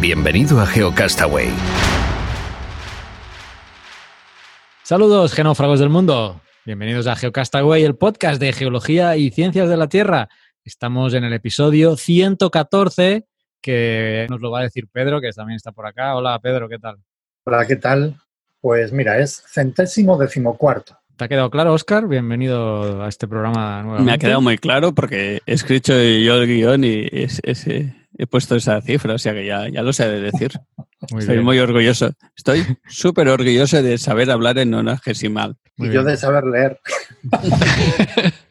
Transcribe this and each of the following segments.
Bienvenido a GeoCastaway. Saludos, genófragos del mundo. Bienvenidos a GeoCastaway, el podcast de geología y ciencias de la Tierra. Estamos en el episodio 114, que nos lo va a decir Pedro, que también está por acá. Hola, Pedro, ¿qué tal? Hola, ¿qué tal? Pues mira, es centésimo decimocuarto. ¿Te ha quedado claro, Oscar? Bienvenido a este programa nuevamente. Me ha quedado muy claro porque he escrito yo el guion y es, es, he puesto esa cifra, o sea que ya, ya lo sé de decir. Muy Estoy muy orgulloso. Estoy súper orgulloso de saber hablar en nonagesimal. Y yo de saber leer.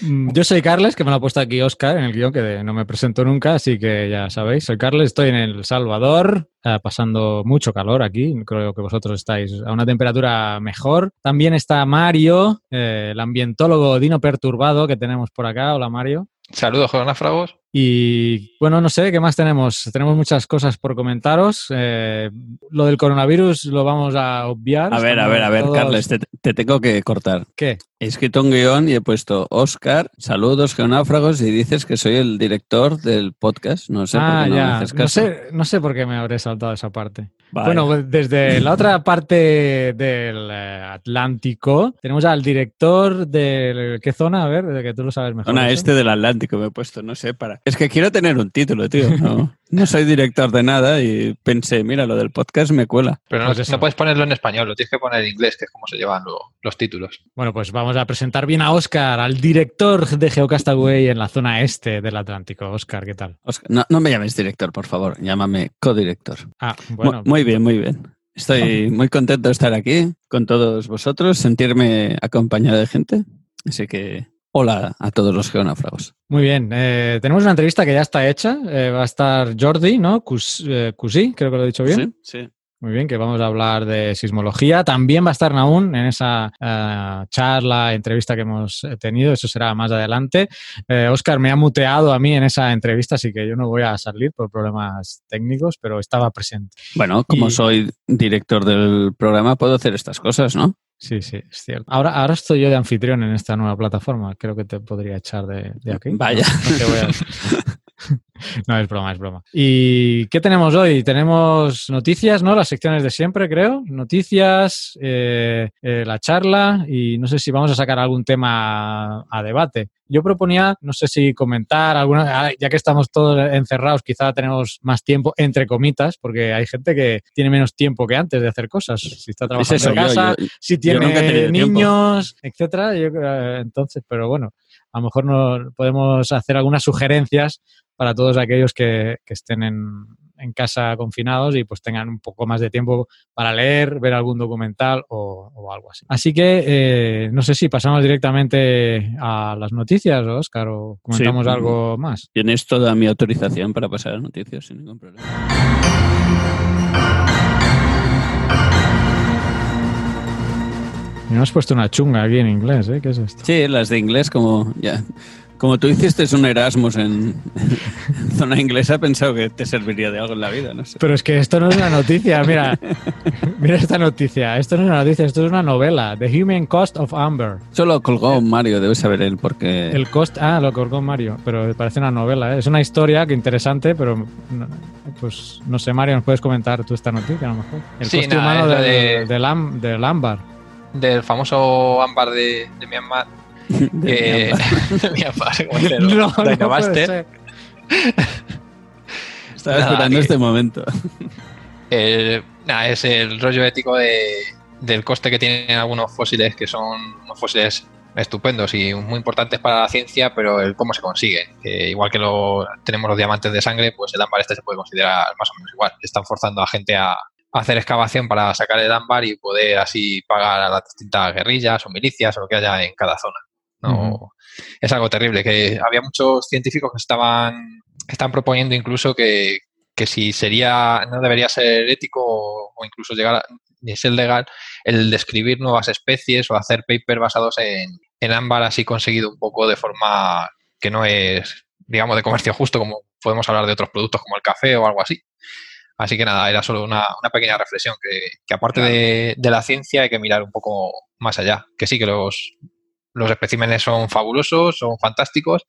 Yo soy Carles, que me lo ha puesto aquí Oscar en el guion, que no me presento nunca, así que ya sabéis, soy Carles, estoy en El Salvador, eh, pasando mucho calor aquí, creo que vosotros estáis a una temperatura mejor. También está Mario, eh, el ambientólogo Dino Perturbado que tenemos por acá. Hola Mario. Saludos, Fragos. Y bueno, no sé, ¿qué más tenemos? Tenemos muchas cosas por comentaros. Eh, lo del coronavirus lo vamos a obviar. A ver, a ver, a ver, Carles, te, tengo que cortar. ¿Qué? He escrito un guion y he puesto Oscar, saludos geonáfragos y dices que soy el director del podcast. No sé por ah, qué no ya. haces caso. No sé, no sé por qué me habré saltado esa parte. Bueno, desde la otra parte del eh, Atlántico tenemos al director de... ¿Qué zona? A ver, que tú lo sabes mejor. Zona este del Atlántico me he puesto, no sé, para... Es que quiero tener un título, tío. No, no soy director de nada y pensé, mira, lo del podcast me cuela. Pero no, Pues no puedes ponerlo en español, lo tienes que poner en inglés, que es como se llevan lo- los títulos. Bueno, pues vamos a presentar bien a Oscar, al director de Geocastaway en la zona este del Atlántico. Oscar, ¿qué tal? Oscar, no, no me llames director, por favor, llámame codirector. Ah, bueno. Muy bien, muy bien. Estoy muy contento de estar aquí con todos vosotros, sentirme acompañado de gente. Así que hola a todos los geonáfragos. Muy bien, eh, tenemos una entrevista que ya está hecha. Eh, va a estar Jordi, ¿no? Cus, eh, Cusí, creo que lo he dicho bien. Sí, sí. Muy bien, que vamos a hablar de sismología. También va a estar Naún en esa eh, charla, entrevista que hemos tenido. Eso será más adelante. Eh, Oscar me ha muteado a mí en esa entrevista, así que yo no voy a salir por problemas técnicos, pero estaba presente. Bueno, como Y- soy director del programa, puedo hacer estas cosas, ¿no? Sí, sí, es cierto. Ahora, ahora estoy yo de anfitrión en esta nueva plataforma. Creo que te podría echar de, de aquí. Vaya. No, no te voy a- No, es broma, es broma. ¿Y qué tenemos hoy? Tenemos noticias, ¿no? Las secciones de siempre, creo. Noticias, eh, eh, la charla y no sé si vamos a sacar algún tema a, a debate. Yo proponía, no sé si comentar alguna, ah, ya que estamos todos encerrados, quizá tenemos más tiempo, entre comitas, porque hay gente que tiene menos tiempo que antes de hacer cosas. Si está Es trabajando eso, en casa, yo- si yo he tiene tenido tiempo. niños, etcétera. Yo eh, entonces, pero bueno, a lo mejor no, podemos hacer algunas sugerencias para todos aquellos que, que estén en, en casa confinados y pues tengan un poco más de tiempo para leer, ver algún documental o, o algo así. Así que eh, no sé si pasamos directamente a las noticias, Oscar, o comentamos Sí. algo más. Tienes toda mi autorización para pasar las noticias sin ningún problema. Nos has puesto una chunga aquí en inglés, ¿eh? ¿Qué es esto? Sí, las de inglés, como ya. Como tú hiciste un Erasmus en, en zona inglesa, he pensado que te serviría de algo en la vida, no sé. Pero es que esto no es una noticia, mira, mira esta noticia. Esto no es una noticia, esto es una novela, The Human Cost of Amber. Solo colgó Mario, debe saber él, porque El cost, ah, lo colgó Mario, pero parece una novela, ¿eh? es una historia que interesante, pero no- pues no sé, Mario, ¿nos puedes comentar tú esta noticia a lo mejor? El Sí, coste nada, humano es lo de- del ámbar. Del famoso ámbar de, de Myanmar. de eh, No, no ser. estaba nada, esperando que- este momento. Eh, nada, es el rollo ético de, del coste que tienen algunos fósiles, que son unos fósiles estupendos y muy importantes para la ciencia, pero el cómo se consigue. Que igual que lo, tenemos los diamantes de sangre, pues el ámbar este se puede considerar más o menos igual. Están forzando a gente a, hacer excavación para sacar el ámbar y poder así pagar a las distintas guerrillas o milicias o lo que haya en cada zona. No, Es algo terrible, que había muchos científicos que estaban, están proponiendo incluso que, que si sería, no debería ser ético o, incluso llegar a, ni ser legal el describir nuevas especies o hacer papers basados en, en ámbar así conseguido un poco de forma que no es, digamos, de comercio justo, como podemos hablar de otros productos como el café o algo así. Así que nada, era solo una, pequeña reflexión que, aparte de, de, la ciencia hay que mirar un poco más allá. Que sí, que los, los especímenes son fabulosos, son fantásticos,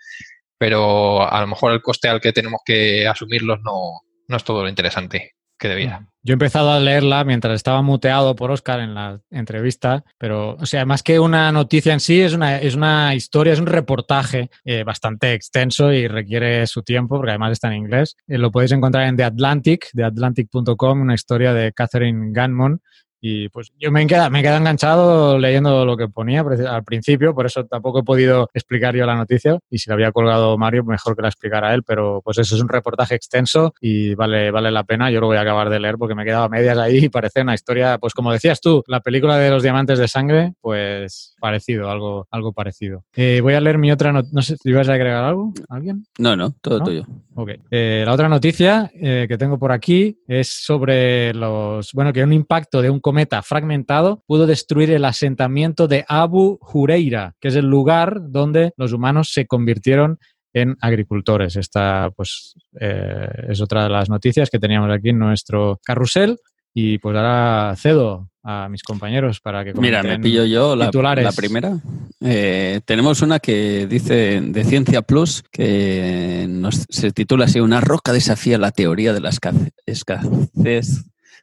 pero a lo mejor el coste al que tenemos que asumirlos no, no es todo lo interesante que debía. Yo he empezado a leerla mientras estaba muteado por Oscar en la entrevista, pero, o sea, más que una noticia en sí, es una, es una historia, es un reportaje eh, bastante extenso y requiere su tiempo, porque además está en inglés. Eh, lo podéis encontrar en The Atlantic, theatlantic.com, una historia de Catherine Ganmon, y pues yo me he quedado, me he enganchado leyendo lo que ponía al principio, por eso tampoco he podido explicar yo la noticia. Y si la había colgado Mario, mejor que la explicara él. Pero pues eso es un reportaje extenso y vale, vale la pena. Yo lo voy a acabar de leer porque me he quedado a medias ahí y parece una historia, pues como decías tú, la película de los diamantes de sangre, pues parecido, algo, algo parecido. Eh, voy a leer mi otra noticia. No sé, ¿ibas a agregar algo? ¿Alguien? No, no, todo tuyo. Ok. Eh, la otra noticia eh, que tengo por aquí es sobre los, bueno, que un impacto de un cometa fragmentado pudo destruir el asentamiento de Abu Jureira, que es el lugar donde los humanos se convirtieron en agricultores. Esta pues, eh, es otra de las noticias que teníamos aquí en nuestro carrusel. Y pues ahora cedo a mis compañeros para que Mira, me pillo yo la, la primera. Eh, tenemos una que dice de Ciencia Plus que se titula así Una roca desafía la teoría de la escasez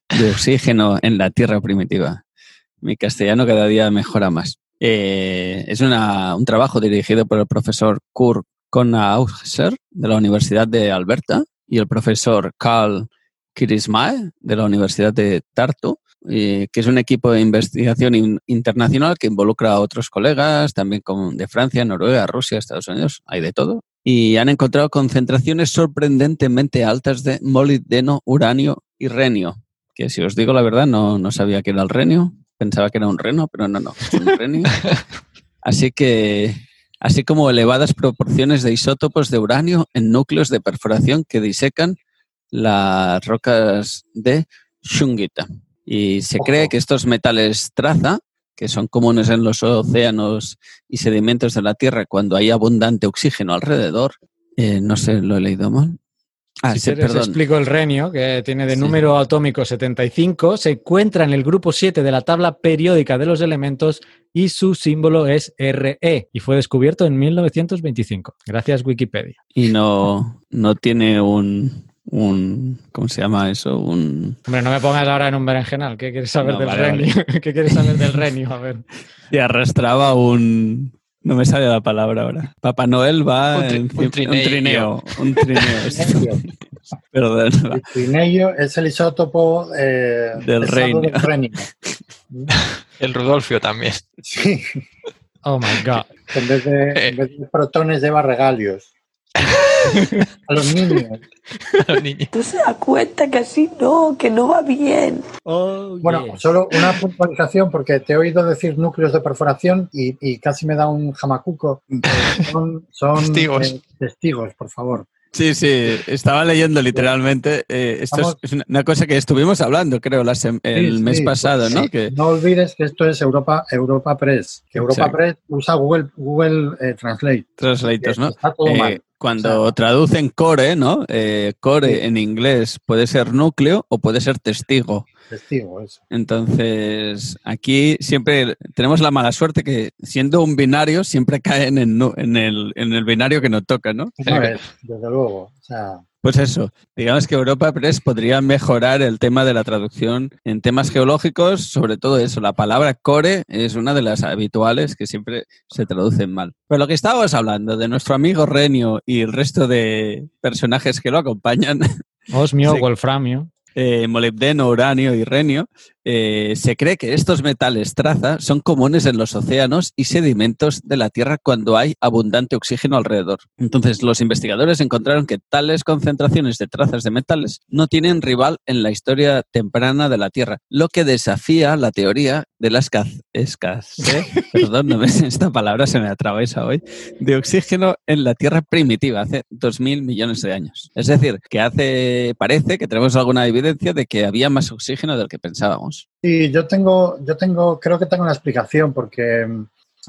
de oxígeno en la Tierra primitiva. Mi castellano cada día mejora más. Eh, es un trabajo dirigido por el profesor Kurt Konauser de la Universidad de Alberta y el profesor Carl Kirismae de la Universidad de Tartu, que es un equipo de investigación internacional que involucra a otros colegas, también de Francia, Noruega, Rusia, Estados Unidos, hay de todo. Y han encontrado concentraciones sorprendentemente altas de molibdeno, uranio y renio, que si os digo la verdad no, no sabía que era el renio, pensaba que era un reno, pero no, no, es un renio. Así que, así como elevadas proporciones de isótopos de uranio en núcleos de perforación que disecan las rocas de Shungita. Y se cree que estos metales traza, que son comunes en los océanos y sedimentos de la Tierra cuando hay abundante oxígeno alrededor, eh, no sé, lo he leído mal, Ah, si sí, explico el renio, que tiene de número atómico 75, se encuentra en el grupo 7 de la tabla periódica de los elementos y su símbolo es RE y fue descubierto en 1925. Gracias Wikipedia. Y no, no tiene un, un ¿cómo se llama eso? Un Hombre, no me pongas ahora en un berenjenal, ¿qué quieres saber del renio? ¿Qué quieres saber del renio? A ver. Y arrastraba un no me sale la palabra ahora. Papá Noel va un, en, un trineo. Un trineo. Perdón. El trineo es el isótopo eh, del reino. el Rudolfio también. Sí. Oh my God. En vez de, en vez de protones lleva regalios. A los niños. Tú se das cuenta que así no, que no va bien. Oh, bueno, solo una puntualización porque te he oído decir núcleos de perforación y, casi me da un jamacuco. Son, testigos. Eh, testigos, por favor. Sí, sí, estaba leyendo literalmente. Eh, esto es, una cosa que estuvimos hablando, creo, el mes pasado, ¿no? Que... No olvides que esto es Europa, Europa Press, que Europa Press usa Google, Google eh, Translate. Translators, ¿no? Está todo mal. Cuando traducen core, ¿no? Eh, core en inglés puede ser núcleo o puede ser testigo. Testigo, eso. Entonces, aquí siempre tenemos la mala suerte que siendo un binario siempre caen en, en, el, en el binario que nos toca, ¿no? desde luego. O sea, pues eso, digamos que Europa Press podría mejorar el tema de la traducción en temas geológicos, sobre todo eso, la palabra core es una de las habituales que siempre se traducen mal. Pero lo que estábamos hablando de nuestro amigo Renio y el resto de personajes que lo acompañan. Osmio, Wolframio. Eh, molibdeno, uranio y renio, eh, se cree que estos metales traza son comunes en los océanos y sedimentos de la Tierra cuando hay abundante oxígeno alrededor. Entonces, los investigadores encontraron que tales concentraciones de trazas de metales no tienen rival en la historia temprana de la Tierra, lo que desafía la teoría de la escasez, perdón, no esta palabra se me atraviesa hoy, de oxígeno en la Tierra primitiva hace 2.000 millones de años. Es decir, que hace, parece que tenemos alguna evidencia de que había más oxígeno del que pensábamos. Sí, yo tengo, yo tengo, creo que tengo una explicación porque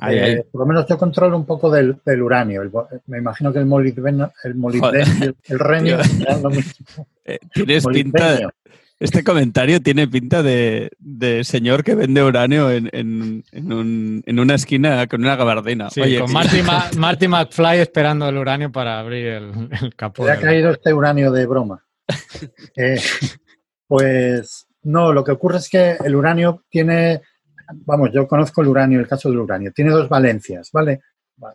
eh, por lo menos yo controlo un poco del, uranio. me imagino que el molibdeno, el molibdeno, el, renio, eh, Tienes pinta, este comentario tiene pinta de, señor que vende uranio en, una esquina con una gabardina. Sí, con Marty, McFly esperando el uranio para abrir el, el capó. Le ha caído este uranio de broma. Eh, pues no, lo que ocurre es que el uranio tiene, vamos, yo conozco el uranio, el caso del uranio, tiene dos valencias, ¿vale?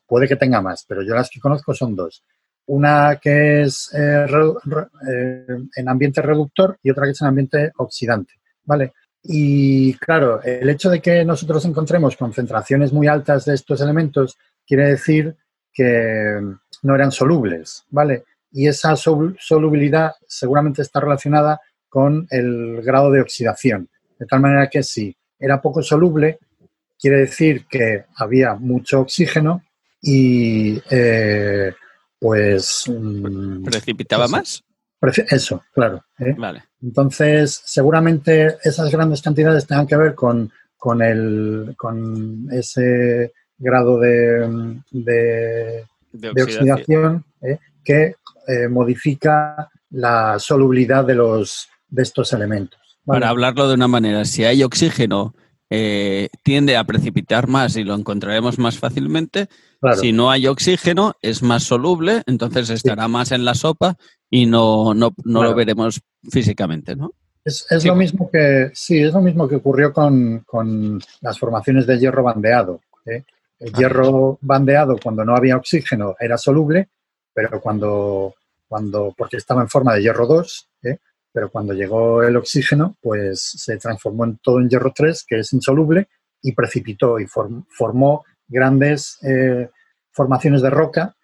Puede que tenga más, pero yo las que conozco son dos. Una que es eh, eh, en ambiente reductor y otra que es en ambiente oxidante, ¿vale? Y claro, el hecho de que nosotros encontremos concentraciones muy altas de estos elementos quiere decir que no eran solubles, ¿vale? Y esa solubilidad seguramente está relacionada con el grado de oxidación. De tal manera que si era poco soluble, quiere decir que había mucho oxígeno y eh, pues... Mm, ¿Precipitaba más? Eso, claro. ¿eh? Vale. Entonces, seguramente esas grandes cantidades tengan que ver con, con, el, con ese grado de, de, oxidación, ¿eh? que eh, modifica la solubilidad de, los, de estos elementos. Para hablarlo de una manera, si hay oxígeno, tiende a precipitar más y lo encontraremos más fácilmente. Si no hay oxígeno, es más soluble, entonces estará más en la sopa y no, no, no lo veremos físicamente, ¿no? Es, es lo mismo que, sí, es lo mismo que ocurrió con, con las formaciones de hierro bandeado. ¿eh? El hierro bandeado, cuando no había oxígeno, era soluble, pero cuando, cuando porque estaba en forma de hierro 2, ¿eh? Pero cuando llegó el oxígeno, pues se transformó en todo en hierro 3, que es insoluble, y precipitó y formó grandes eh, formaciones de roca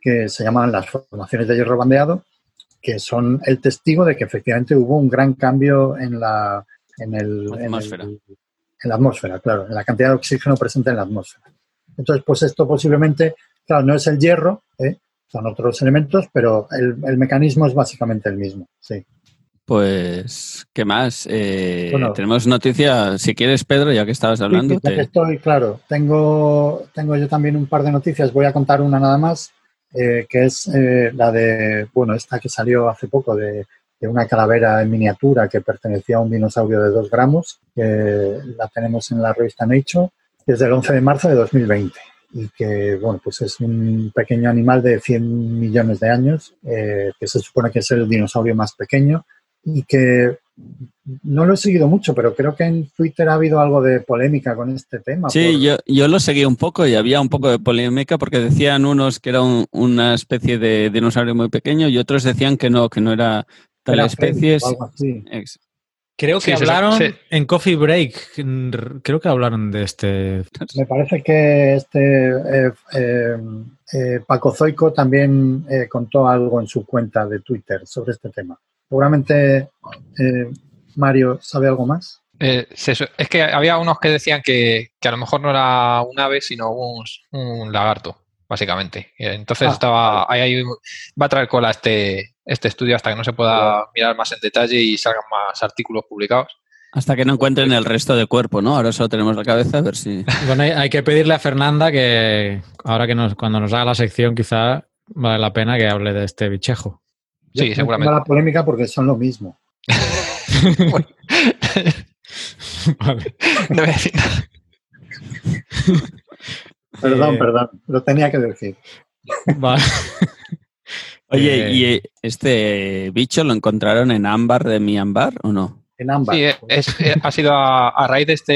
que se llaman las formaciones de hierro bandeado, que son el testigo de que efectivamente hubo un gran cambio en la, en el, atmósfera. En, la atmósfera, claro, en la cantidad de oxígeno presente en la atmósfera. Entonces, pues esto posiblemente, claro, no es el hierro, ¿eh? son otros elementos, pero el, el, mecanismo es básicamente el mismo, sí. Pues, ¿qué más? Eh, tenemos noticias, si quieres, Pedro, ya que estabas hablando. Sí, estoy, claro. Tengo, tengo yo también un par de noticias. Voy a contar una nada más, eh, que es eh, la de, bueno, esta que salió hace poco de, una calavera en miniatura que pertenecía a un dinosaurio de dos gramos, que la tenemos en la revista Nature, desde el 11 de marzo de 2020 y que, bueno, pues es un pequeño animal de 100 millones de años, que se supone que es el dinosaurio más pequeño, y que no lo he seguido mucho, pero creo que en Twitter ha habido algo de polémica con este tema. Sí, yo, yo lo seguí un poco y había un poco de polémica porque decían unos que era una especie de dinosaurio muy pequeño y otros decían que no, que no era tal especie. Creo que hablaron en Coffee Break, creo que hablaron de este. Me parece que este eh, eh, eh, Paco Zoico también contó algo en su cuenta de Twitter sobre este tema. Seguramente eh, Mario sabe algo más. Eh, es que había unos que decían que, a lo mejor no era un ave, sino un, lagarto, básicamente. Entonces ah, estaba ahí, va a traer cola este, este estudio hasta que no se pueda mirar más en detalle y salgan más artículos publicados. Hasta que no encuentren el resto del cuerpo, ¿no? Ahora solo tenemos la cabeza, a ver si. Bueno, hay, que pedirle a Fernanda que ahora que nos, cuando nos haga la sección, quizá vale la pena que hable de este bichejo sí, seguramente. la polémica porque son lo mismo. vale. No voy a decir nada. Perdón, eh, perdón, lo tenía que decir. Vale. Oye, ¿y eh, este bicho lo encontraron en ámbar de Myanmar o no? En ámbar. Sí, ha sido a, raíz de este,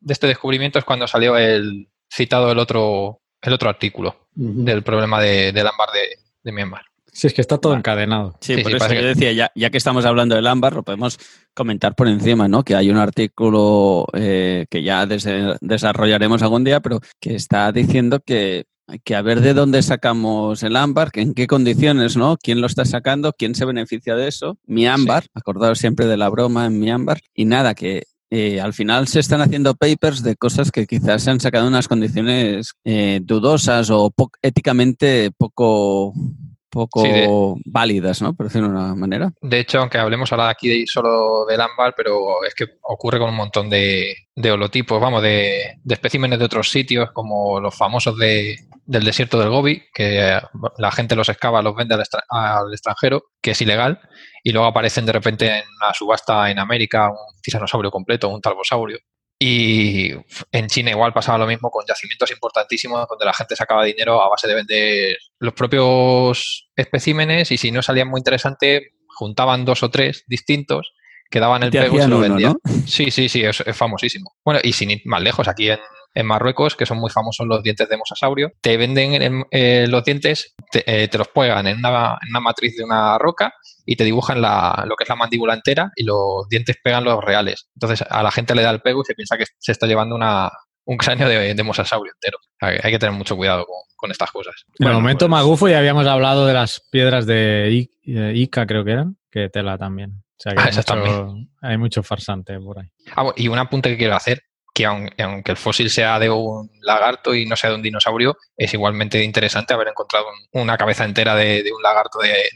de este descubrimiento es cuando salió el citado el otro, el otro artículo del problema de, del ámbar de, de Myanmar. Sí, es que está todo encadenado. Sí, por eso yo decía, ya, ya, que estamos hablando del ámbar, lo podemos comentar por encima, ¿no? Que hay un artículo eh, que ya desarrollaremos algún día, pero que está diciendo que que a ver de dónde sacamos el ámbar, en qué condiciones, ¿no? ¿Quién lo está sacando? ¿Quién se beneficia de eso? Mi ámbar, acordaos siempre de la broma en mi ámbar. Y nada, que eh, al final se están haciendo papers de cosas que quizás se han sacado en unas condiciones eh, dudosas o éticamente poco poco válidas, ¿no? Por decirlo de una manera. De hecho, aunque hablemos ahora aquí solo del ámbar, pero es que ocurre con un montón de, holotipos, vamos, de, de, especímenes de otros sitios, como los famosos de, del desierto del Gobi, que la gente los excava, los vende al, extranjero, que es ilegal, y luego aparecen de repente en una subasta en América un tiranosaurio completo, un talbosaurio. Y en China igual pasaba lo mismo con yacimientos importantísimos donde la gente sacaba dinero a base de vender los propios especímenes y si no salían muy interesante juntaban dos o tres distintos que daban el pego y se lo vendían. Sí, sí, sí, es, famosísimo. Bueno, y sin ir más lejos, aquí en, Marruecos, que son muy famosos los dientes de mosasaurio, te venden eh, los dientes, te, eh, los pegan en una, en una, matriz de una roca y te dibujan la, lo que es la mandíbula entera y los dientes pegan los reales. Entonces a la gente le da el pego y se piensa que se está llevando una, un cráneo de, mosasaurio entero. Hay, que tener mucho cuidado con, estas cosas. En el momento pues magufo ya habíamos hablado de las piedras de Ica, creo que eran, que tela también. O sea que ah, hay, mucho, farsante por ahí. Ah, y un apunte que quiero hacer, que aunque el fósil sea de un lagarto y no sea de un dinosaurio, es igualmente interesante haber encontrado una cabeza entera de, un lagarto de,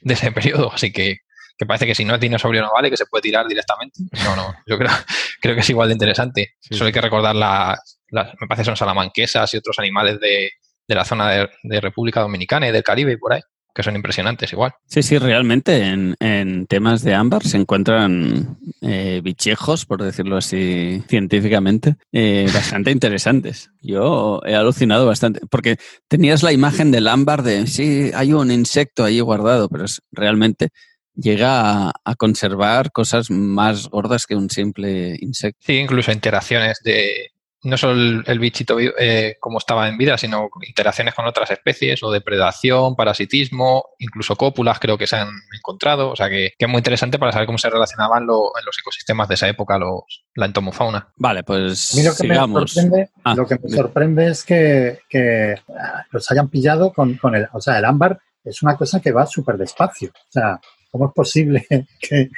de ese periodo. Así que, que parece que si no es dinosaurio no vale, que se puede tirar directamente. No, no, yo creo, creo que es igual de interesante. Solo hay que recordar las, me parece que son salamanquesas y otros animales de, de la zona de, de, República Dominicana y del Caribe y por ahí, que son impresionantes igual. Sí, sí, realmente en, en temas de ámbar se encuentran eh, bichejos, por decirlo así científicamente, eh, bastante interesantes. Yo he alucinado bastante, porque tenías la imagen del ámbar de, sí, hay un insecto ahí guardado, pero es realmente llega a, conservar cosas más gordas que un simple insecto. Sí, incluso interacciones de no solo el, bichito eh, como estaba en vida, sino interacciones con otras especies o depredación, parasitismo, incluso cópulas creo que se han encontrado. O sea que, es muy interesante para saber cómo se relacionaban en los ecosistemas de esa época los, la entomofauna. Vale, pues lo que sigamos. Me sorprende, ah, lo que me sorprende es que, ah, los hayan pillado con, con el, o sea, el ámbar es una cosa que va súper despacio. O sea, ¿Cómo es posible que,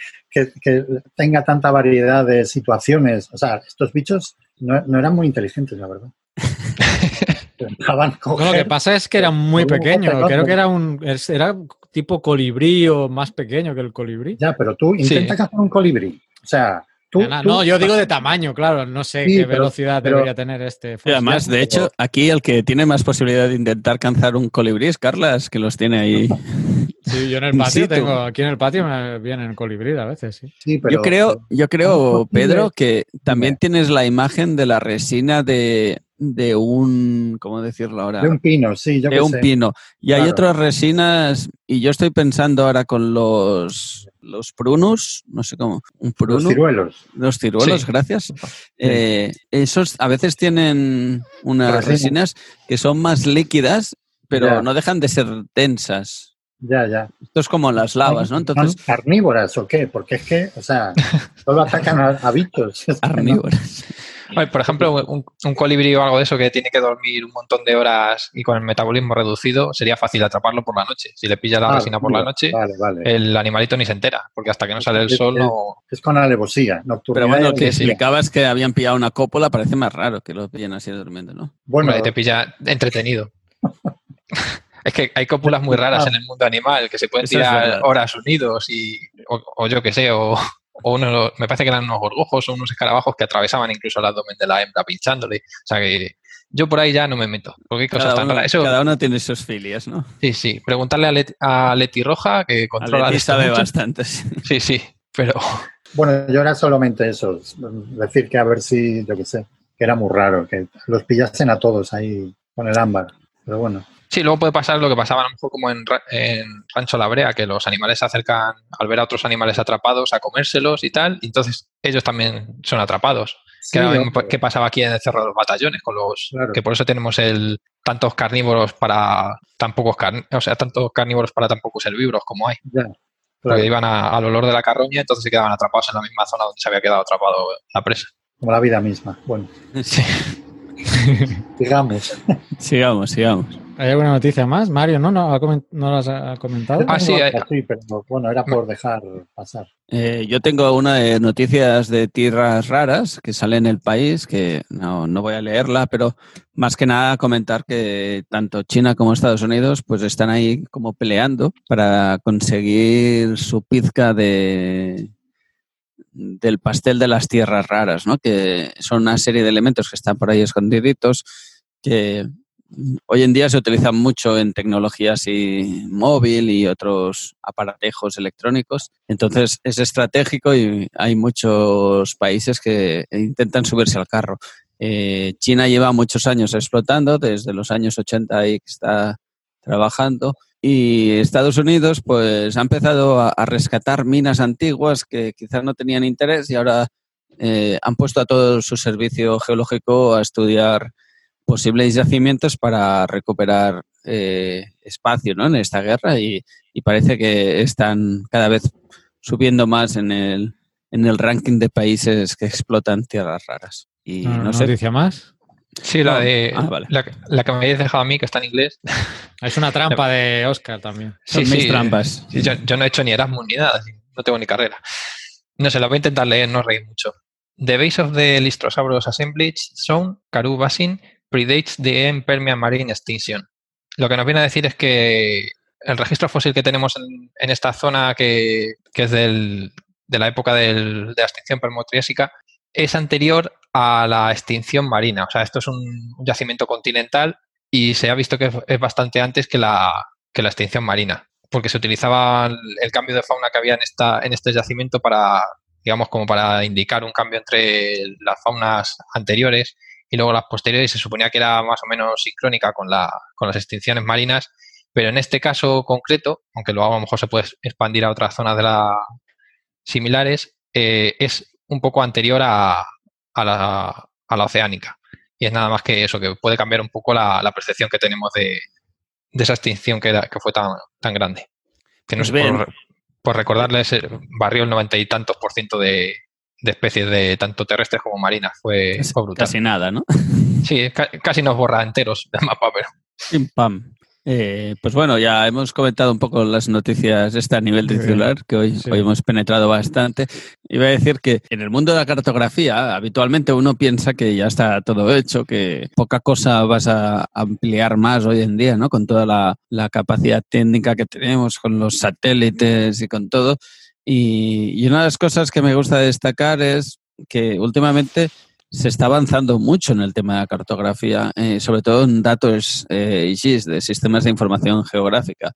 tenga tanta variedad de situaciones? O sea, estos bichos no, eran muy inteligentes, la verdad. lo que pasa es que era muy pequeño. Creo que era un era tipo colibrí o más pequeño que el colibrí. Ya, pero tú intenta cazar un colibrí. O sea, no, yo digo de tamaño, claro, no sé qué velocidad debería tener este. además, de hecho, aquí el que tiene más posibilidad de intentar cazar un colibrí es Carlas, que los tiene ahí. Sí, yo en el patio tengo, aquí en el patio me vienen colibrí a veces, sí. yo creo, yo creo, Pedro, que también tienes la imagen de la resina de, de un, ¿cómo decirlo ahora? De un pino, sí, yo De un pino. Y hay otras resinas, y yo estoy pensando ahora con los, los prunus, no sé cómo, un Los ciruelos. Los ciruelos, gracias. Eh, esos a veces tienen unas resinas que son más líquidas, pero no dejan de ser tensas. Ya, ya. Esto es como las lavas, ¿no? Entonces... carnívoras o qué? Porque es que, o sea, solo atacan a, bichos. Carnívoras. por ejemplo, un, colibrí o algo de eso que tiene que dormir un montón de horas y con el metabolismo reducido, sería fácil atraparlo por la noche. Si le pilla la resina por la noche, el animalito ni se entera, porque hasta que no sale el sol no... Es con alevosía nocturna. Pero bueno, lo que explicabas que habían pillado una cópola parece más raro que lo pillen así durmiendo, ¿no? Bueno, te pilla entretenido. Es que hay cópulas muy raras en el mundo animal que se pueden tirar horas unidos y, o, yo qué sé, o, uno, me parece que eran unos gorgojos o unos escarabajos que atravesaban incluso el abdomen de la hembra pinchándole. O sea que yo por ahí ya no me meto. Porque cosas cada, tan uno, cada uno tiene sus filias, ¿no? Sí, sí. Preguntarle a, Leti, Roja, que controla. Leti sabe bastante. Sí, sí, pero. Bueno, yo era solamente eso. Decir que a ver si, yo qué sé, que era muy raro, que los pillasen a todos ahí con el ámbar. Pero bueno. Sí, luego puede pasar lo que pasaba a lo mejor como en, Rancho La Brea, que los animales se acercan al ver a otros animales atrapados a comérselos y tal, y entonces ellos también son atrapados. ¿Qué pasaba aquí en el Cerro de los Batallones? con los Que por eso tenemos el tantos carnívoros para tan pocos o sea, tantos carnívoros para tan pocos herbívoros como hay. Porque iban al olor de la carroña, entonces se quedaban atrapados en la misma zona donde se había quedado atrapado la presa. Como la vida misma. Bueno. Sí. sigamos. sigamos, sigamos. ¿Hay alguna noticia más? Mario, ¿no? ¿No, ¿no las ha comentado? Ah, sí, pero bueno, era por dejar pasar. Eh, yo tengo una de noticias de tierras raras que sale en el país, que no, no, voy a leerla, pero más que nada comentar que tanto China como Estados Unidos pues están ahí como peleando para conseguir su pizca de del pastel de las tierras raras, ¿no? que son una serie de elementos que están por ahí escondiditos que hoy en día se utilizan mucho en tecnologías y móvil y otros aparatejos electrónicos. Entonces es estratégico y hay muchos países que intentan subirse al carro. Eh, China lleva muchos años explotando, desde los años 80 ahí que está trabajando. Y Estados Unidos pues ha empezado a, rescatar minas antiguas que quizás no tenían interés y ahora eh, han puesto a todo su servicio geológico a estudiar posibles yacimientos para recuperar eh, espacio ¿no? en esta guerra y, parece que están cada vez subiendo más en el, en el ranking de países que explotan tierras raras. Y no, no noticia más? Sí, la de ah, la, que me habéis dejado a mí, que está en inglés. Es una trampa de Oscar también. Sí, Son mis trampas. yo, no he hecho ni Erasmus ni nada, no tengo ni carrera. No sé, la voy a intentar leer, no reír mucho. The base of the Lystrosaurus assemblage zone, Karoo Basin, predates the Permian Marine Extinction. Lo que nos viene a decir es que el registro fósil que tenemos en, esta zona, que, es de la época de la extinción permotriásica, es anterior a la extinción marina. O sea, esto es un, yacimiento continental y se ha visto que es, bastante antes que la, que la extinción marina, porque se utilizaba el, cambio de fauna que había en, esta, en este yacimiento para, digamos, como para indicar un cambio entre las faunas anteriores y luego las posteriores se suponía que era más o menos sincrónica con, la, con las extinciones marinas, pero en este caso concreto, aunque luego a lo mejor se puede expandir a otras zonas de la similares, eh, es un poco anterior a, a, la, a, la, oceánica. Y es nada más que eso, que puede cambiar un poco la, percepción que tenemos de, de esa extinción que, que fue tan, tan grande. Que no pues por, por recordarles, barrió el noventa y tantos por ciento de, de especies de tanto terrestres como marinas. Fue, brutal. Casi nada, ¿no? Sí, casi nos borra enteros del mapa, pero. Pim pam. Eh, pues bueno, ya hemos comentado un poco las noticias este a nivel titular, que hoy, hoy hemos penetrado bastante. Iba a decir que en el mundo de la cartografía, habitualmente uno piensa que ya está todo hecho, que poca cosa vas a ampliar más hoy en día, ¿no? Con toda la, la capacidad técnica que tenemos, con los satélites y con todo. Y, una de las cosas que me gusta destacar es que últimamente se está avanzando mucho en el tema de la cartografía, eh, sobre todo en datos eh, de sistemas de información geográfica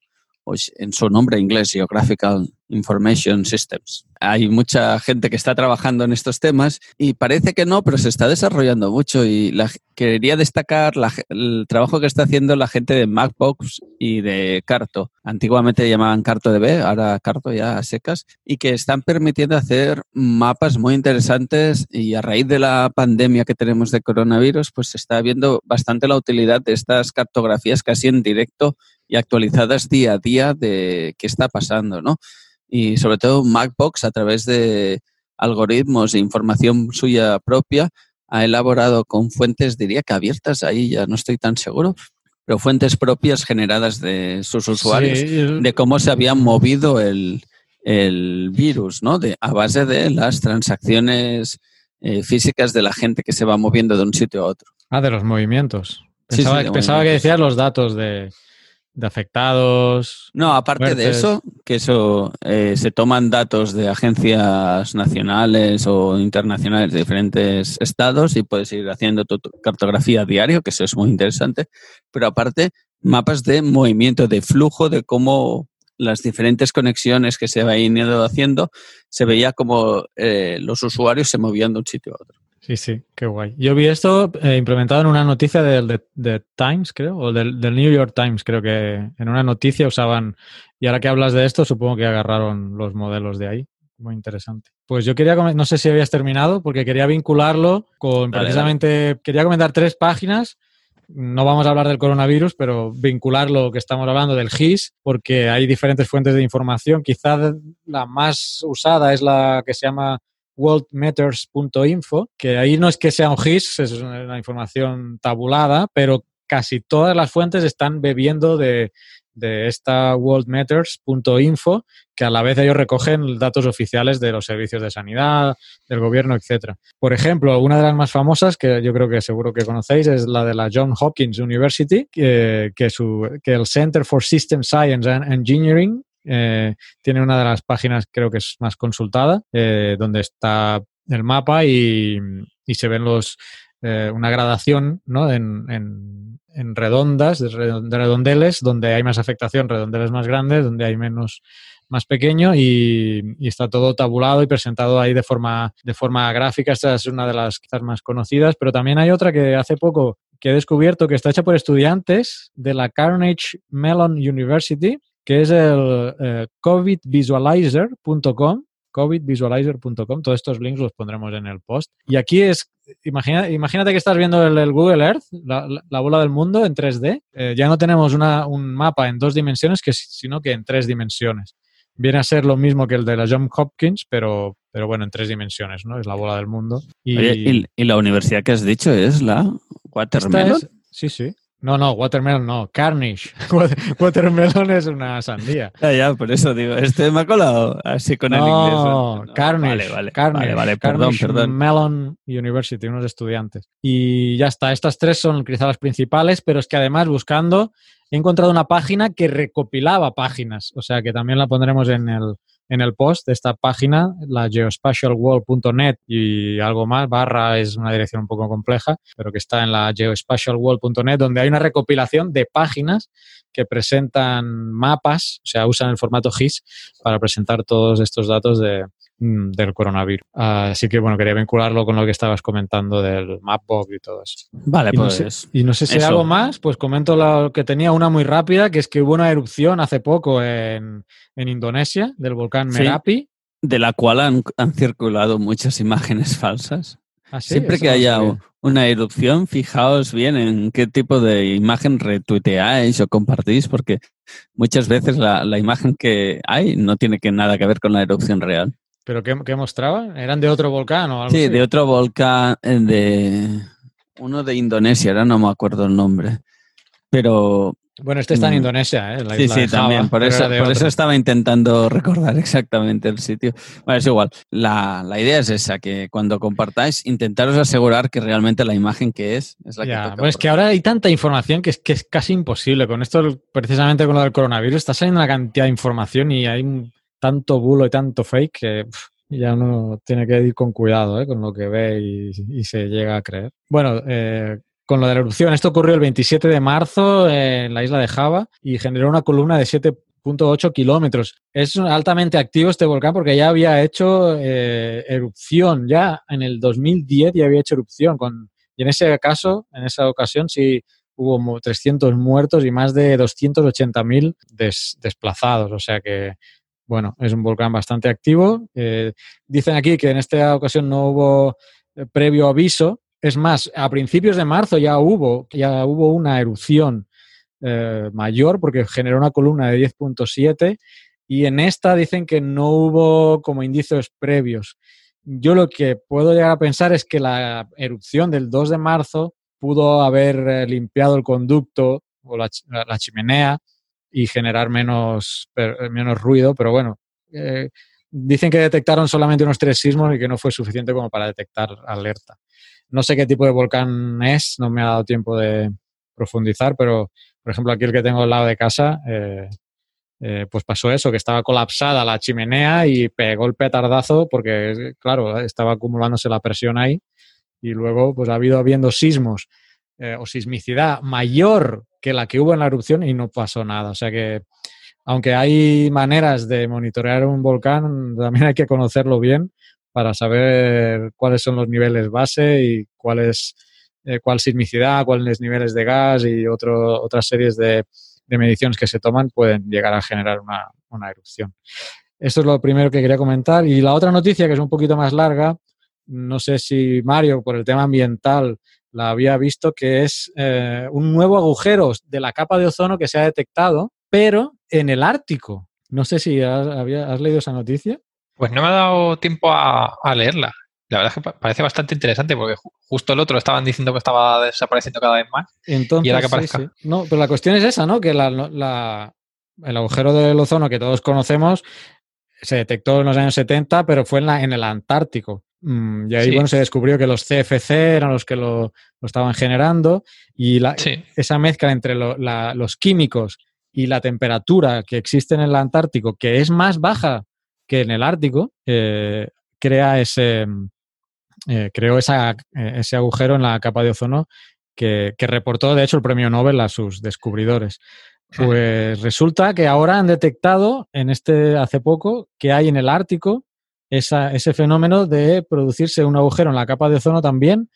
en su nombre inglés, Geographical Information Systems. Hay mucha gente que está trabajando en estos temas y parece que no, pero se está desarrollando mucho y la, quería destacar el trabajo que está haciendo la gente de Macbox y de Carto. Antiguamente llamaban Carto DB, ahora Carto ya a secas, y que están permitiendo hacer mapas muy interesantes y a raíz de la pandemia que tenemos de coronavirus, pues se está viendo bastante la utilidad de estas cartografías casi en directo y actualizadas día a día de qué está pasando, ¿no? Y sobre todo Macbox, a través de algoritmos e información suya propia, ha elaborado con fuentes, diría que abiertas, ahí ya no estoy tan seguro, pero fuentes propias generadas de sus usuarios, de cómo se había movido el, virus, ¿no? De, a base de las transacciones eh, físicas de la gente que se va moviendo de un sitio a otro. Ah, de los movimientos. Pensaba, pensaba que decías los datos de, de afectados. No, aparte de eso, que eso eh, se toman datos de agencias nacionales o internacionales de diferentes estados y puedes ir haciendo tu cartografía diario, que eso es muy interesante. Pero aparte, mapas de movimiento, de flujo, de cómo las diferentes conexiones que se ido haciendo, se veía como eh, los usuarios se movían de un sitio a otro. Sí, sí, qué guay. Yo vi esto eh, implementado en una noticia del de, Times, creo, o del, New York Times, creo que en una noticia usaban, y ahora que hablas de esto, supongo que agarraron los modelos de ahí. Muy interesante. Pues yo quería, no sé si habías terminado, porque quería vincularlo con precisamente, quería comentar tres páginas no vamos a hablar del coronavirus, pero vincular lo que estamos hablando del GIS, porque hay diferentes fuentes de información. Quizás la más usada es la que se llama worldmatters.info, que ahí no es que sea un GIS, es una información tabulada, pero casi todas las fuentes están bebiendo de, de esta worldmatters.info, que a la vez ellos recogen datos oficiales de los servicios de sanidad, del gobierno, etcétera. Por ejemplo, una de las más famosas, que yo creo que seguro que conocéis, es la de la John Hopkins University, que, su, que el Center for System Science and Engineering eh, tiene una de las páginas, creo que es más consultada, eh, donde está el mapa y, se ven los eh, una gradación ¿no? en, en, en, redondas, de redondeles, donde hay más afectación, redondeles más grandes, donde hay menos más pequeño y, y, está todo tabulado y presentado ahí de forma, de forma gráfica. Esta es una de las quizás más conocidas, pero también hay otra que hace poco que he descubierto que está hecha por estudiantes de la Carnegie Mellon University, que es el eh, covidvisualizer.com covidvisualizer.com. Todos estos links los pondremos en el post. Y aquí es, imagina, imagínate que estás viendo el, Google Earth, la, bola del mundo en 3D. Eh, ya no tenemos una, un mapa en dos dimensiones, que, sino que en tres dimensiones. Viene a ser lo mismo que el de la John Hopkins, pero, pero bueno, en tres dimensiones, ¿no? Es la bola del mundo. Y, y, la universidad que has dicho es la Watermelon? sí, sí. No, no, watermelon no, Carnage. watermelon es una sandía. Ya, ya, por eso digo, este me ha colado así con el inglés. No, Carnage. Vale, vale, vale, perdón, perdón. Mellon University, unos estudiantes. Y ya está, estas tres son quizás las principales, pero es que además buscando he encontrado una página que recopilaba páginas, o sea que también la pondremos en el, en el post de esta página, la geospatialworld.net y algo más, barra es una dirección un poco compleja, pero que está en la geospatialworld.net, donde hay una recopilación de páginas que presentan mapas, o sea, usan el formato GIS para presentar todos estos datos de, del coronavirus. Así que bueno, quería vincularlo con lo que estabas comentando del Mapbox y todo eso. Vale, y pues. No sé, y no sé si hay algo más, pues comento lo que tenía una muy rápida, que es que hubo una erupción hace poco en, en Indonesia del volcán Merapi. de la cual han, han, circulado muchas imágenes falsas. ¿Ah, sí? Siempre que haya una erupción, fijaos bien en qué tipo de imagen retuiteáis o compartís, porque muchas veces la, la imagen que hay no tiene que nada que ver con la erupción real. ¿Pero qué, qué mostraban? ¿Eran de otro volcán o algo Sí, así? de otro volcán, eh, de uno de Indonesia, ahora no me acuerdo el nombre. Pero. Bueno, este está en Indonesia, ¿eh? La sí, isla sí, Java, también. Por, eso, por eso, estaba intentando recordar exactamente el sitio. Bueno, es igual. La, la, idea es esa, que cuando compartáis, intentaros asegurar que realmente la imagen que es es la ya, que. Pues es que ahora hay tanta información que es, que es casi imposible. Con esto, precisamente con lo del coronavirus, está saliendo una cantidad de información y hay un tanto bulo y tanto fake que ya uno tiene que ir con cuidado ¿eh? con lo que ve y, y, se llega a creer. Bueno, eh, con lo de la erupción, esto ocurrió el 27 de marzo en la isla de Java y generó una columna de 7.8 kilómetros. Es altamente activo este volcán porque ya había hecho eh, erupción, ya en el 2010 ya había hecho erupción. Con, y en ese caso, en esa ocasión, sí hubo 300 muertos y más de 280.000 des, desplazados. O sea que bueno, es un volcán bastante activo. Eh, dicen aquí que en esta ocasión no hubo eh, previo aviso. Es más, a principios de marzo ya hubo, ya hubo una erupción eh, mayor porque generó una columna de 10.7 y en esta dicen que no hubo como indicios previos. Yo lo que puedo llegar a pensar es que la erupción del 2 de marzo pudo haber limpiado el conducto o la chimenea y generar menos, menos ruido, pero bueno, eh, dicen que detectaron solamente unos tres sismos y que no fue suficiente como para detectar alerta. No sé qué tipo de volcán es, no me ha dado tiempo de profundizar, pero por ejemplo aquí el que tengo al lado de casa, eh, eh, pues pasó eso, que estaba colapsada la chimenea y pegó el petardazo porque, claro, estaba acumulándose la presión ahí y luego pues ha habido habiendo sismos eh, o sismicidad mayor que la que hubo en la erupción y no pasó nada. O sea que, aunque hay maneras de monitorear un volcán, también hay que conocerlo bien para saber cuáles son los niveles base y cuál es eh, cuál sismicidad, cuáles niveles de gas y otro, otras series de, de, mediciones que se toman pueden llegar a generar una, una erupción. Esto es lo primero que quería comentar. Y la otra noticia, que es un poquito más larga, no sé si Mario, por el tema ambiental, la había visto que es eh, un nuevo agujero de la capa de ozono que se ha detectado, pero en el Ártico. No sé si has, has leído esa noticia. Pues no me ha dado tiempo a, leerla. La verdad es que parece bastante interesante porque justo el otro estaban diciendo que estaba desapareciendo cada vez más. Entonces, y ahora que aparezca. No, pero la cuestión es esa, ¿no? Que el agujero del ozono que todos conocemos se detectó en los años 70, pero fue en, la, en el Antártico. Mm, y ahí, bueno, se descubrió que los CFC eran los que lo, estaban generando y esa mezcla entre los químicos y la temperatura que existe en el Antártico, que es más baja que en el Ártico, eh, crea ese, eh, creó esa, eh, ese agujero en la capa de ozono que, que, reportó, de hecho, el premio Nobel a sus descubridores. Pues resulta que ahora han detectado, en este hace poco, que hay en el Ártico ese fenómeno de producirse un agujero en la capa de ozono también.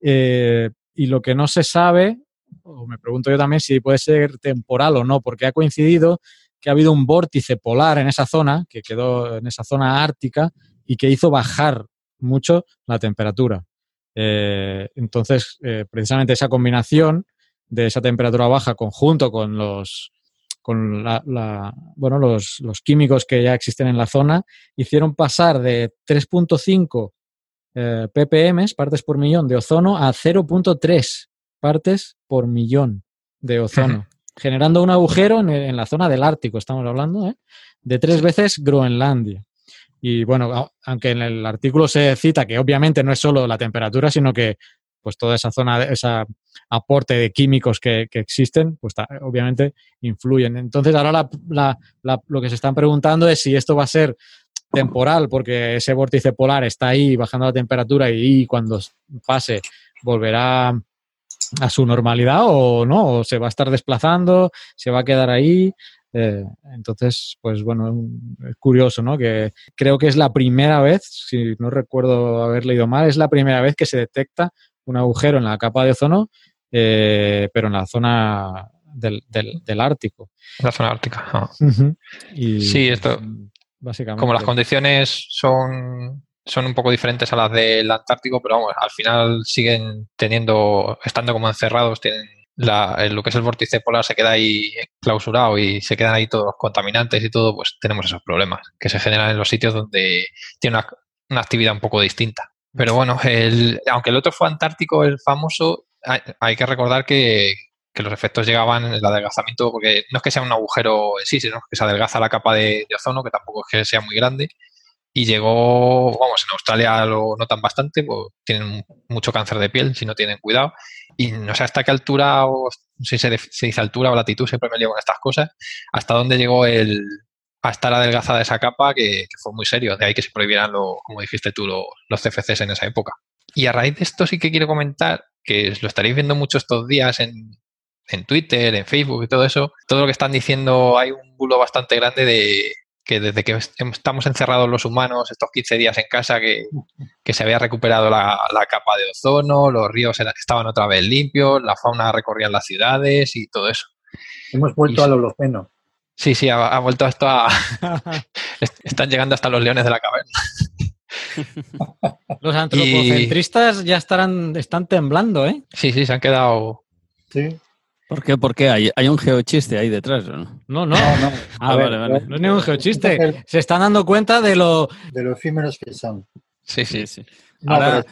Eh, y lo que no se sabe, o me pregunto yo también si puede ser temporal o no, porque ha coincidido que ha habido un vórtice polar en esa zona, que quedó en esa zona ártica y que hizo bajar mucho la temperatura. Eh, entonces, eh, precisamente esa combinación de esa temperatura baja conjunto con los con la, bueno, los, químicos que ya existen en la zona, hicieron pasar de 3.5 eh, ppm, partes por millón de ozono, a 0.3 partes por millón de ozono, generando un agujero en, la zona del Ártico, estamos hablando, ¿eh? de tres veces Groenlandia. Y bueno, aunque en el artículo se cita que obviamente no es solo la temperatura, sino que pues toda esa zona, ese aporte de químicos que, existen, pues obviamente influyen. Entonces ahora lo que se están preguntando es si esto va a ser temporal, porque ese vórtice polar está ahí bajando la temperatura y, cuando pase volverá a su normalidad o no, o se va a estar desplazando, se va a quedar ahí. Eh, entonces, pues bueno, es curioso, ¿no? Que creo que es la primera vez, si no recuerdo haber leído mal, es la primera vez que se detecta un agujero en la capa de ozono, eh, pero en la zona del, del, Ártico. La zona ártica. sí, esto. Básicamente. Como las condiciones son, son un poco diferentes a las del Antártico, pero vamos, al final siguen teniendo, estando como encerrados, tienen la, lo que es el vórtice polar se queda ahí clausurado y se quedan ahí todos los contaminantes y todo, pues tenemos esos problemas que se generan en los sitios donde tiene una actividad un poco distinta. Pero bueno, el, aunque el otro fue Antártico, el famoso, hay, que recordar que, los efectos llegaban en el adelgazamiento, porque no es que sea un agujero en sí, sino que se adelgaza la capa de, ozono, que tampoco es que sea muy grande. Y llegó, vamos, en Australia lo notan bastante, pues tienen mucho cáncer de piel si no tienen cuidado. Y no sé hasta qué altura, o si se, dice altura o latitud, siempre me lío con estas cosas, hasta dónde llegó el, a estar adelgazada esa capa que, fue muy serio. De ahí que se prohibieran, lo, como dijiste tú, los CFCs en esa época. Y a raíz de esto sí que quiero comentar, que lo estaréis viendo mucho estos días en, Twitter, en Facebook y todo eso, todo lo que están diciendo, hay un bulo bastante grande de que desde que estamos encerrados los humanos estos 15 días en casa, que, se había recuperado la, capa de ozono, los ríos estaban otra vez limpios, la fauna recorría las ciudades y todo eso. Hemos vuelto al Holoceno. Sí, sí, ha, vuelto esto a... Están llegando hasta los leones de la caverna. los antropocentristas ya estarán, están temblando, ¿eh? Sí, sí, se han quedado... Sí. ¿Por qué? ¿Por qué? ¿Hay, hay un geochiste ahí detrás? ¿no? No, no. no, ah, vale, vale. No es ningún geochiste. Se están dando cuenta de lo... De lo efímeros que son. Sí, sí, sí ahora,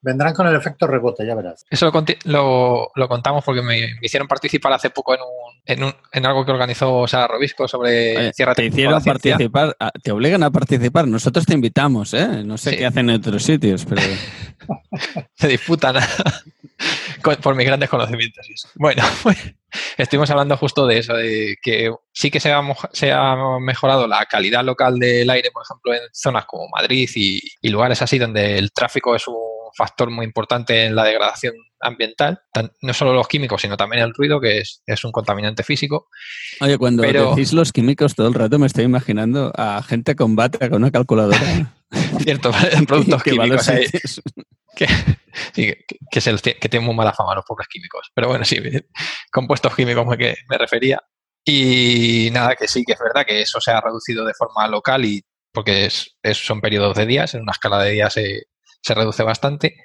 vendrán con el efecto rebote, ya verás. Eso lo, lo, contamos porque me, hicieron participar hace poco en, un, en, en algo que organizó Sara Robisco sobre cierre Te hicieron participar, te obligan a participar. Nosotros te invitamos, ¿eh? No sé qué hacen en otros sitios, pero. Se disputan por mis grandes conocimientos. Bueno, estuvimos hablando justo de eso, de que sí que se ha, se ha, mejorado la calidad local del aire, por ejemplo, en zonas como Madrid y, lugares así donde el tráfico es un factor muy importante en la degradación ambiental, no solo los químicos, sino también el ruido, que es, es un contaminante físico. Oye, cuando decís los químicos todo el rato me estoy imaginando a gente con bata con una calculadora. Cierto, productos químicos. que, que, que, tienen muy mala fama los pobres químicos. Pero bueno, sí, compuestos químicos me, que me refería. Y nada, que sí, que es verdad que eso se ha reducido de forma local y porque es, son periodos de días, en una escala de días se, se reduce bastante.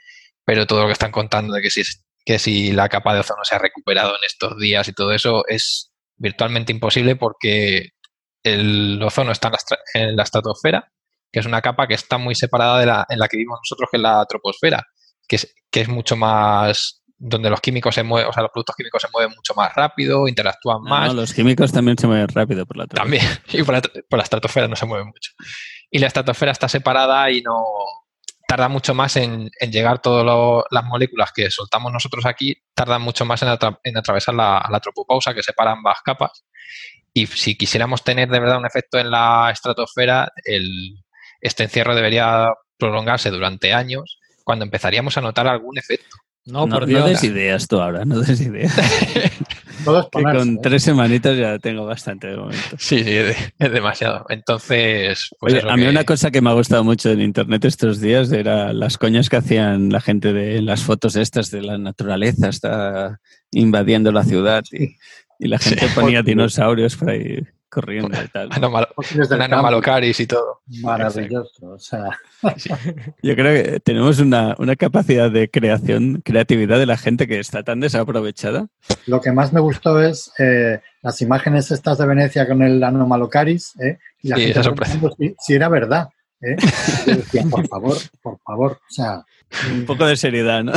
pero todo lo que están contando de que si, que si la capa de ozono se ha recuperado en estos días y todo eso es virtualmente imposible porque el ozono está en la, estratosfera, que es una capa que está muy separada de la en la que vivimos nosotros, que es la troposfera, que es, que es mucho más donde los químicos se mueven, o sea, los productos químicos se mueven mucho más rápido, interactúan más. No, los químicos también se mueven rápido por la También, y por la, por la estratosfera no se mueven mucho. Y la estratosfera está separada y no, tarda mucho más en, llegar todas las moléculas que soltamos nosotros aquí, tardan mucho más en, atravesar la, la, tropopausa que separa ambas capas. Y si quisiéramos tener de verdad un efecto en la estratosfera, este encierro debería prolongarse durante años, cuando empezaríamos a notar algún efecto. No, por Dios. No des ideas tú ahora, no des ideas. que con tres semanitas ya tengo bastante de momento. Sí, sí, es demasiado. Entonces, pues a mí una cosa que me ha gustado mucho en internet estos días era las coñas que hacían la gente de las fotos estas de la naturaleza, está invadiendo la ciudad y, la gente ponía dinosaurios por ahí corriendo y tal. Anomalocaris y todo. Maravilloso. O sea. Yo creo que tenemos una, capacidad de creación, creatividad de la gente que está tan desaprovechada. Lo que más me gustó es eh, las imágenes estas de Venecia con el Anomalocaris, ¿eh? y la gente si, era verdad. ¿eh? por favor, por favor. O sea, un poco de seriedad, ¿no?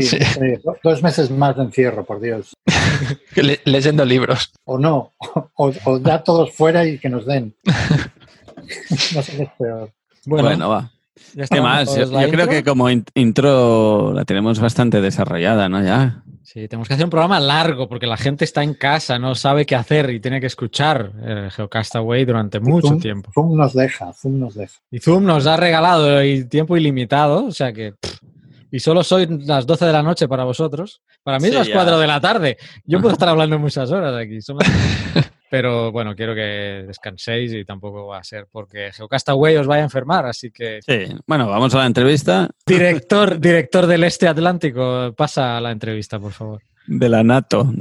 Sí, dos meses más de encierro, por Dios. leyendo libros. O no, o, ya todos fuera y que nos den. no sé qué es peor. Bueno, va. ¿Qué más? Yo, creo que como intro la tenemos bastante desarrollada, ¿no? Ya. Sí, tenemos que hacer un programa largo porque la gente está en casa, no sabe qué hacer y tiene que escuchar eh, Geocastaway durante mucho tiempo. Zoom nos deja, Zoom nos deja. Y Zoom nos ha regalado tiempo ilimitado, o sea que... y solo soy las 12 de la noche para vosotros. Para mí es las 4 de la tarde. Yo puedo estar hablando muchas horas aquí. Pero bueno, quiero que descanséis y tampoco va a ser porque Geocastaway os vaya a enfermar, así que... Sí, bueno, vamos a la entrevista. Director, director del Este Atlántico, pasa a la entrevista, por favor. De la NATO,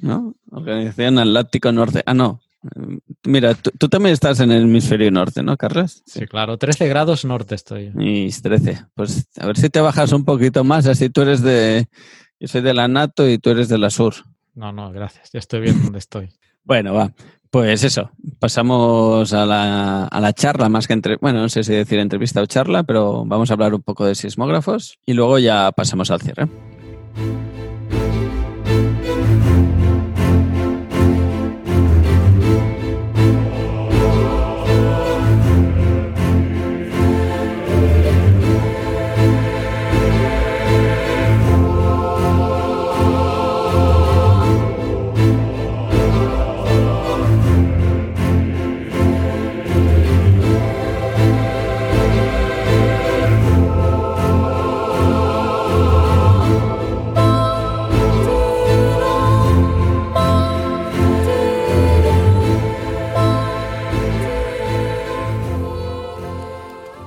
¿no? Organización Atlántico Norte. Ah, no. Mira, tú, también estás en el hemisferio norte, ¿no, Carlos? Sí, claro, 13 grados norte estoy. Y 13. Pues a ver si te bajas un poquito más, así tú eres de... Yo soy de la NATO y tú eres de la sur. No, no, gracias. Ya estoy bien donde estoy. Bueno, va. Pues eso, pasamos a la, a la, charla más que entre, bueno, no sé si decir entrevista o charla, pero vamos a hablar un poco de sismógrafos y luego ya pasamos al cierre.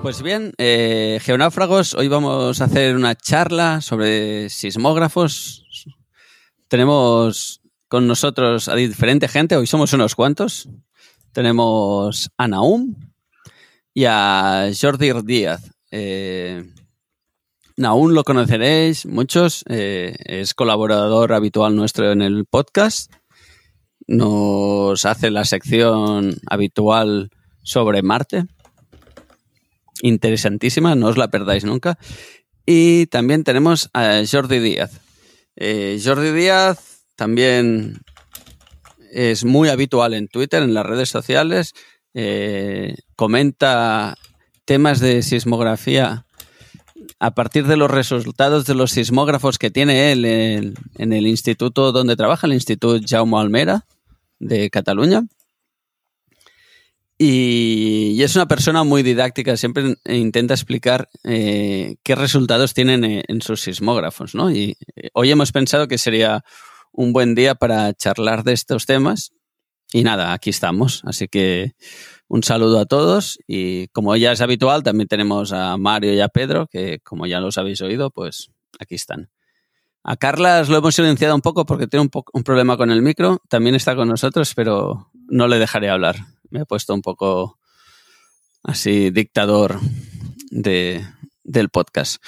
Pues bien, eh, geonáufragos, hoy vamos a hacer una charla sobre sismógrafos. Tenemos con nosotros a diferente gente, hoy somos unos cuantos. Tenemos a Naum y a Jordi Díaz. Eh, Naum lo conoceréis muchos, eh, es colaborador habitual nuestro en el podcast. Nos hace la sección habitual sobre Marte interesantísima, no os la perdáis nunca. Y también tenemos a Jordi Díaz. Eh, Jordi Díaz también es muy habitual en Twitter, en las redes sociales. Eh, comenta temas de sismografía a partir de los resultados de los sismógrafos que tiene él en, en el instituto donde trabaja, el Instituto Jaume Almera de Cataluña. Y, es una persona muy didáctica, siempre intenta explicar eh, qué resultados tienen eh, en, sus sismógrafos, ¿no? Y eh, hoy hemos pensado que sería un buen día para charlar de estos temas. Y nada, aquí estamos. Así que un saludo a todos y como ya es habitual, también tenemos a Mario y a Pedro, que como ya los habéis oído, pues aquí están. A Carlas lo hemos silenciado un poco porque tiene un, un problema con el micro. También está con nosotros, pero no le dejaré hablar me he puesto un poco así dictador de, del podcast.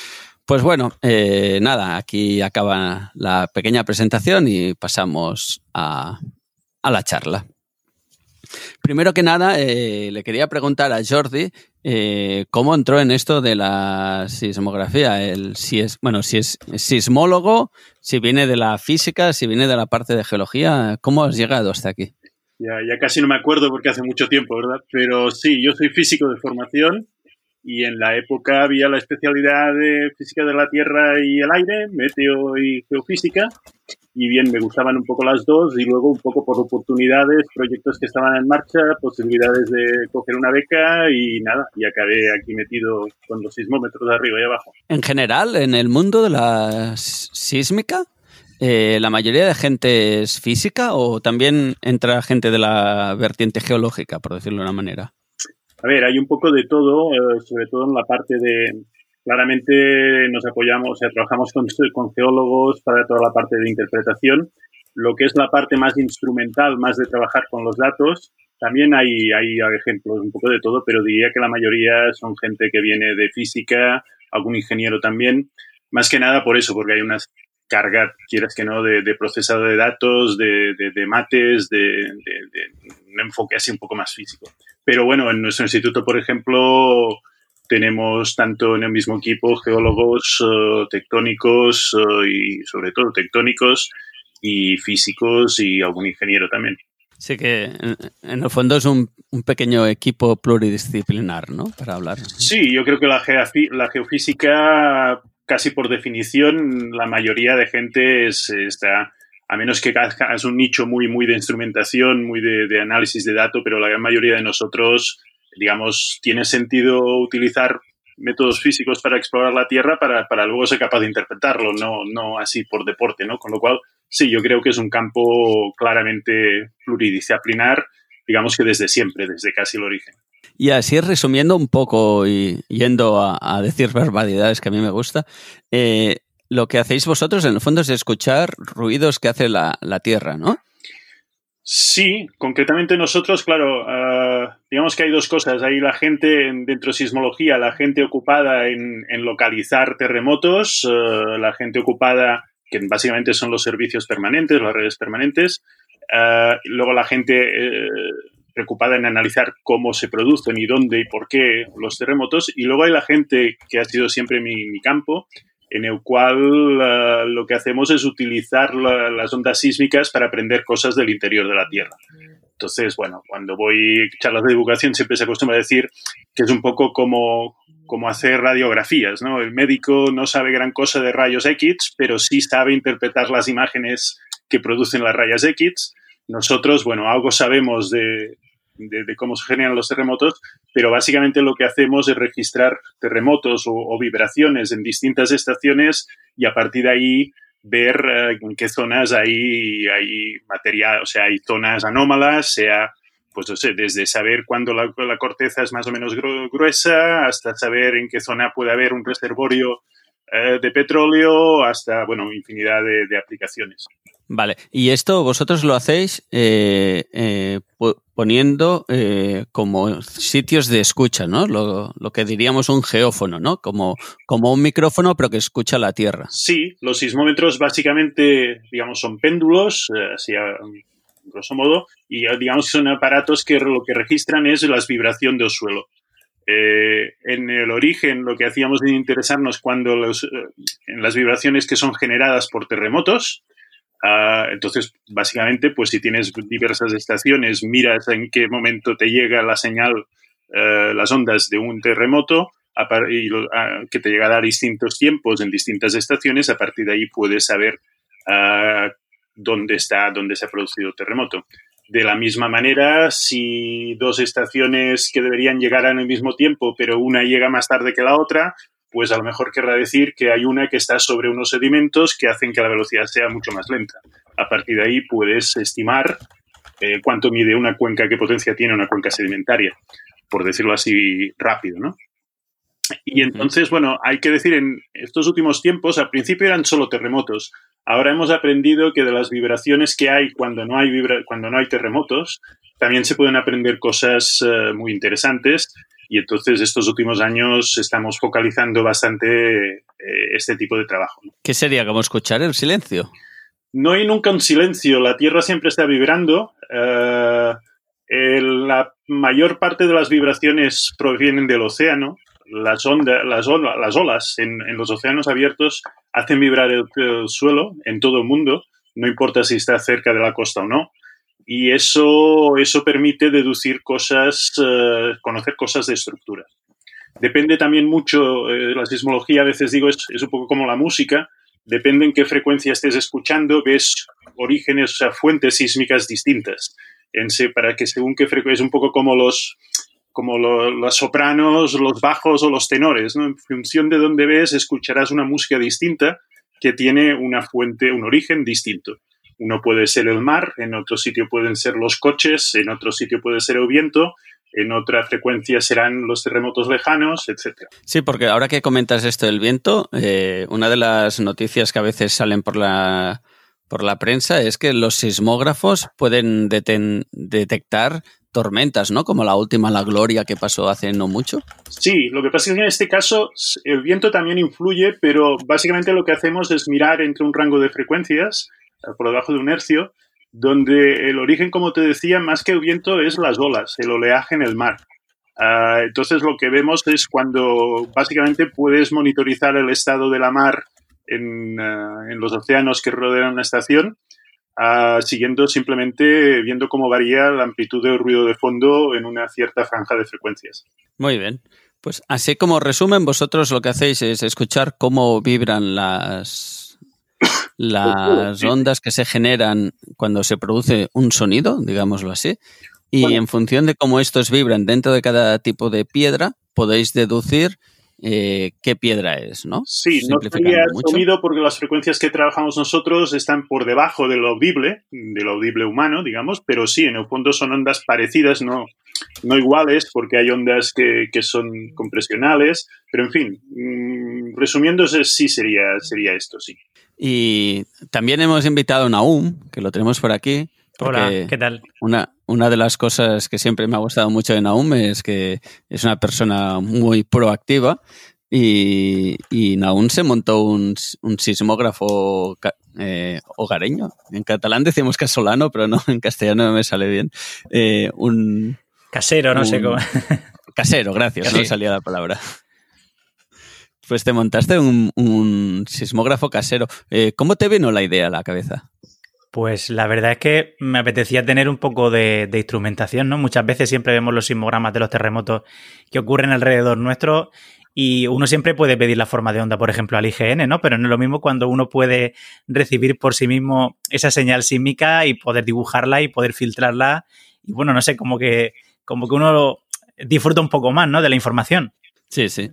Pues bueno, eh, nada, aquí acaba la pequeña presentación y pasamos a, la charla. Primero que nada, eh, le quería preguntar a Jordi eh, cómo entró en esto de la sismografía. El, si es, bueno, si es sismólogo, si viene de la física, si viene de la parte de geología, ¿cómo has llegado hasta aquí? Ya, ya casi no me acuerdo porque hace mucho tiempo, ¿verdad? Pero sí, yo soy físico de formación y en la época había la especialidad de física de la Tierra y el aire, meteo y geofísica, y bien, me gustaban un poco las dos y luego un poco por oportunidades, proyectos que estaban en marcha, posibilidades de coger una beca y nada, y acabé aquí metido con los sismómetros de arriba y abajo. En general, en el mundo de la sísmica, eh, ¿la mayoría de gente es física o también entra gente de la vertiente geológica, por decirlo de una manera? A ver, hay un poco de todo, eh, sobre todo en la parte de, claramente nos apoyamos, o sea, trabajamos con, con, geólogos para toda la parte de interpretación. Lo que es la parte más instrumental, más de trabajar con los datos, también hay, hay ejemplos, un poco de todo, pero diría que la mayoría son gente que viene de física, algún ingeniero también. Más que nada por eso, porque hay unas cargas, quieras que no, de, procesado de datos, de, de mates, de, un enfoque así un poco más físico. Pero bueno, en nuestro instituto, por ejemplo, tenemos tanto en el mismo equipo geólogos eh, tectónicos eh, y sobre todo tectónicos y físicos y algún ingeniero también. Sí que en el fondo es un, pequeño equipo pluridisciplinar, ¿no? Para hablar. Sí, yo creo que la, la geofísica, casi por definición, la mayoría de gente está a menos que es un nicho muy, muy de instrumentación, muy de, análisis de datos, pero la gran mayoría de nosotros, digamos, tiene sentido utilizar métodos físicos para explorar la Tierra para, para, luego ser capaz de interpretarlo, no, no así por deporte, ¿no? Con lo cual, sí, yo creo que es un campo claramente pluridisciplinar, digamos que desde siempre, desde casi el origen. Y así resumiendo un poco y yendo a, decir barbaridades que a mí me gusta, eh, lo que hacéis vosotros en el fondo es escuchar ruidos que hace la, Tierra, ¿no? Sí, concretamente nosotros, claro, ah, digamos que hay dos cosas. Hay la gente dentro de sismología, la gente ocupada en, localizar terremotos, ah, la gente ocupada, que básicamente son los servicios permanentes, las redes permanentes, uh, luego la gente eh, preocupada en analizar cómo se producen y dónde y por qué los terremotos, y luego hay la gente que ha sido siempre mi campo, en el cual uh, lo que hacemos es utilizar las ondas sísmicas para aprender cosas del interior de la Tierra. Entonces, bueno, cuando voy a charlas de divulgación siempre se acostumbra a decir que es un poco como, como hacer radiografías, ¿no? El médico no sabe gran cosa de rayos X, pero sí sabe interpretar las imágenes que producen las rayas X. Nosotros, bueno, algo sabemos de, cómo se generan los terremotos, pero básicamente lo que hacemos es registrar terremotos o, vibraciones en distintas estaciones y a partir de ahí ver eh, en qué zonas hay, hay material, o sea, hay zonas anómalas, sea, pues no sé, desde saber cuándo la, corteza es más o menos gruesa hasta saber en qué zona puede haber un reservorio eh, de petróleo hasta, bueno, infinidad de aplicaciones. Vale, y esto vosotros lo hacéis eh, eh, poniendo eh, como sitios de escucha, ¿no? Lo, que diríamos un geófono, ¿no? Como, como un micrófono, pero que escucha la Tierra. Sí, los sismómetros básicamente, digamos, son péndulos, así a grosso modo, y digamos que son aparatos que lo que registran es la vibración del suelo. en el origen lo que hacíamos de interesarnos cuando los, en las vibraciones que son generadas por terremotos, Ah, entonces, básicamente, pues si tienes diversas estaciones, miras en qué momento te llega la señal, eh, las ondas de un terremoto, y, ah, que te llega a distintos tiempos en distintas estaciones, a partir de ahí puedes saber ah, dónde está, dónde se ha producido el terremoto. De la misma manera, si dos estaciones que deberían llegar al mismo tiempo, pero una llega más tarde que la otra, pues a lo mejor querrá decir que hay una que está sobre unos sedimentos que hacen que la velocidad sea mucho más lenta. A partir de ahí puedes estimar eh, cuánto mide una cuenca, qué potencia tiene una cuenca sedimentaria, por decirlo así rápido, ¿no? Y entonces, bueno, hay que decir, en estos últimos tiempos, al principio eran solo terremotos. Ahora hemos aprendido que de las vibraciones que hay cuando no hay, cuando no hay terremotos, también se pueden aprender cosas eh, muy interesantes y entonces estos últimos años estamos focalizando bastante eh, este tipo de trabajo. ¿Qué sería como escuchar el silencio? No hay nunca un silencio, la Tierra siempre está vibrando. Eh, la mayor parte de las vibraciones provienen del océano. Las, ondas, las, las olas en, los océanos abiertos hacen vibrar el, suelo en todo el mundo, no importa si está cerca de la costa o no y eso, eso permite deducir cosas, eh, conocer cosas de estructura. Depende también mucho, eh, la sismología a veces digo es, un poco como la música, depende en qué frecuencia estés escuchando, ves orígenes, o sea, fuentes sísmicas distintas. En, para que según qué frecuencia, es un poco como los, como los sopranos, los bajos o los tenores, ¿no? En función de dónde ves, escucharás una música distinta que tiene una fuente, un origen distinto. Uno puede ser el mar, en otro sitio pueden ser los coches, en otro sitio puede ser el viento, en otra frecuencia serán los terremotos lejanos, etcétera. Sí, porque ahora que comentas esto del viento, eh, una de las noticias que a veces salen por la, por la prensa es que los sismógrafos pueden detectar tormentas, ¿no? Como la última, la Gloria, que pasó hace no mucho. Sí, lo que pasa es que en este caso el viento también influye, pero básicamente lo que hacemos es mirar entre un rango de frecuencias por debajo de un hercio, donde el origen, como te decía, más que el viento es las olas, el oleaje en el mar. Ah, entonces lo que vemos es cuando básicamente puedes monitorizar el estado de la mar en, ah, los océanos que rodean una estación, ah, siguiendo simplemente viendo cómo varía la amplitud del ruido de fondo en una cierta franja de frecuencias. Muy bien. Pues así como resumen, vosotros lo que hacéis es escuchar cómo vibran las las ondas que se generan cuando se produce un sonido, digámoslo así, y en función de cómo estos vibran dentro de cada tipo de piedra, podéis deducir eh, qué piedra es, ¿no? Sí, no sería sonido porque las frecuencias que trabajamos nosotros están por debajo de lo audible, de lo audible humano, digamos, pero sí, en el fondo son ondas parecidas, no, no iguales, porque hay ondas que, que son compresionales, pero en fin, mm, resumiendo, sí sería, sería esto, sí. Y también hemos invitado a Naum, que lo tenemos por aquí. Hola, ¿qué tal? Una, una de las cosas que siempre me ha gustado mucho de Naum es que es una persona muy proactiva y, y Naum se montó un, un sismógrafo eh, hogareño. En catalán decimos casolano, pero no, en castellano no me sale bien. Eh, un Casero, no sé cómo. Casero, gracias, no salía la palabra. Pues te montaste un, sismógrafo casero. Eh, ¿Cómo te vino la idea a la cabeza? Pues la verdad es que me apetecía tener un poco de, instrumentación, ¿no? Muchas veces siempre vemos los sismogramas de los terremotos que ocurren alrededor nuestro y uno siempre puede pedir la forma de onda, por ejemplo, al IGN, ¿no? Pero no es lo mismo cuando uno puede recibir por sí mismo esa señal sísmica y poder dibujarla y poder filtrarla. Y bueno, no sé, como que, como que uno disfruta un poco más, ¿no? De la información. Sí, sí.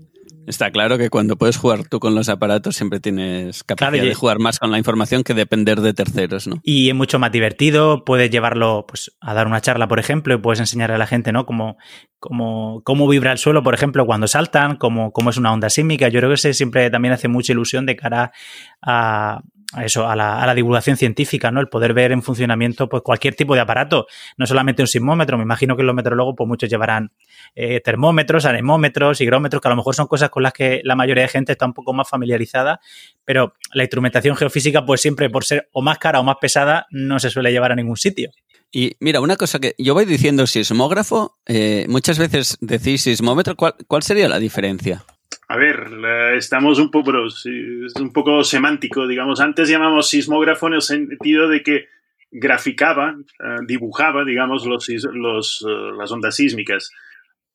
Está claro que cuando puedes jugar tú con los aparatos siempre tienes capacidad de jugar más con la información que depender de terceros, ¿no? Y es mucho más divertido, puedes llevarlo pues, a dar una charla, por ejemplo, y puedes enseñar a la gente, ¿no? Cómo, cómo, cómo vibra el suelo, por ejemplo, cuando saltan, cómo, cómo es una onda sísmica. Yo creo que ese siempre también hace mucha ilusión de cara a, a eso, a la, a la, divulgación científica, ¿no? El poder ver en funcionamiento pues, cualquier tipo de aparato, no solamente un sismómetro. Me imagino que los meteorólogos, pues muchos llevarán eh, termómetros, anemómetros, higrómetros, que a lo mejor son cosas con las que la mayoría de gente está un poco más familiarizada, pero la instrumentación geofísica, pues siempre por ser o más cara o más pesada, no se suele llevar a ningún sitio. Y mira, una cosa que yo voy diciendo sismógrafo, eh, muchas veces decís sismómetro, ¿cuál, ¿cuál sería la diferencia? A ver, estamos un poco, un poco semántico, digamos. Antes llamamos sismógrafo en el sentido de que graficaba, eh, dibujaba, digamos, los, los, eh, las ondas sísmicas.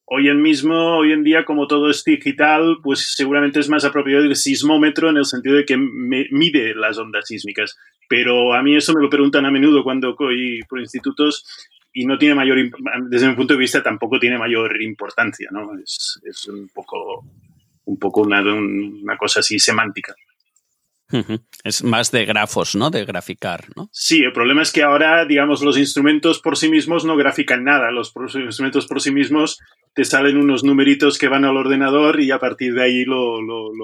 Hoy en mismo, hoy en día, como todo es digital, pues seguramente es más apropiado el sismómetro en el sentido de que mide las ondas sísmicas. Pero a mí eso me lo preguntan a menudo cuando voy por institutos y no tiene mayor, desde mi punto de vista, tampoco tiene mayor importancia, ¿no? Es, es un poco un poco una, una cosa así semántica. Es más de grafos, ¿no? De graficar, ¿no? Sí, el problema es que ahora, digamos, los instrumentos por sí mismos no grafican nada. Los instrumentos por sí mismos te salen unos numeritos que van al ordenador y a partir de ahí lo,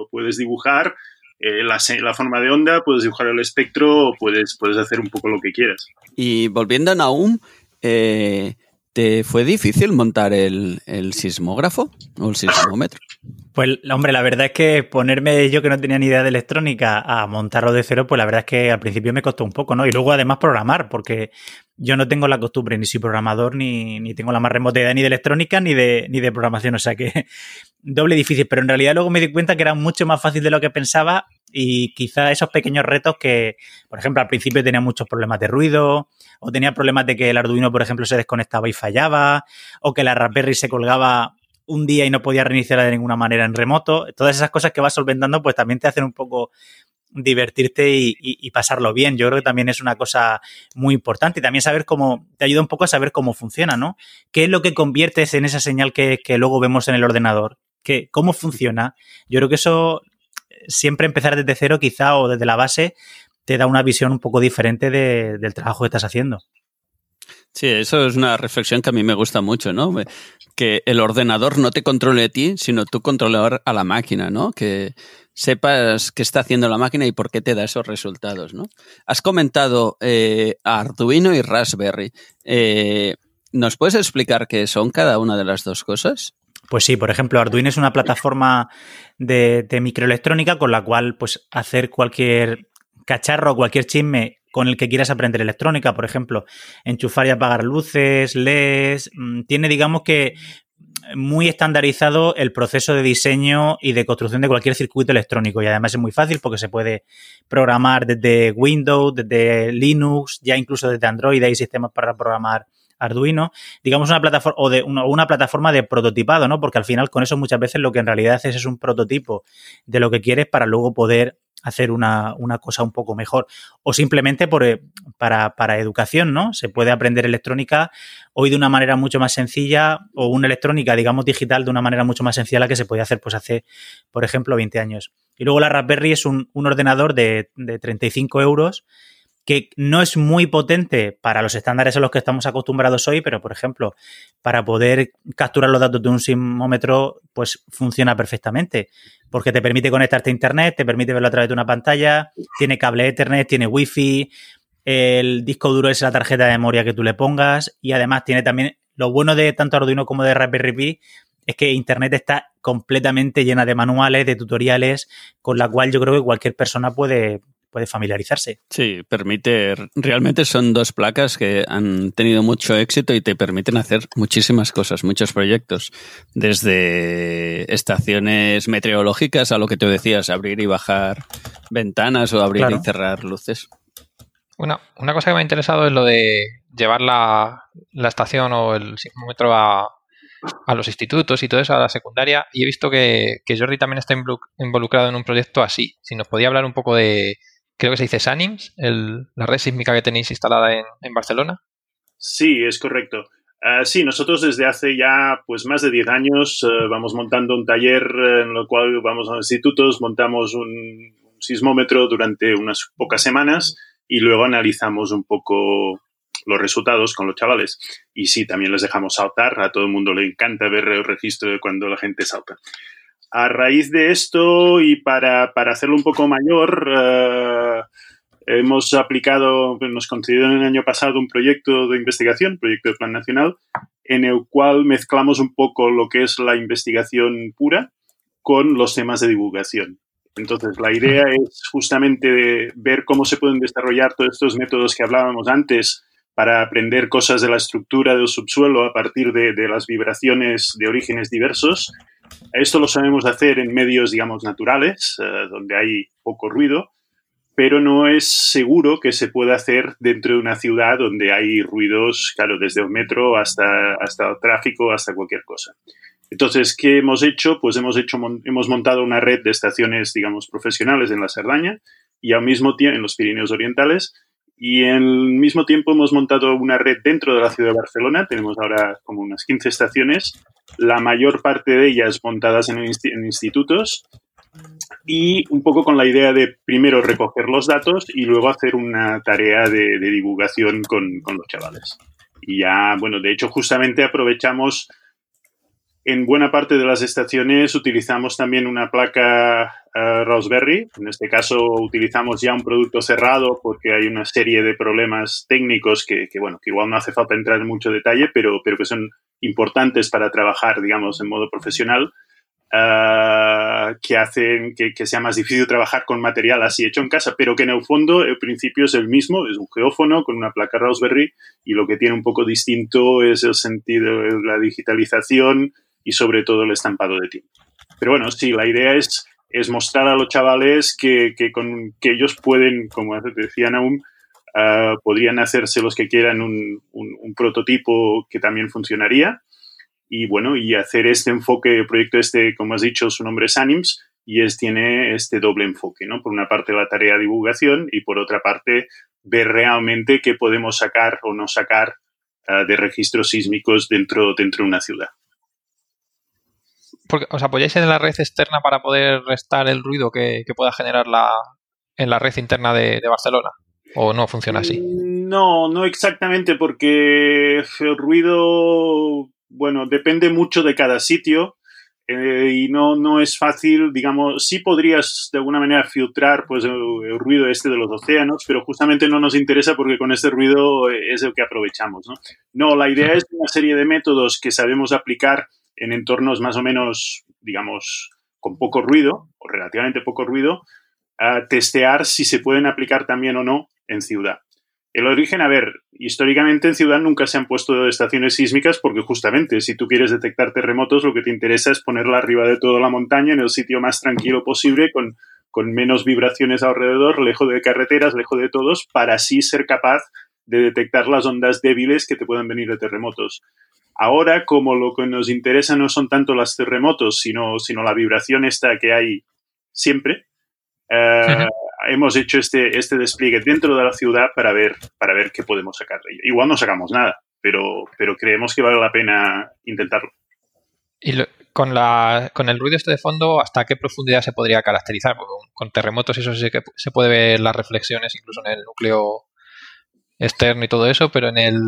puedes dibujar. Eh, la, la, forma de onda, puedes dibujar el espectro, puedes, puedes hacer un poco lo que quieras. Y volviendo a Naum, eh, ¿Te fue difícil montar el, sismógrafo o el sismómetro? Pues, hombre, la verdad es que ponerme yo que no tenía ni idea de electrónica a montarlo de cero, pues la verdad es que al principio me costó un poco, ¿no? Y luego además programar, porque yo no tengo la costumbre, ni soy programador, ni, ni tengo la más remota idea ni de electrónica ni de, ni de programación, o sea que doble difícil, pero en realidad luego me di cuenta que era mucho más fácil de lo que pensaba y quizá esos pequeños retos que, por ejemplo, al principio tenía muchos problemas de ruido o tenía problemas de que el Arduino, por ejemplo, se desconectaba y fallaba o que la Raspberry se colgaba un día y no podía reiniciarla de ninguna manera en remoto. Todas esas cosas que vas solventando pues también te hacen un poco divertirte y, pasarlo bien. Yo creo que también es una cosa muy importante y también saber cómo, te ayuda un poco a saber cómo funciona, ¿no? ¿Qué es lo que conviertes en esa señal que, luego vemos en el ordenador? ¿Qué, ¿Cómo funciona? Yo creo que eso siempre empezar desde cero quizá o desde la base te da una visión un poco diferente del trabajo que estás haciendo. Sí, eso es una reflexión que a mí me gusta mucho, ¿no? Que el ordenador no te controle a ti, sino tú controlar a la máquina, ¿no? Que sepas qué está haciendo la máquina y por qué te da esos resultados, ¿no? Has comentado eh, Arduino y Raspberry. Eh, ¿Nos puedes explicar qué son cada una de las dos cosas? Pues sí, por ejemplo, Arduino es una plataforma de, microelectrónica con la cual pues hacer cualquier cacharro, cualquier chisme con el que quieras aprender electrónica, por ejemplo, enchufar y apagar luces, LEDs, mm, tiene digamos que muy estandarizado el proceso de diseño y de construcción de cualquier circuito electrónico y además es muy fácil porque se puede programar desde Windows, desde Linux, ya incluso desde Android hay sistemas para programar Arduino, digamos una plataforma o de una, plataforma de prototipado, ¿no? Porque al final con eso muchas veces lo que en realidad haces es un prototipo de lo que quieres para luego poder hacer una, cosa un poco mejor. O simplemente por, eh, para, para, educación, ¿no? Se puede aprender electrónica hoy de una manera mucho más sencilla o una electrónica, digamos, digital de una manera mucho más sencilla la que se podía hacer pues hace, por ejemplo, 20 años. Y luego la Raspberry es un, un ordenador de, de 35 euros que no es muy potente para los estándares a los que estamos acostumbrados hoy, pero por ejemplo, para poder capturar los datos de un sismómetro, pues funciona perfectamente, porque te permite conectarte a internet, te permite verlo a través de una pantalla, tiene cable Ethernet, tiene wifi, el disco duro es la tarjeta de memoria que tú le pongas y además tiene también lo bueno de tanto Arduino como de Raspberry Pi es que Internet está completamente llena de manuales, de tutoriales, con la cual yo creo que cualquier persona puede, puede familiarizarse. Sí, permite, realmente son dos placas que han tenido mucho éxito y te permiten hacer muchísimas cosas, muchos proyectos, desde estaciones meteorológicas a lo que tú decías, abrir y bajar ventanas o abrir y cerrar luces. Una, una cosa que me ha interesado es lo de llevar la, estación o el sismómetro a, a los institutos y todo eso, a la secundaria, y he visto que, que Jordi también está involucrado en un proyecto así. Si nos podía hablar un poco de, creo que se dice SANIMS, la red sísmica que tenéis instalada en, Barcelona. Sí, es correcto. Ah, sí, nosotros desde hace ya pues más de 10 años eh, vamos montando un taller en el cual vamos a institutos, montamos un, sismómetro durante unas pocas semanas y luego analizamos un poco los resultados con los chavales. Y sí, también les dejamos saltar. A todo el mundo le encanta ver el registro de cuando la gente salta. A raíz de esto y para, hacerlo un poco mayor, eh, hemos aplicado, nos concedieron el año pasado un proyecto de investigación, proyecto de plan nacional, en el cual mezclamos un poco lo que es la investigación pura con los temas de divulgación. Entonces, la idea es justamente ver cómo se pueden desarrollar todos estos métodos que hablábamos antes para aprender cosas de la estructura del subsuelo a partir de, de las vibraciones de orígenes diversos esto lo sabemos hacer en medios, digamos, naturales, eh, donde hay poco ruido, pero no es seguro que se pueda hacer dentro de una ciudad donde hay ruidos, claro, desde el metro hasta, hasta el tráfico, hasta cualquier cosa. Entonces, ¿qué hemos hecho? Pues hemos, hecho, hemos montado una red de estaciones, digamos, profesionales en la Cerdaña y al mismo tiempo en los Pirineos Orientales y al mismo tiempo hemos montado una red dentro de la ciudad de Barcelona. Tenemos ahora como unas 15 estaciones, la mayor parte de ellas montadas en, institutos y un poco con la idea de primero recoger los datos y luego hacer una tarea de, divulgación con, los chavales. Y ya, bueno, de hecho justamente aprovechamos en buena parte de las estaciones utilizamos también una placa Raspberry. En este caso utilizamos ya un producto cerrado porque hay una serie de problemas técnicos que, bueno, que igual no hace falta entrar en mucho detalle, pero, pero que son importantes para trabajar, digamos, en modo profesional. Ah, que hacen que, sea más difícil trabajar con material así hecho en casa, pero que en el fondo el principio es el mismo, es un geófono con una placa Raspberry y lo que tiene un poco distinto es el sentido, la digitalización y sobre todo el estampado de tinta. Pero bueno, sí, la idea es, es mostrar a los chavales que, que, con, que ellos pueden, como decían aún, ah, podrían hacerse los que quieran un, un prototipo que también funcionaría y bueno, y hacer este enfoque, proyecto este, como has dicho, su nombre es ANIMS y es, tiene este doble enfoque, ¿no? Por una parte la tarea de divulgación y por otra parte ver realmente qué podemos sacar o no sacar uh, de registros sísmicos dentro, dentro de una ciudad. Porque, ¿Os apoyáis en la red externa para poder restar el ruido que, que pueda generar la, en la red interna de, de Barcelona? ¿O no funciona así? No, no exactamente, porque el ruido bueno, depende mucho de cada sitio eh, y no, no es fácil, digamos, sí podrías de alguna manera filtrar pues el, ruido este de los océanos, pero justamente no nos interesa porque con este ruido es el que aprovechamos, ¿no? No, la idea es una serie de métodos que sabemos aplicar en entornos más o menos, digamos, con poco ruido o relativamente poco ruido, a testear si se pueden aplicar también o no en ciudad. El origen, a ver, históricamente en ciudad nunca se han puesto estaciones sísmicas porque justamente si tú quieres detectar terremotos lo que te interesa es ponerla arriba de toda la montaña en el sitio más tranquilo posible con, con menos vibraciones alrededor, lejos de carreteras, lejos de todos, para así ser capaz de detectar las ondas débiles que te puedan venir de terremotos. Ahora, como lo que nos interesa no son tanto los terremotos, sino, sino la vibración esta que hay siempre, eh, hemos hecho este, este despliegue dentro de la ciudad para ver, para ver qué podemos sacar de ello. Igual no sacamos nada, pero, pero creemos que vale la pena intentarlo. Y con, la, con el ruido este de fondo, ¿hasta qué profundidad se podría caracterizar? Porque con terremotos eso sí que se puede ver las reflexiones incluso en el núcleo externo y todo eso, pero en el,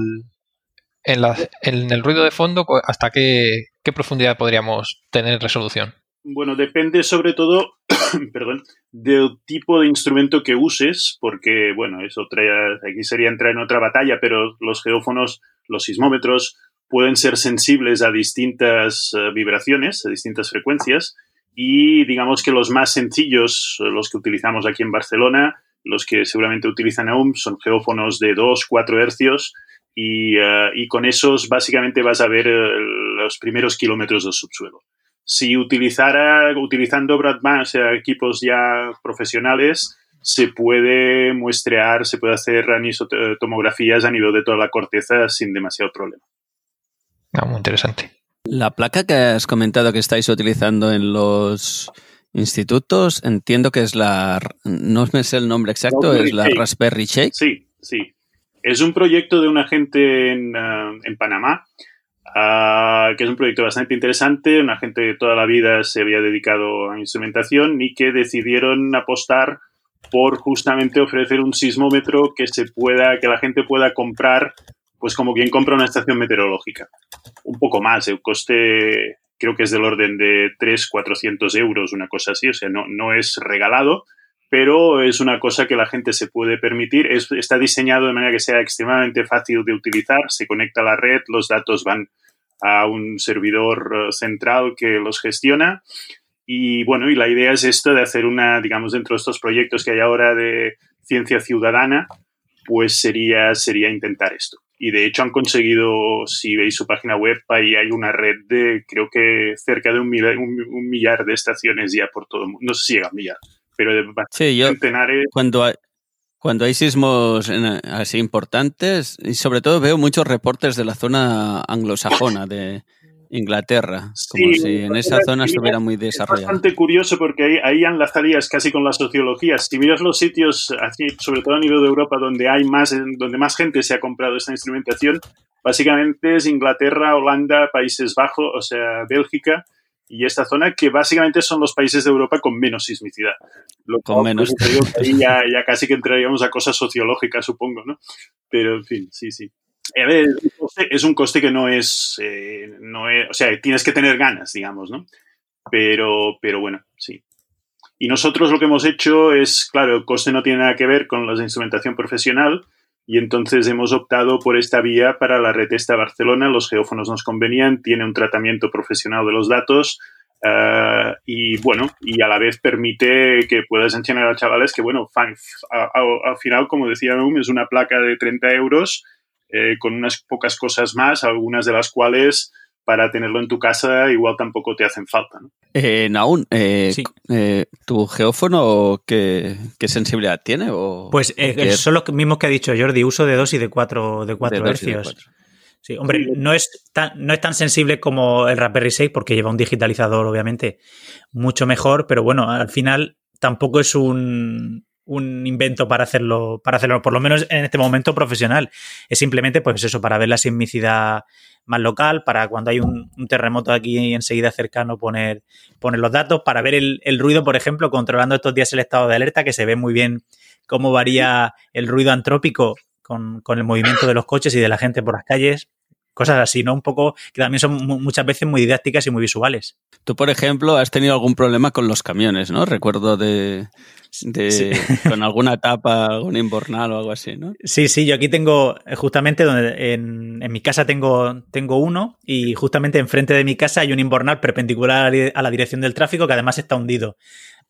en, el ruido de fondo, ¿hasta qué, qué profundidad podríamos tener resolución? Bueno, depende sobre todo, perdón, del tipo de instrumento que uses, porque, bueno, eso trae, aquí sería entrar en otra batalla, pero los geófonos, los sismómetros, pueden ser sensibles a distintas uh, vibraciones, a distintas frecuencias, y digamos que los más sencillos, los que utilizamos aquí en Barcelona, los que seguramente utilizan aún, son geófonos de 2, 4 hercios, y, uh, y con esos básicamente vas a ver uh, los primeros kilómetros del subsuelo si utilizara, utilizando Broadband, o sea, equipos ya profesionales, se puede muestrear, se puede hacer anisotomografías a nivel de toda la corteza sin demasiado problema. Ah, muy interesante. La placa que has comentado que estáis utilizando en los institutos, entiendo que es la, no me sé el nombre exacto, es la Raspberry Shake. Sí, sí. Es un proyecto de una gente en, uh, en Panamá Ah, que es un proyecto bastante interesante, una gente que toda la vida se había dedicado a instrumentación y que decidieron apostar por justamente ofrecer un sismómetro que se pueda, que la gente pueda comprar, pues como quien compra una estación meteorológica. Un poco más, el coste creo que es del orden de 3, 400 euros, una cosa así, o sea, no, no es regalado, pero es una cosa que la gente se puede permitir. está diseñado de manera que sea extremadamente fácil de utilizar, se conecta a la red, los datos van a un servidor eh, central que los gestiona. Y bueno, y la idea es esto de hacer una, digamos, dentro de estos proyectos que hay ahora de ciencia ciudadana, pues sería, sería intentar esto. Y de hecho han conseguido, si veis su página web, ahí hay una red de creo que cerca de un millar, un, millar de estaciones ya por todo el mundo. No sé si llega a un millar, pero de sí, yo, centenares. Cuando hay, cuando hay sismos así importantes, y sobre todo veo muchos reportes de la zona anglosajona de Inglaterra, como si en esa zona estuviera muy desarrollado. Es bastante curioso porque ahí, ahí enlazarías casi con la sociología. Si miras los sitios, sobre todo a nivel de Europa, donde hay más, donde más gente se ha comprado esta instrumentación, básicamente es Inglaterra, Holanda, Países Bajos, o sea, Bélgica, y esta zona que básicamente son los países de Europa con menos sismicidad. Lo con menos. ahí ya, ya, casi que entraríamos a cosas sociológicas, supongo, ¿no? Pero, en fin, sí, sí. A ver, es un coste que no es, eh, no es, o sea, tienes que tener ganas, digamos, ¿no? Pero, pero bueno, sí. Y nosotros lo que hemos hecho es, claro, el coste no tiene nada que ver con la instrumentación profesional y entonces hemos optado por esta vía para la red esta Barcelona. Los geófonos nos convenían, tiene un tratamiento profesional de los datos eh, y bueno, y a la vez permite que puedas enseñar a chavales que, bueno, al final, como decía es una placa de 30 euros eh, con unas pocas cosas más, algunas de las cuales para tenerlo en tu casa igual tampoco te hacen falta. ¿no? Eh, Naun, eh, eh, ¿tu geófono qué, sensibilidad tiene? O, pues son los mismos que ha dicho Jordi, uso de 2 y de 4 de cuatro hercios. Sí, hombre, no es, tan, no es tan sensible como el Raspberry 6 porque lleva un digitalizador, obviamente, mucho mejor, pero bueno, al final tampoco es un, un invento para hacerlo, para hacerlo, por lo menos en este momento profesional. Es simplemente, pues eso, para ver la sismicidad más local, para cuando hay un, terremoto aquí enseguida cercano poner, poner los datos, para ver el, ruido, por ejemplo, controlando estos días el estado de alerta, que se ve muy bien cómo varía el ruido antrópico con, con el movimiento de los coches y de la gente por las calles cosas así, ¿no? Un poco que también son muchas veces muy didácticas y muy visuales. Tú, por ejemplo, has tenido algún problema con los camiones, ¿no? Recuerdo de, con alguna etapa, algún inbornal o algo así, ¿no? Sí, sí, yo aquí tengo, eh, justamente donde en, mi casa tengo, tengo uno y justamente enfrente de mi casa hay un inbornal perpendicular a la dirección del tráfico que además está hundido.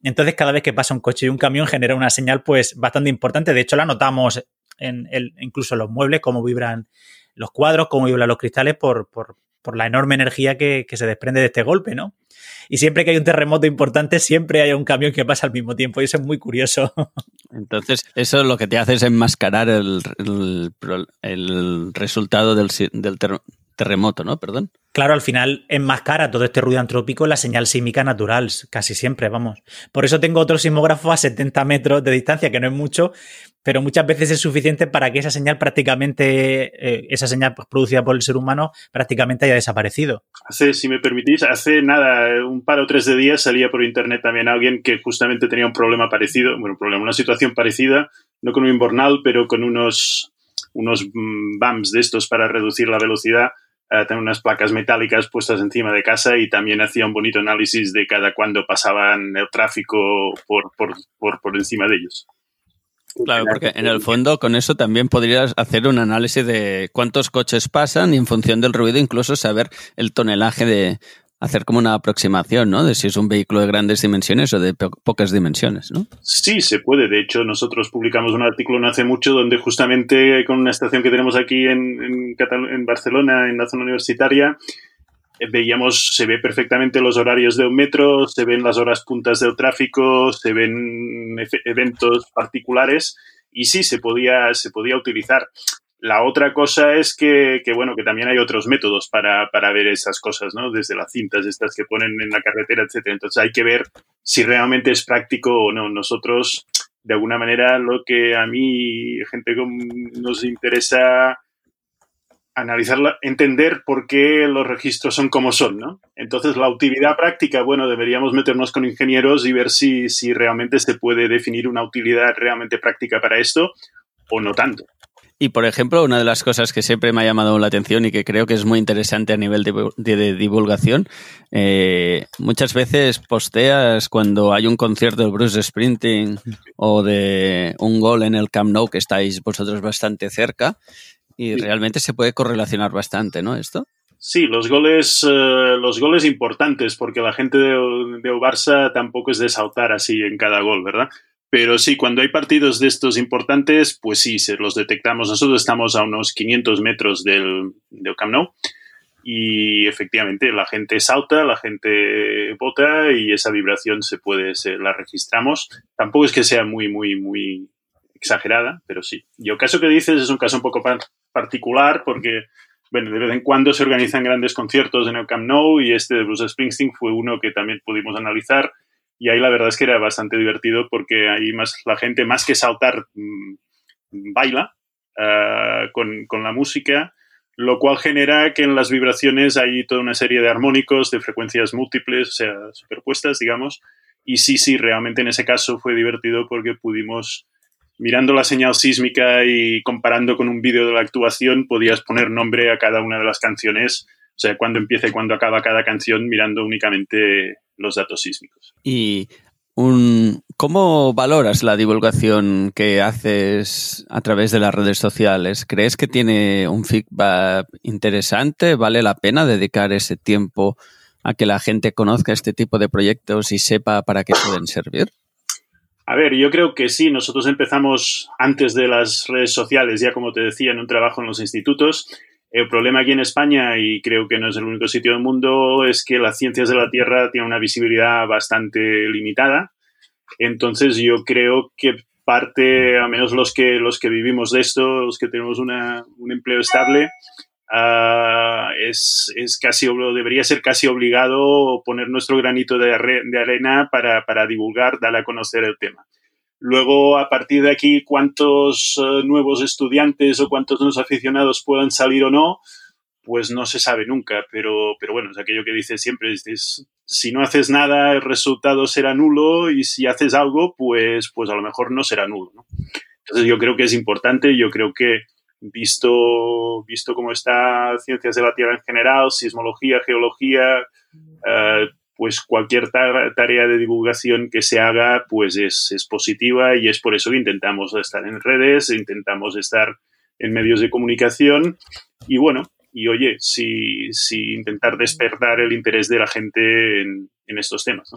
Entonces, cada vez que pasa un coche y un camión genera una señal pues bastante importante. De hecho, la notamos en el, incluso en los muebles, cómo vibran los cuadros, cómo vibran los cristales por, por, por la enorme energía que, que, se desprende de este golpe, ¿no? Y siempre que hay un terremoto importante, siempre hay un camión que pasa al mismo tiempo y eso es muy curioso. Entonces, eso lo que te hace es enmascarar el, el, resultado del, del terremoto, ¿no? Perdón. Claro, al final enmascara todo este ruido antrópico la señal sísmica natural, casi siempre, vamos. Por eso tengo otro sismógrafo a 70 metros de distancia, que no es mucho, pero muchas veces es suficiente para que esa señal prácticamente, eh, esa señal pues, producida por el ser humano, prácticamente haya desaparecido. Hace, si me permitís, hace nada, un par o tres de días salía por internet también alguien que justamente tenía un problema parecido, bueno, un problema, una situación parecida, no con un inbornal, pero con unos, unos mm, bumps de estos para reducir la velocidad tener unas placas metálicas puestas encima de casa y también hacía un bonito análisis de cada cuando pasaban el tráfico por, por, por, por encima de ellos. Claro, porque en el fondo con eso también podrías hacer un análisis de cuántos coches pasan y en función del ruido incluso saber el tonelaje de, hacer como una aproximación, ¿no? De si es un vehículo de grandes dimensiones o de pocas dimensiones, ¿no? Sí, se puede. De hecho, nosotros publicamos un artículo no hace mucho donde justamente con una estación que tenemos aquí en, en, Barcelona, en la zona universitaria, veíamos, se ve perfectamente los horarios de un metro, se ven las horas puntas del tráfico, se ven eventos particulares y sí, se podía, se podía utilizar. La otra cosa es que, bueno, que también hay otros métodos para, ver esas cosas, ¿no? Desde las cintas estas que ponen en la carretera, etcétera. Entonces hay que ver si realmente es práctico o no. Nosotros, de alguna manera, lo que a mí, gente nos interesa analizarla, entender por qué los registros son como son, ¿no? Entonces, la utilidad práctica, bueno, deberíamos meternos con ingenieros y ver si, si realmente se puede definir una utilidad realmente práctica para esto o no tanto. Y por ejemplo, una de las cosas que siempre me ha llamado la atención y que creo que es muy interesante a nivel de, divulgación, eh, muchas veces posteas cuando hay un concierto de Bruce Sprinting o de un gol en el Camp Nou, que estáis vosotros bastante cerca, y realmente se puede correlacionar bastante, ¿no? Esto. Sí, los goles, eh, los goles importantes, porque la gente de, de Barça tampoco es de saltar así en cada gol, ¿verdad? Pero sí, cuando hay partidos de estos importantes, pues sí, se los detectamos. Nosotros estamos a unos 500 metros del, del Camp Nou y efectivamente la gente salta, la gente vota y esa vibración se puede, se, la registramos. Tampoco es que sea muy, muy, muy exagerada, pero sí. Y el caso que dices es un caso un poco particular porque, bueno, de vez en cuando se organizan grandes conciertos en el Camp Nou y este de Bruce Springsteen fue uno que también pudimos analizar y ahí la verdad es que era bastante divertido porque ahí más la gente, más que saltar, mm, baila uh, con, con, la música, lo cual genera que en las vibraciones hay toda una serie de armónicos de frecuencias múltiples, o sea, superpuestas, digamos. Y sí, sí, realmente en ese caso fue divertido porque pudimos, mirando la señal sísmica y comparando con un vídeo de la actuación, podías poner nombre a cada una de las canciones, o sea, cuándo empieza y cuándo acaba cada canción mirando únicamente los datos sísmicos. Y un, ¿Cómo valoras la divulgación que haces a través de las redes sociales? ¿Crees que tiene un feedback interesante? ¿Vale la pena dedicar ese tiempo a que la gente conozca este tipo de proyectos y sepa para qué pueden servir? A ver, yo creo que sí. Nosotros empezamos antes de las redes sociales, ya como te decía, en un trabajo en los institutos. El problema aquí en España, y creo que no es el único sitio del mundo, es que las ciencias de la Tierra tienen una visibilidad bastante limitada. Entonces yo creo que parte, a menos los que, los que vivimos de esto, los que tenemos un empleo estable, uh, es, es, casi, debería ser casi obligado poner nuestro granito de, de arena para, para, divulgar, dar a conocer el tema. Luego, a partir de aquí, cuántos uh, nuevos estudiantes o cuántos nuevos aficionados puedan salir o no, pues no se sabe nunca, pero, pero bueno, es aquello que dice siempre, es, si no haces nada, el resultado será nulo y si haces algo, pues, pues a lo mejor no será nulo. Entonces yo creo que es importante, yo creo que visto, visto cómo está ciencias de la Tierra en general, sismología, geología, uh, pues cualquier tarea de divulgación que se haga, pues es, es, positiva y es por eso que intentamos estar en redes, intentamos estar en medios de comunicación y bueno, y oye, si, si intentar despertar el interés de la gente en, estos temas.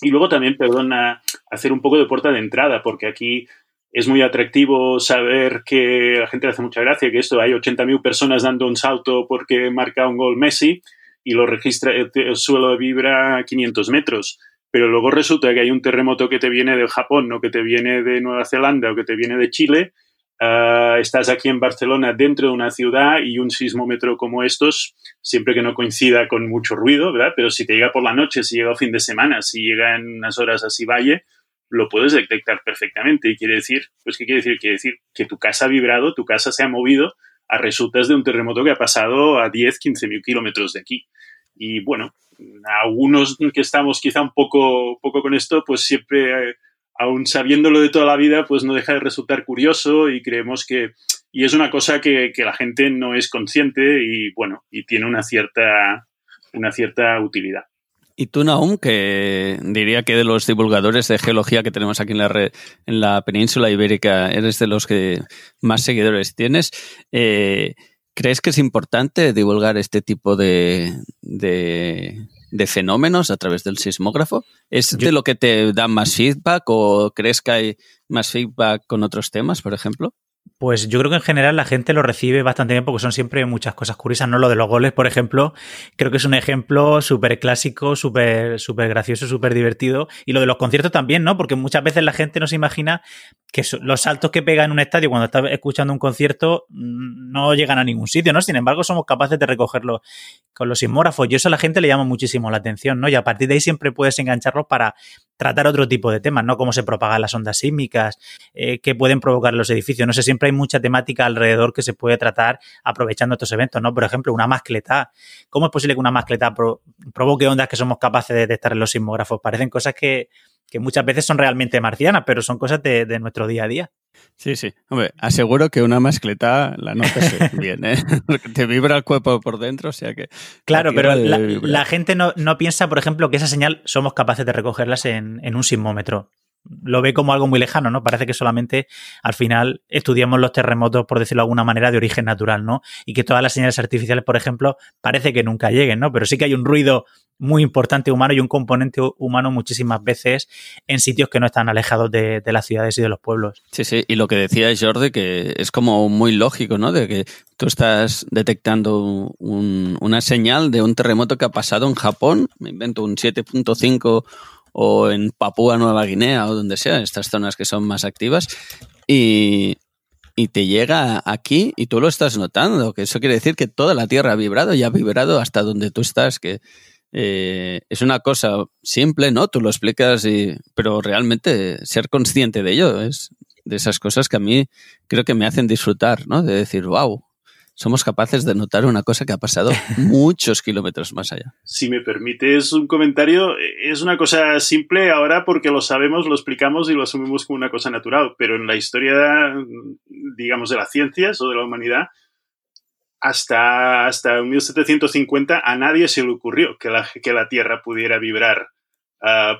Y luego también, perdona, hacer un poco de puerta de entrada, porque aquí es muy atractivo saber que la gente le hace mucha gracia que esto hay 80.000 personas dando un salto porque marca un gol Messi y lo registra, el suelo vibra a 500 metros. Pero luego resulta que hay un terremoto que te viene del Japón, o que te viene de Nueva Zelanda o que te viene de Chile Uh, estás aquí en Barcelona dentro de una ciudad y un sismómetro como estos, siempre que no coincida con mucho ruido, ¿verdad? Pero si te llega por la noche, si llega a fin de semana, si llega en unas horas así valle, lo puedes detectar perfectamente. Y quiere decir, pues, ¿qué quiere decir? Quiere decir que tu casa ha vibrado, tu casa se ha movido a resultas de un terremoto que ha pasado a 10, 15 mil kilómetros de aquí. Y bueno, algunos que estamos quizá un poco, poco con esto, pues siempre aún sabiéndolo de toda la vida, pues no deja de resultar curioso y creemos que, y es una cosa que, que la gente no es consciente y bueno, y tiene una cierta, una cierta utilidad. Y tú, Naum, que diría que de los divulgadores de geología que tenemos aquí en la, red, en la península ibérica, eres de los que más seguidores tienes. Eh, ¿Crees que es importante divulgar este tipo de, de, de fenómenos a través del sismógrafo? ¿Es de lo que te da más feedback o crees que hay más feedback con otros temas, por ejemplo? Pues yo creo que en general la gente lo recibe bastante bien porque son siempre muchas cosas curiosas, ¿no? Lo de los goles, por ejemplo, creo que es un ejemplo súper clásico, súper súper gracioso, súper divertido. Y lo de los conciertos también, ¿no? Porque muchas veces la gente no se imagina que los saltos que pega en un estadio cuando está escuchando un concierto mm, no llegan a ningún sitio, ¿no? Sin embargo, somos capaces de recogerlo con los sismógrafos. Y eso a la gente le llama muchísimo la atención, ¿no? Y a partir de ahí siempre puedes engancharlos para tratar otro tipo de temas, ¿no? Cómo se propagan las ondas sísmicas, eh, qué pueden provocar los edificios. No sé, siempre hay mucha temática alrededor que se puede tratar aprovechando estos eventos, ¿no? Por ejemplo, una mascleta. ¿Cómo es posible que una mascleta provoque ondas que somos capaces de detectar en los sismógrafos? Parecen cosas que, que muchas veces son realmente marcianas, pero son cosas de, nuestro día a día. Sí, sí. Hombre, aseguro que una mascleta la notas bien, ¿eh? te vibra el cuerpo por dentro, o sea que... Claro, pero la, la, gente no, no, piensa, por ejemplo, que esa señal somos capaces de recogerlas en, en un sismómetro lo ve como algo muy lejano, ¿no? Parece que solamente al final estudiamos los terremotos, por decirlo de alguna manera, de origen natural, ¿no? Y que todas las señales artificiales, por ejemplo, parece que nunca lleguen, ¿no? Pero sí que hay un ruido muy importante humano y un componente humano muchísimas veces en sitios que no están alejados de, las ciudades y de los pueblos. Sí, sí, y lo que decía Jordi, que es como muy lógico, ¿no? De que tú estás detectando un, una señal de un terremoto que ha pasado en Japón, me invento un 7.5 o en Papúa Nueva Guinea o donde sea, estas zonas que son más activas, y, y te llega aquí y tú lo estás notando, que eso quiere decir que toda la Tierra ha vibrado y ha vibrado hasta donde tú estás, que eh, es una cosa simple, ¿no? Tú lo explicas, y, pero realmente ser consciente de ello es de esas cosas que a mí creo que me hacen disfrutar, ¿no? De decir, wow, somos capaces de notar una cosa que ha pasado muchos kilómetros más allá. Si me permites un comentario, es una cosa simple ahora porque lo sabemos, lo explicamos y lo asumimos como una cosa natural, pero en la historia, digamos, de las ciencias o de la humanidad, hasta, hasta 1750 a nadie se le ocurrió que la, que la Tierra pudiera vibrar uh,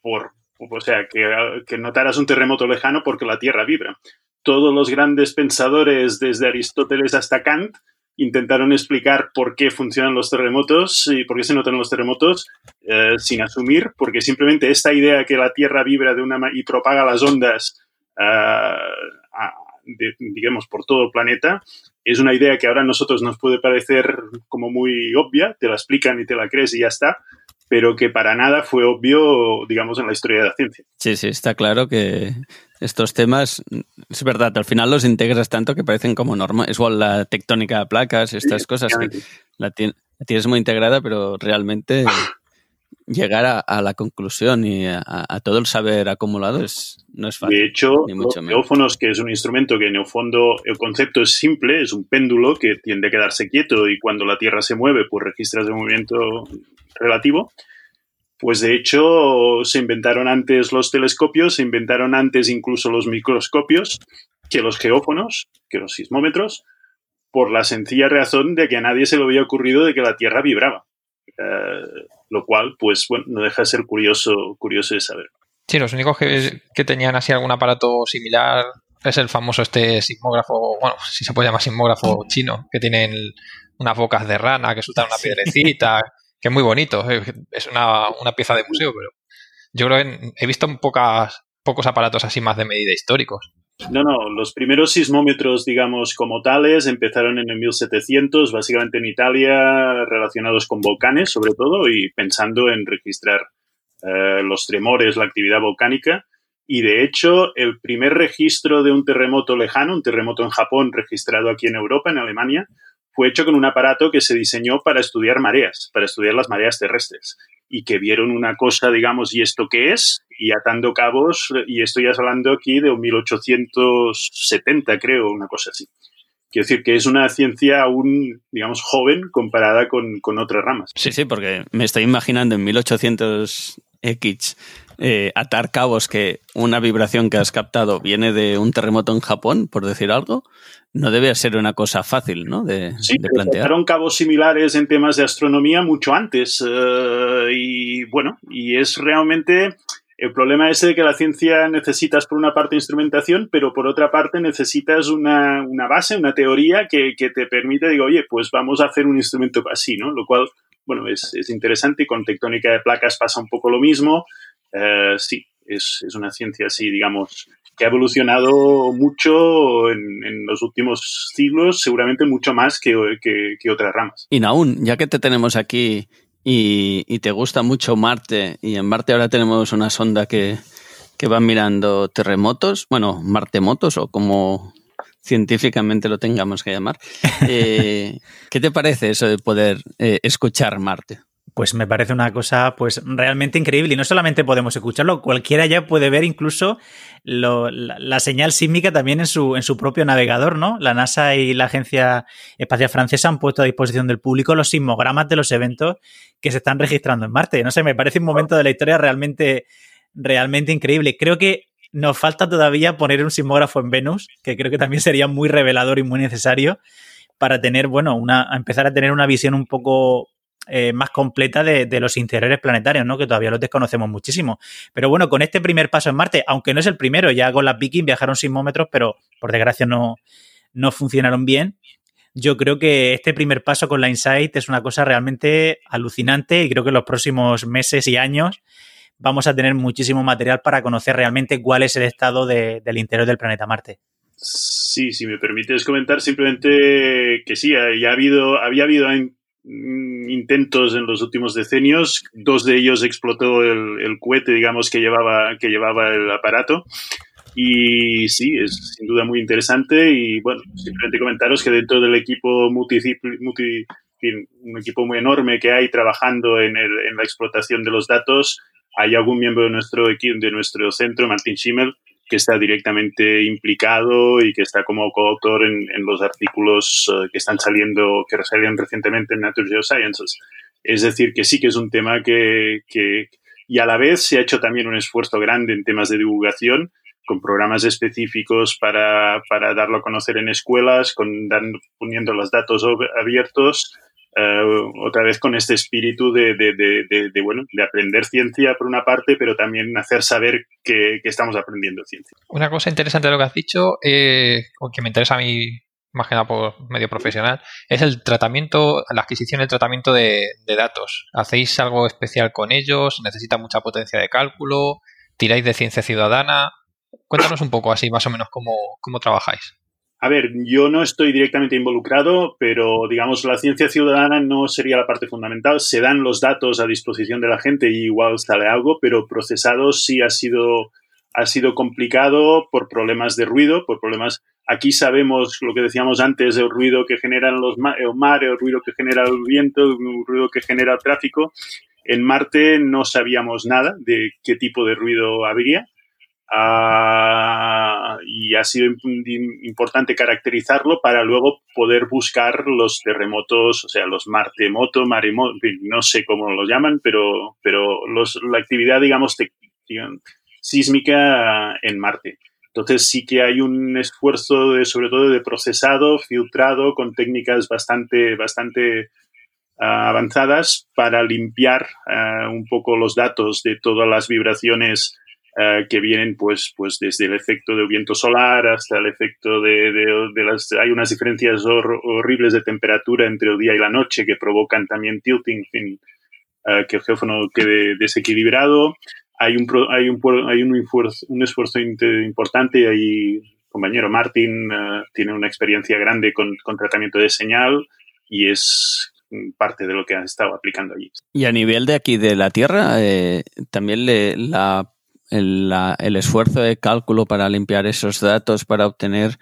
por, o sea, que, que notaras un terremoto lejano porque la Tierra vibra. Todos los grandes pensadores, desde Aristóteles hasta Kant, intentaron explicar por qué funcionan los terremotos y por qué se notan los terremotos eh, sin asumir, porque simplemente esta idea que la Tierra vibra de una y propaga las ondas, uh, digamos, por todo el planeta, es una idea que ahora a nosotros nos puede parecer como muy obvia, te la explican y te la crees y ya está, pero que para nada fue obvio, digamos, en la historia de la ciencia. Sí, sí, está claro que estos temas, es verdad, al final los integras tanto que parecen como norma. Es igual la tectónica de placas, estas cosas que la, tienes muy integrada, pero realmente llegar a, la conclusión y a, todo el saber acumulado es, no es fácil. De hecho, los neófonos, que es un instrumento que en el fondo el concepto es simple, es un péndulo que tiende a quedarse quieto y cuando la Tierra se mueve, pues registras el movimiento relativo. Pues de hecho se inventaron antes los telescopios, se inventaron antes incluso los microscopios que los geófonos, que los sismómetros, por la sencilla razón de que a nadie se le había ocurrido de que la Tierra vibraba. Eh, lo cual, pues bueno, no deja de ser curioso, curioso de saber. Sí, los únicos que, que tenían así algún aparato similar es el famoso este sismógrafo, bueno, si se puede llamar sismógrafo chino, que tienen unas bocas de rana que sueltan una piedrecita, que es muy bonito, es una, una, pieza de museo, pero yo creo que he visto pocas, pocos aparatos así más de medida históricos. No, no, los primeros sismómetros, digamos, como tales, empezaron en el 1700, básicamente en Italia, relacionados con volcanes, sobre todo, y pensando en registrar eh, los tremores, la actividad volcánica. Y de hecho, el primer registro de un terremoto lejano, un terremoto en Japón registrado aquí en Europa, en Alemania, fue hecho con un aparato que se diseñó para estudiar mareas, para estudiar las mareas terrestres. Y que vieron una cosa, digamos, ¿y esto qué es? Y atando cabos, y estoy hablando aquí de 1870, creo, una cosa así. Quiero decir que es una ciencia aún, digamos, joven comparada con, con otras ramas. Sí, sí, porque me estoy imaginando en 1800X eh, atar cabos que una vibración que has captado viene de un terremoto en Japón, por decir algo, no debe ser una cosa fácil, ¿no? De, sí, de plantear. cabos similares en temas de astronomía mucho antes. Eh, y bueno, y es realmente el problema ese de que la ciencia necesitas por una parte instrumentación, pero por otra parte necesitas una, una base, una teoría que, que, te permite, digo, oye, pues vamos a hacer un instrumento así, ¿no? Lo cual, bueno, es, es interesante y con tectónica de placas pasa un poco lo mismo. Eh, sí, es, es, una ciencia así, digamos, que ha evolucionado mucho en, los últimos siglos, seguramente mucho más que, que, otras ramas. Y aún, ya que te tenemos aquí y, te gusta mucho Marte, y en Marte ahora tenemos una sonda que, que va mirando terremotos, bueno, Martemotos o como científicamente lo tengamos que llamar. Eh, ¿Qué te parece eso de poder eh, escuchar Marte? Pues me parece una cosa pues realmente increíble y no solamente podemos escucharlo, cualquiera ya puede ver incluso la, señal sísmica también en su, en su propio navegador, ¿no? La NASA y la Agencia Espacial Francesa han puesto a disposición del público los sismogramas de los eventos que se están registrando en Marte. No sé, me parece un momento de la historia realmente, realmente increíble. Creo que nos falta todavía poner un sismógrafo en Venus, que creo que también sería muy revelador y muy necesario para tener, bueno, una, empezar a tener una visión un poco eh, más completa de, los interiores planetarios, ¿no? Que todavía los desconocemos muchísimo. Pero bueno, con este primer paso en Marte, aunque no es el primero, ya con las Viking viajaron sismómetros, pero por desgracia no, no funcionaron bien. Yo creo que este primer paso con la Insight es una cosa realmente alucinante y creo que en los próximos meses y años vamos a tener muchísimo material para conocer realmente cuál es el estado del interior del planeta Marte. Sí, si me permites comentar simplemente que sí, ya ha habido, había habido intentos en los últimos decenios. Dos de ellos explotó el, cohete, digamos, que llevaba, que llevaba el aparato. Y sí, es sin duda muy interesante. Y bueno, simplemente comentaros que dentro del equipo multi, un equipo muy enorme que hay trabajando en, en, la explotación de los datos, hay algún miembro de nuestro equipo, de nuestro centro, Martin Schimmel, que está directamente implicado y que está como coautor en, en los artículos eh, que están saliendo, que salieron recientemente en Nature Geosciences. Es decir, que sí que es un tema que, que, y a la vez se ha hecho también un esfuerzo grande en temas de divulgación, con programas específicos para, para darlo a conocer en escuelas, con poniendo los datos abiertos, eh, otra vez con este espíritu de, bueno, de aprender ciencia por una parte, pero también hacer saber que, estamos aprendiendo ciencia. Una cosa interesante de lo que has dicho, eh, que me interesa a mí más que nada por medio profesional, es el tratamiento, la adquisición el tratamiento de, datos. ¿Hacéis algo especial con ellos? ¿Necesita mucha potencia de cálculo? ¿Tiráis de ciencia ciudadana? Cuéntanos un poco así, más o menos, cómo, cómo trabajáis. A ver, yo no estoy directamente involucrado, pero digamos la ciencia ciudadana no sería la parte fundamental. Se dan los datos a disposición de la gente y igual sale algo, pero procesado sí ha sido, ha sido complicado por problemas de ruido, por problemas... Aquí sabemos lo que decíamos antes, el ruido que generan los el mar, el ruido que genera el viento, el ruido que genera el tráfico. En Marte no sabíamos nada de qué tipo de ruido habría Ah, y ha sido importante caracterizarlo para luego poder buscar los terremotos, o sea, los martemoto, maremoto, no sé cómo los llaman, pero, pero los, la actividad, digamos, sísmica en Marte. Entonces sí que hay un esfuerzo de, sobre todo de procesado, filtrado, con técnicas bastante, bastante ah, avanzadas para limpiar ah, un poco los datos de todas las vibraciones eh, que vienen pues, pues desde el efecto de viento solar hasta el efecto de, de, las... Hay unas diferencias horribles de temperatura entre el día y la noche que provocan también tilting, fin, uh, que el geófono quede desequilibrado. Hay un, hay un, hay un, esfuerzo, un esfuerzo importante ahí compañero Martin uh, tiene una experiencia grande con, con, tratamiento de señal y es parte de lo que ha estado aplicando allí. Y a nivel de aquí de la Tierra, eh, también le, la el, esfuerzo de cálculo para limpiar esos datos, para obtener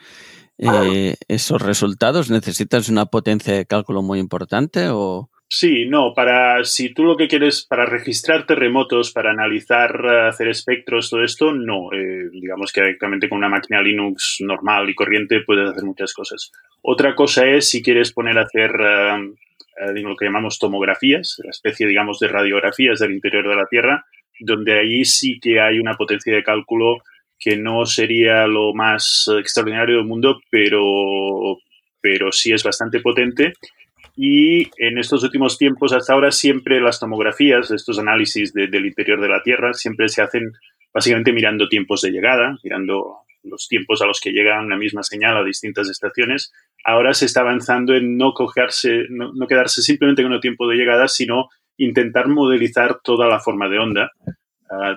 eh, esos resultados? ¿Necesitas una potencia de cálculo muy importante o...? Sí, no, para si tú lo que quieres para registrar terremotos, para analizar, hacer espectros, todo esto, no. Eh, digamos que directamente con una máquina Linux normal y corriente puedes hacer muchas cosas. Otra cosa es si quieres poner a hacer eh, lo que llamamos tomografías, la especie, digamos, de radiografías del interior de la Tierra, donde ahí sí que hay una potencia de cálculo que no sería lo más extraordinario del mundo, pero, pero sí es bastante potente. Y en estos últimos tiempos, hasta ahora, siempre las tomografías, estos análisis del interior de la Tierra, siempre se hacen básicamente mirando tiempos de llegada, mirando los tiempos a los que llega una misma señal a distintas estaciones. Ahora se está avanzando en no, cogerse, no, no quedarse simplemente con el tiempo de llegada, sino intentar modelizar toda la forma de onda. Ah,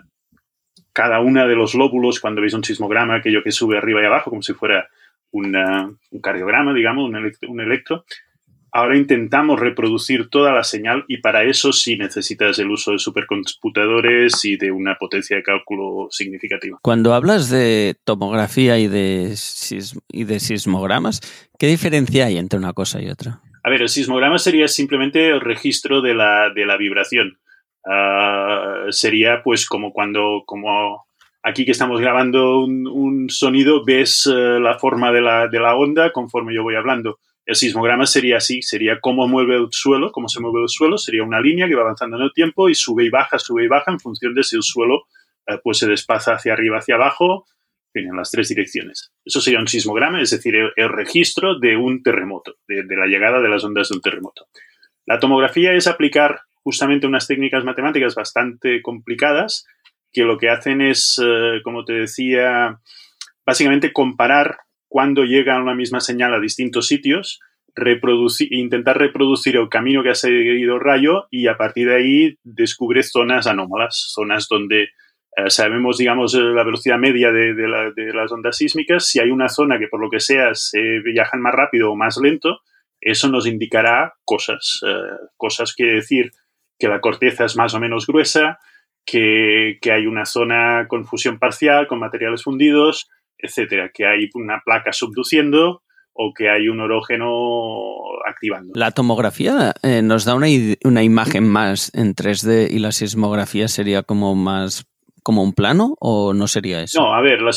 cada una de los lóbulos, cuando veis un sismograma, aquello que sube arriba y abajo, como si fuera un cardiograma, digamos, un, un electro, ahora intentamos reproducir toda la señal y para eso sí necesitas el uso de supercomputadores y de una potencia de cálculo significativa. Cuando hablas de tomografía y de, y de sismogramas, ¿qué diferencia hay entre una cosa y otra? A ver, el sismograma sería simplemente el registro de la, de la vibración. Ah, sería pues como cuando, como aquí que estamos grabando un, sonido, ves eh, la forma de la, de la, onda conforme yo voy hablando. El sismograma sería así, sería cómo mueve el suelo, cómo se mueve el suelo, sería una línea que va avanzando en el tiempo y sube y baja, sube y baja en función de si el suelo eh, pues se desplaza hacia arriba, hacia abajo, en las tres direcciones. Eso sería un sismograma, es decir, el, registro de un terremoto, de, la llegada de las ondas de un terremoto. La tomografía es aplicar justamente unas técnicas matemáticas bastante complicadas que lo que hacen es, eh, como te decía, básicamente comparar cuándo llega una misma señal a distintos sitios, reproducir, intentar reproducir el camino que ha seguido el rayo y a partir de ahí descubre zonas anómalas, zonas donde eh, sabemos, digamos, eh, la velocidad media de, las ondas sísmicas. Si hay una zona que por lo que sea se viajan más rápido o más lento, eso nos indicará cosas. Eh, cosas quiere decir que la corteza es más o menos gruesa, que, que, hay una zona con fusión parcial, con materiales fundidos, etcétera, que hay una placa subduciendo o que hay un orógeno activando. La tomografía nos da una, una, imagen más en 3D y la sismografía sería como más como un plano o no sería eso? No, a ver, la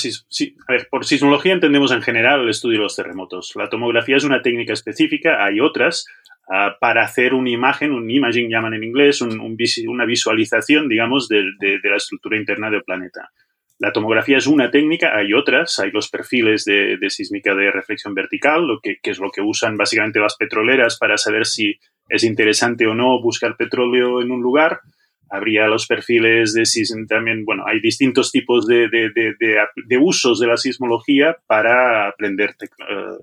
por sismología entendemos en general el estudio de los terremotos. La tomografía es una técnica específica, hay otras, ah, para hacer una imagen, un imaging llaman en inglés, una visualización, digamos, de, la estructura interna del planeta. La tomografía es una técnica, hay otras, hay los perfiles de, sísmica de reflexión vertical, lo que, que, es lo que usan básicamente las petroleras para saber si es interesante o no buscar petróleo en un lugar. Habría los perfiles de también, bueno, hay distintos tipos de, de, usos de la sismología para aprender eh,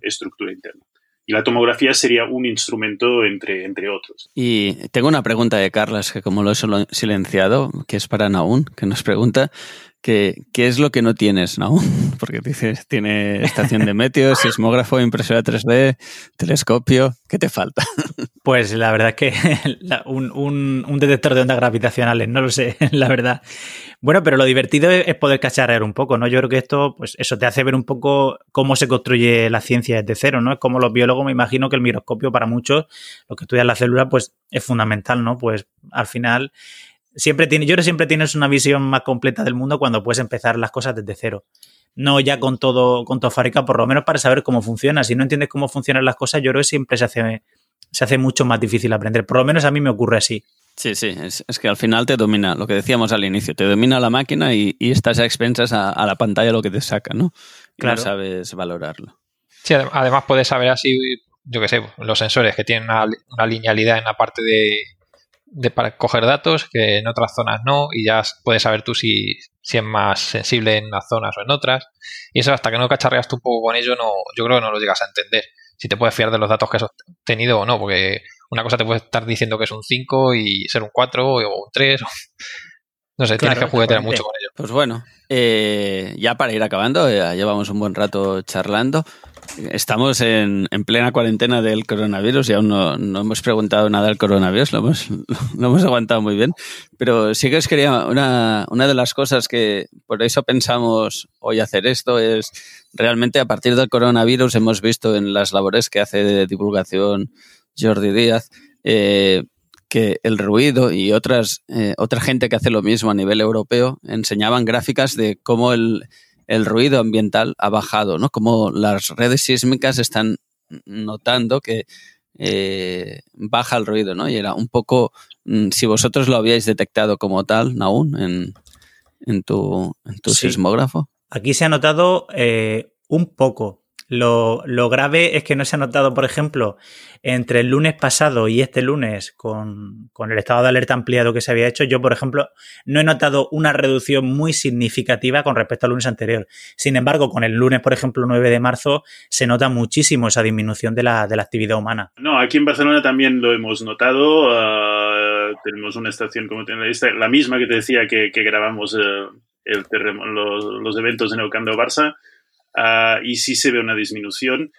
estructura interna. Y la tomografía sería un instrumento entre, entre otros. Y tengo una pregunta de Carlas, que como lo he silenciado, que es para Naún, que nos pregunta ¿Qué, ¿Qué, es lo que no tienes, no? Porque dices, tiene estación de meteo, sismógrafo, impresora 3D, telescopio. ¿Qué te falta? Pues la verdad es que un, un, detector de ondas gravitacionales, no lo sé, la verdad. Bueno, pero lo divertido es, poder cacharrear un poco, ¿no? Yo creo que esto, pues eso te hace ver un poco cómo se construye la ciencia desde cero, ¿no? Es como los biólogos, me imagino que el microscopio para muchos, los que estudian la célula, pues es fundamental, ¿no? Pues al final siempre tiene, yo creo que siempre tienes una visión más completa del mundo cuando puedes empezar las cosas desde cero. No ya con todo, con todo fábrica, por lo menos para saber cómo funciona. Si no entiendes cómo funcionan las cosas, yo creo que siempre se hace, se hace mucho más difícil aprender. Por lo menos a mí me ocurre así. Sí, sí, es, que al final te domina, lo que decíamos al inicio, te domina la máquina y, estás a expensas a, la pantalla lo que te saca, ¿no? claro. No sabes valorarlo. Sí, además puedes saber así, yo qué sé, los sensores que tienen una linealidad en la parte de, de para coger datos que en otras zonas no y ya puedes saber tú si, si es más sensible en unas zonas o en otras y eso hasta que no cacharreas tú un poco con ello no yo creo que no lo llegas a entender si te puedes fiar de los datos que has obtenido o no porque una cosa te puede estar diciendo que es un 5 y ser un 4 o un 3 no sé, tienes que juguetear mucho con ello. Pues bueno, eh, ya para ir acabando, ya llevamos un buen rato charlando. Estamos en, plena cuarentena del coronavirus y aún no, hemos preguntado nada del coronavirus, lo hemos, lo hemos aguantado muy bien. Pero sí que os quería, una, una de las cosas que por eso pensamos hoy hacer esto es realmente a partir del coronavirus hemos visto en las labores que hace de divulgación Jordi Díaz, eh, que el ruido y otras, eh, otra gente que hace lo mismo a nivel europeo enseñaban gráficas de cómo el, el ruido ambiental ha bajado, ¿no? Como las redes sísmicas están notando que eh, baja el ruido, ¿no? Y era un poco, mm, si vosotros lo habíais detectado como tal, Naún, en, en tu, en tu sismógrafo. Aquí se ha notado eh, un poco. Lo, lo, grave es que no se ha notado, por ejemplo, entre el lunes pasado y este lunes, con, con, el estado de alerta ampliado que se había hecho, yo, por ejemplo, no he notado una reducción muy significativa con respecto al lunes anterior. Sin embargo, con el lunes, por ejemplo, 9 de marzo, se nota muchísimo esa disminución de la, de la actividad humana. No, aquí en Barcelona también lo hemos notado. Uh, tenemos una estación como la misma que te decía que, grabamos uh, el los, los, eventos en el Camp de Barça Ah, y sí se ve una disminución.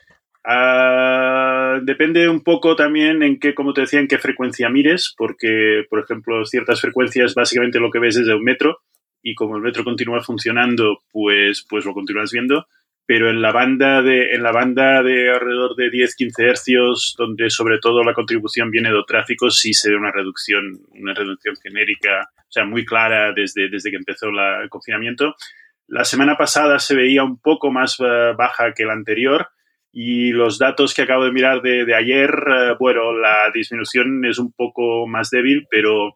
Uh, depende un poco también en qué, como te decía, en qué frecuencia mires, porque, por ejemplo, ciertas frecuencias básicamente lo que ves es de un metro y como el metro continúa funcionando, pues, pues lo continúas viendo. Pero en la banda de, en la banda de alrededor de 10-15 hercios, donde sobre todo la contribución viene de tráfico, sí se ve una reducción, una reducción genérica, o sea, muy clara desde, desde que empezó la, el confinamiento. La semana pasada se veía un poco más eh, baja que la anterior y los datos que acabo de mirar de, ayer, eh, bueno, la disminución es un poco más débil, pero,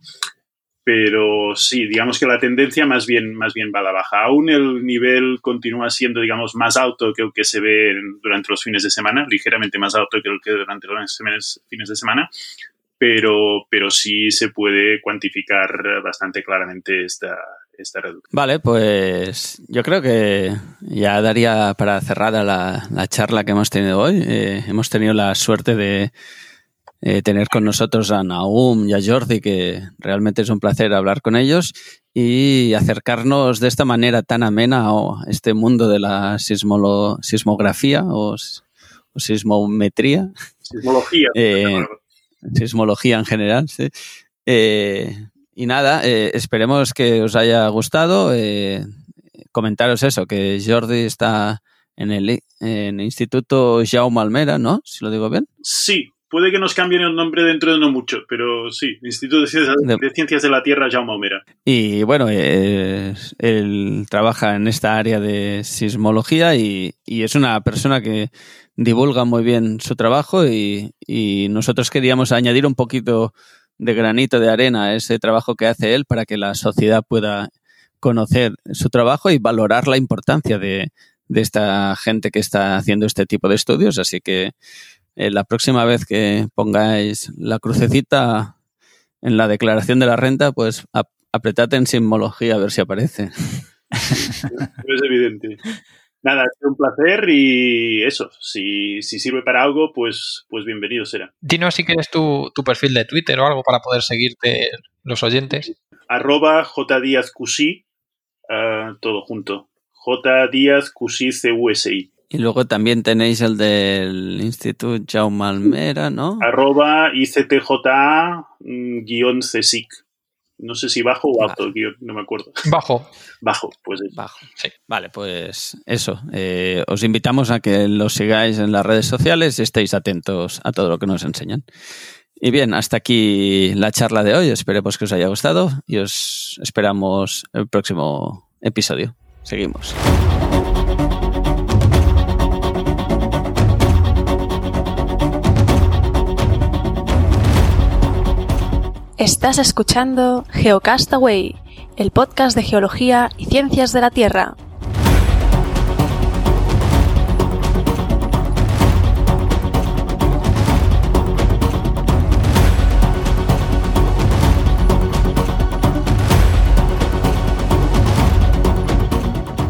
pero sí, digamos que la tendencia más bien, más bien va a la baja. Aún el nivel continúa siendo, digamos, más alto que el que se ve durante los fines de semana, ligeramente más alto que el que durante los fines de semana, pero, pero sí se puede cuantificar bastante claramente esta, esta reducción. Vale, pues yo creo que ya daría para cerrada la, charla que hemos tenido hoy. Eh, hemos tenido la suerte de eh, tener con nosotros a Naum y a Jordi, que realmente es un placer hablar con ellos y acercarnos de esta manera tan amena a este mundo de la sismografía o, sismometría. Sismología. Eh, sismología en general, sí. Y nada, eh, esperemos que os haya gustado. Eh, comentaros eso, que Jordi está en el, en Instituto Jaume Almera, ¿no? Si lo digo bien. Sí, puede que nos cambien el nombre dentro de no mucho, pero sí, Instituto de Ciencias de, la Tierra Jaume Almera. Y bueno, eh, él trabaja en esta área de sismología y, y, es una persona que divulga muy bien su trabajo y, y nosotros queríamos añadir un poquito de granito de arena ese trabajo que hace él para que la sociedad pueda conocer su trabajo y valorar la importancia de, esta gente que está haciendo este tipo de estudios. Así que, eh, la próxima vez que pongáis la crucecita en la declaración de la renta, pues apretad en simbología a ver si aparece. es evidente. Nada, ha sido un placer y eso, si, sirve para algo, pues, pues bienvenido será. Dinos si quieres tu, tu perfil de Twitter o algo para poder seguirte los oyentes. Arroba jdiazcusi, uh, todo junto. jdiazcusi cusi. Y luego también tenéis el del Instituto Jaume Almera, ¿no? Arroba ICTJA-CSIC. No sé si bajo o alto, no me acuerdo. Bajo. Bajo, pues Bajo, sí. Vale, pues eso. Eh, os invitamos a que los sigáis en las redes sociales y estéis atentos a todo lo que nos enseñan. Y bien, hasta aquí la charla de hoy. Esperemos que os haya gustado y os esperamos el próximo episodio. Seguimos. Estás escuchando Geocastaway, el podcast de geología y ciencias de la Tierra.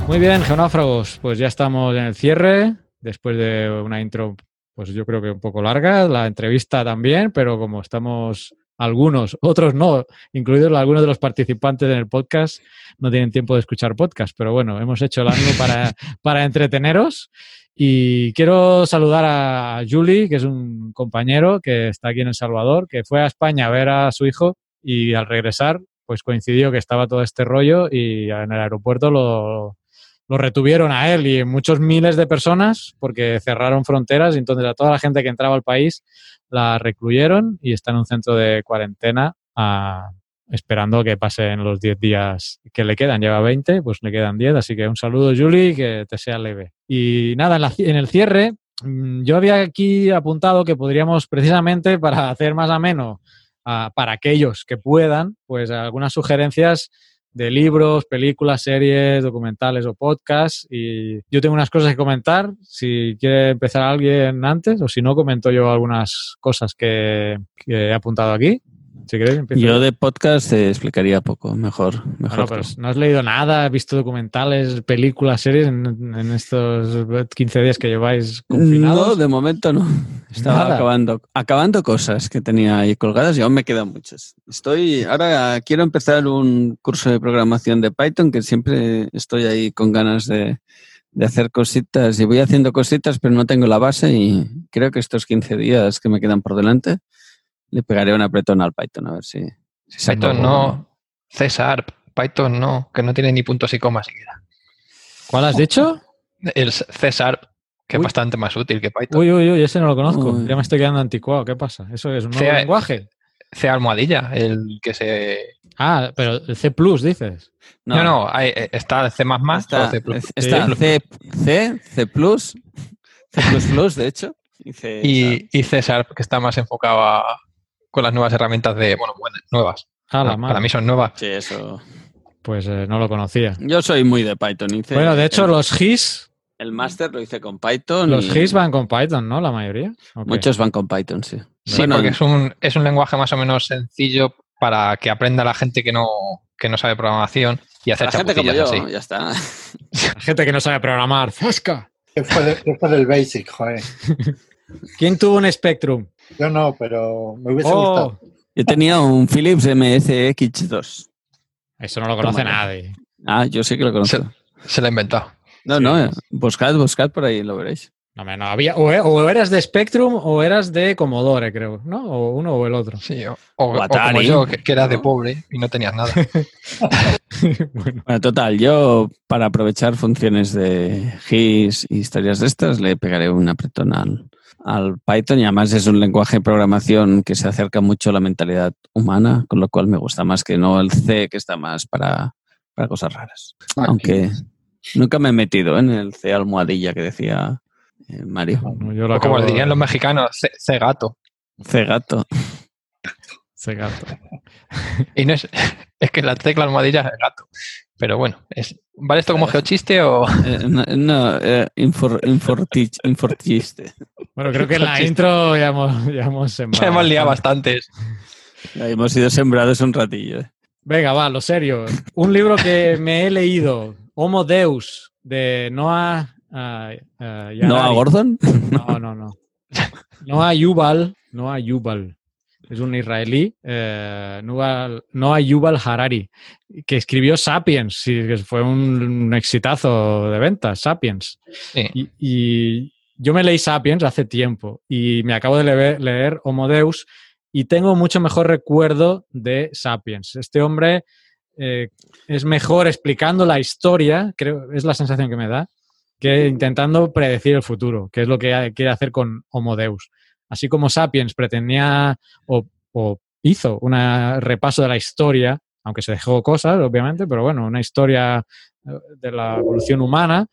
Muy bien, geonáfragos, pues ya estamos en el cierre, después de una intro, pues yo creo que un poco larga, la entrevista también, pero como estamos algunos, otros no, incluidos algunos de los participantes en el podcast, no tienen tiempo de escuchar podcast, pero bueno, hemos hecho el ánimo para, para entreteneros. Y quiero saludar a Julie, que es un compañero que está aquí en El Salvador, que fue a España a ver a su hijo y al regresar, pues coincidió que estaba todo este rollo y en el aeropuerto lo, lo retuvieron a él y muchos miles de personas porque cerraron fronteras y entonces a toda la gente que entraba al país la recluyeron y está en un centro de cuarentena ah, esperando que pasen los 10 días que le quedan. Lleva 20, pues le quedan 10, así que un saludo Julie, que te sea leve. Y nada, en, el cierre, mm, yo había aquí apuntado que podríamos precisamente para hacer más ameno ah, para aquellos que puedan, pues algunas sugerencias de libros, películas, series, documentales o podcasts. Y yo tengo unas cosas que comentar. Si quiere empezar alguien antes, o si no, comento yo algunas cosas que, que he apuntado aquí. Yo de podcast te explicaría poco, mejor. mejor pero no has leído nada, has visto documentales, películas, series en, estos 15 días que lleváis confinados. No, de momento no. Estaba acabando, acabando cosas que tenía ahí colgadas y aún me quedan muchas. Estoy, ahora quiero empezar un curso de programación de Python que siempre estoy ahí con ganas de, de hacer cositas y voy haciendo cositas, pero no tengo la base y creo que estos 15 días que me quedan por delante le pegaré un apretón al Python a ver si. Python no, César, Python no, que no tiene ni puntos y comas siquiera. ¿Cuál has dicho? El César, que es bastante más útil que Python. Uy, uy, uy, ese no lo conozco. Ya me estoy quedando anticuado. ¿Qué pasa? ¿Eso es un nuevo lenguaje? C almohadilla, el que se. Ah, pero el C dices. No, no, está C está, C Está C, C, C C de hecho. Y, y, César, que está más enfocado a, con las nuevas herramientas de, bueno, nuevas. Ah, para mí son nuevas. Sí, eso. Pues eh, no lo conocía. Yo soy muy de Python. bueno, de hecho, los GIS. El máster lo hice con Python. Los GIS van con Python, ¿no? La mayoría. Muchos van con Python, sí. Sí, porque es un, es un lenguaje más o menos sencillo para que aprenda la gente que no, que no sabe programación y hacer La gente como yo, ya está. La gente que no sabe programar. ¡Fasca! Después, del Basic, joder. ¿Quién tuvo un Spectrum? Yo no, pero me hubiese oh. gustado. Yo tenía un Philips MSX2. Eso no lo conoce nadie. Ah, yo sí que lo conozco. Se, lo ha inventado. No, no, buscad, buscad por ahí, lo veréis. No, no había, o, eras de Spectrum o eras de Commodore, creo, ¿no? O uno o el otro. Sí, o, como yo, que, eras de pobre y no tenías nada. bueno. total, yo para aprovechar funciones de GIS y historias de estas le pegaré un apretón al, al Python y además es un lenguaje de programación que se acerca mucho a la mentalidad humana, con lo cual me gusta más que no el C, que está más para, cosas raras. Ah, Aunque nunca me he metido en el C almohadilla que decía eh, Mario. como le dirían los mexicanos, C, gato. C gato. C gato. y no es, es que la tecla almohadilla es gato. Pero bueno, es, ¿vale esto como geochiste o...? Eh, no, no eh, infor, infortich, infortiste. Bueno, creo que en la intro ya hemos, ya hemos sembrado. Ya hemos liado bastantes. Ya hemos sido sembrados un ratillo. ¿eh? Venga, va, lo serio. Un libro que me he leído, Homo Deus, de Noah... Uh, uh, ¿Noah Gordon? No, no, no. Noah Yuval, Noah Yuval. Es un israelí, eh, Noah Yuval Harari, que escribió Sapiens, sí, que fue un, exitazo de ventas, Sapiens. Sí. Y, yo me leí Sapiens hace tiempo y me acabo de leer, leer Homo Deus y tengo mucho mejor recuerdo de Sapiens. Este hombre eh, es mejor explicando la historia, creo, es la sensación que me da, que intentando predecir el futuro, que es lo que quiere hacer con Homo Deus. Así como Sapiens pretendía o, hizo un repaso de la historia, aunque se dejó cosas, obviamente, pero bueno, una historia eh, de la evolución humana.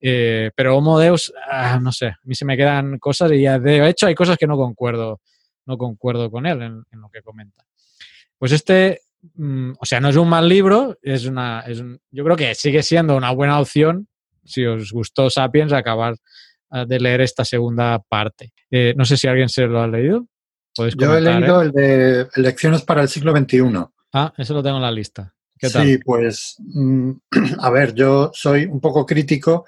Eh, pero Homo Deus, ah, no sé, a mí se me quedan cosas y de hecho hay cosas que no concuerdo, no concuerdo con él en, lo que comenta. Pues este, mm, o sea, no es un mal libro, es una, es yo creo que sigue siendo una buena opción si os gustó Sapiens acabar de leer esta segunda parte. Eh, no sé si alguien se lo ha leído. Yo he leído el de Lecciones para el siglo XXI. Ah, eso lo tengo en la lista. Sí, pues, mm, a ver, yo soy un poco crítico.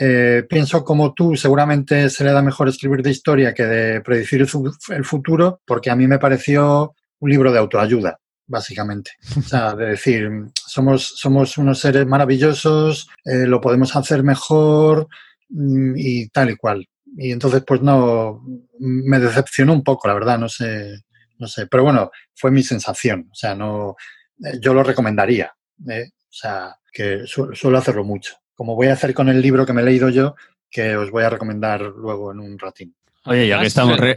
Eh, pienso como tú, seguramente se le da mejor escribir de historia que de predecir el, futuro, porque a mí me pareció un libro de autoayuda, básicamente. O sea, de decir, somos, somos unos seres maravillosos, eh, lo podemos hacer mejor y tal y cual. Y entonces pues no, me decepcionó un poco, la verdad, no sé, no sé, pero bueno, fue mi sensación, o sea, no, eh, yo lo recomendaría, ¿eh? o sea, que suelo hacerlo mucho, como voy a hacer con el libro que me he leído yo, que os voy a recomendar luego en un ratín. Oye, ya que estamos eh,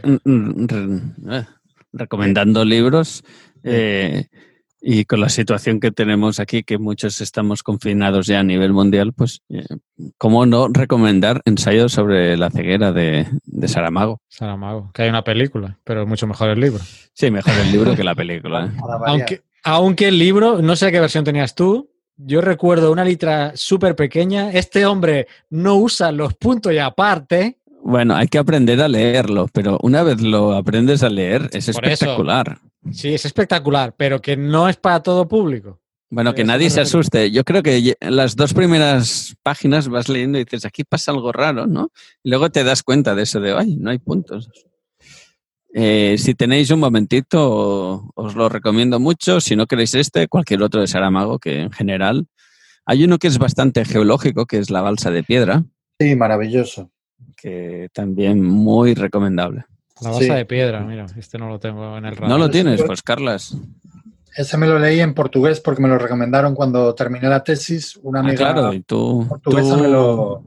recomendando libros, eh, y con la situación que tenemos aquí, que muchos estamos confinados ya a nivel mundial, pues, eh, ¿cómo no recomendar ensayos sobre la ceguera de, de, Saramago? Saramago, que hay una película, pero es mucho mejor el libro. Sí, mejor el libro que la película. ¿eh? aunque, aunque el libro, no sé qué versión tenías tú, yo recuerdo una letra súper pequeña. Este hombre no usa los puntos y aparte. Bueno, hay que aprender a leerlo, pero una vez lo aprendes a leer, es espectacular. Sí, es espectacular, pero que no es para todo público. Bueno, que nadie se asuste. Yo creo que las dos primeras páginas vas leyendo y dices, aquí pasa algo raro, ¿no? Y luego te das cuenta de eso de, ay, no hay puntos. Eh, si tenéis un momentito, os lo recomiendo mucho. Si no queréis este, cualquier otro de Saramago, que en general. Hay uno que es bastante geológico, que es la balsa de piedra. Sí, maravilloso. Que también muy recomendable. La base de piedra, mira, este no lo tengo en el radar. ¿No lo tienes? Pues Carlas. Ese me lo leí en portugués porque me lo recomendaron cuando terminé la tesis. Una ah, amiga claro, y tú, portuguesa Me, lo,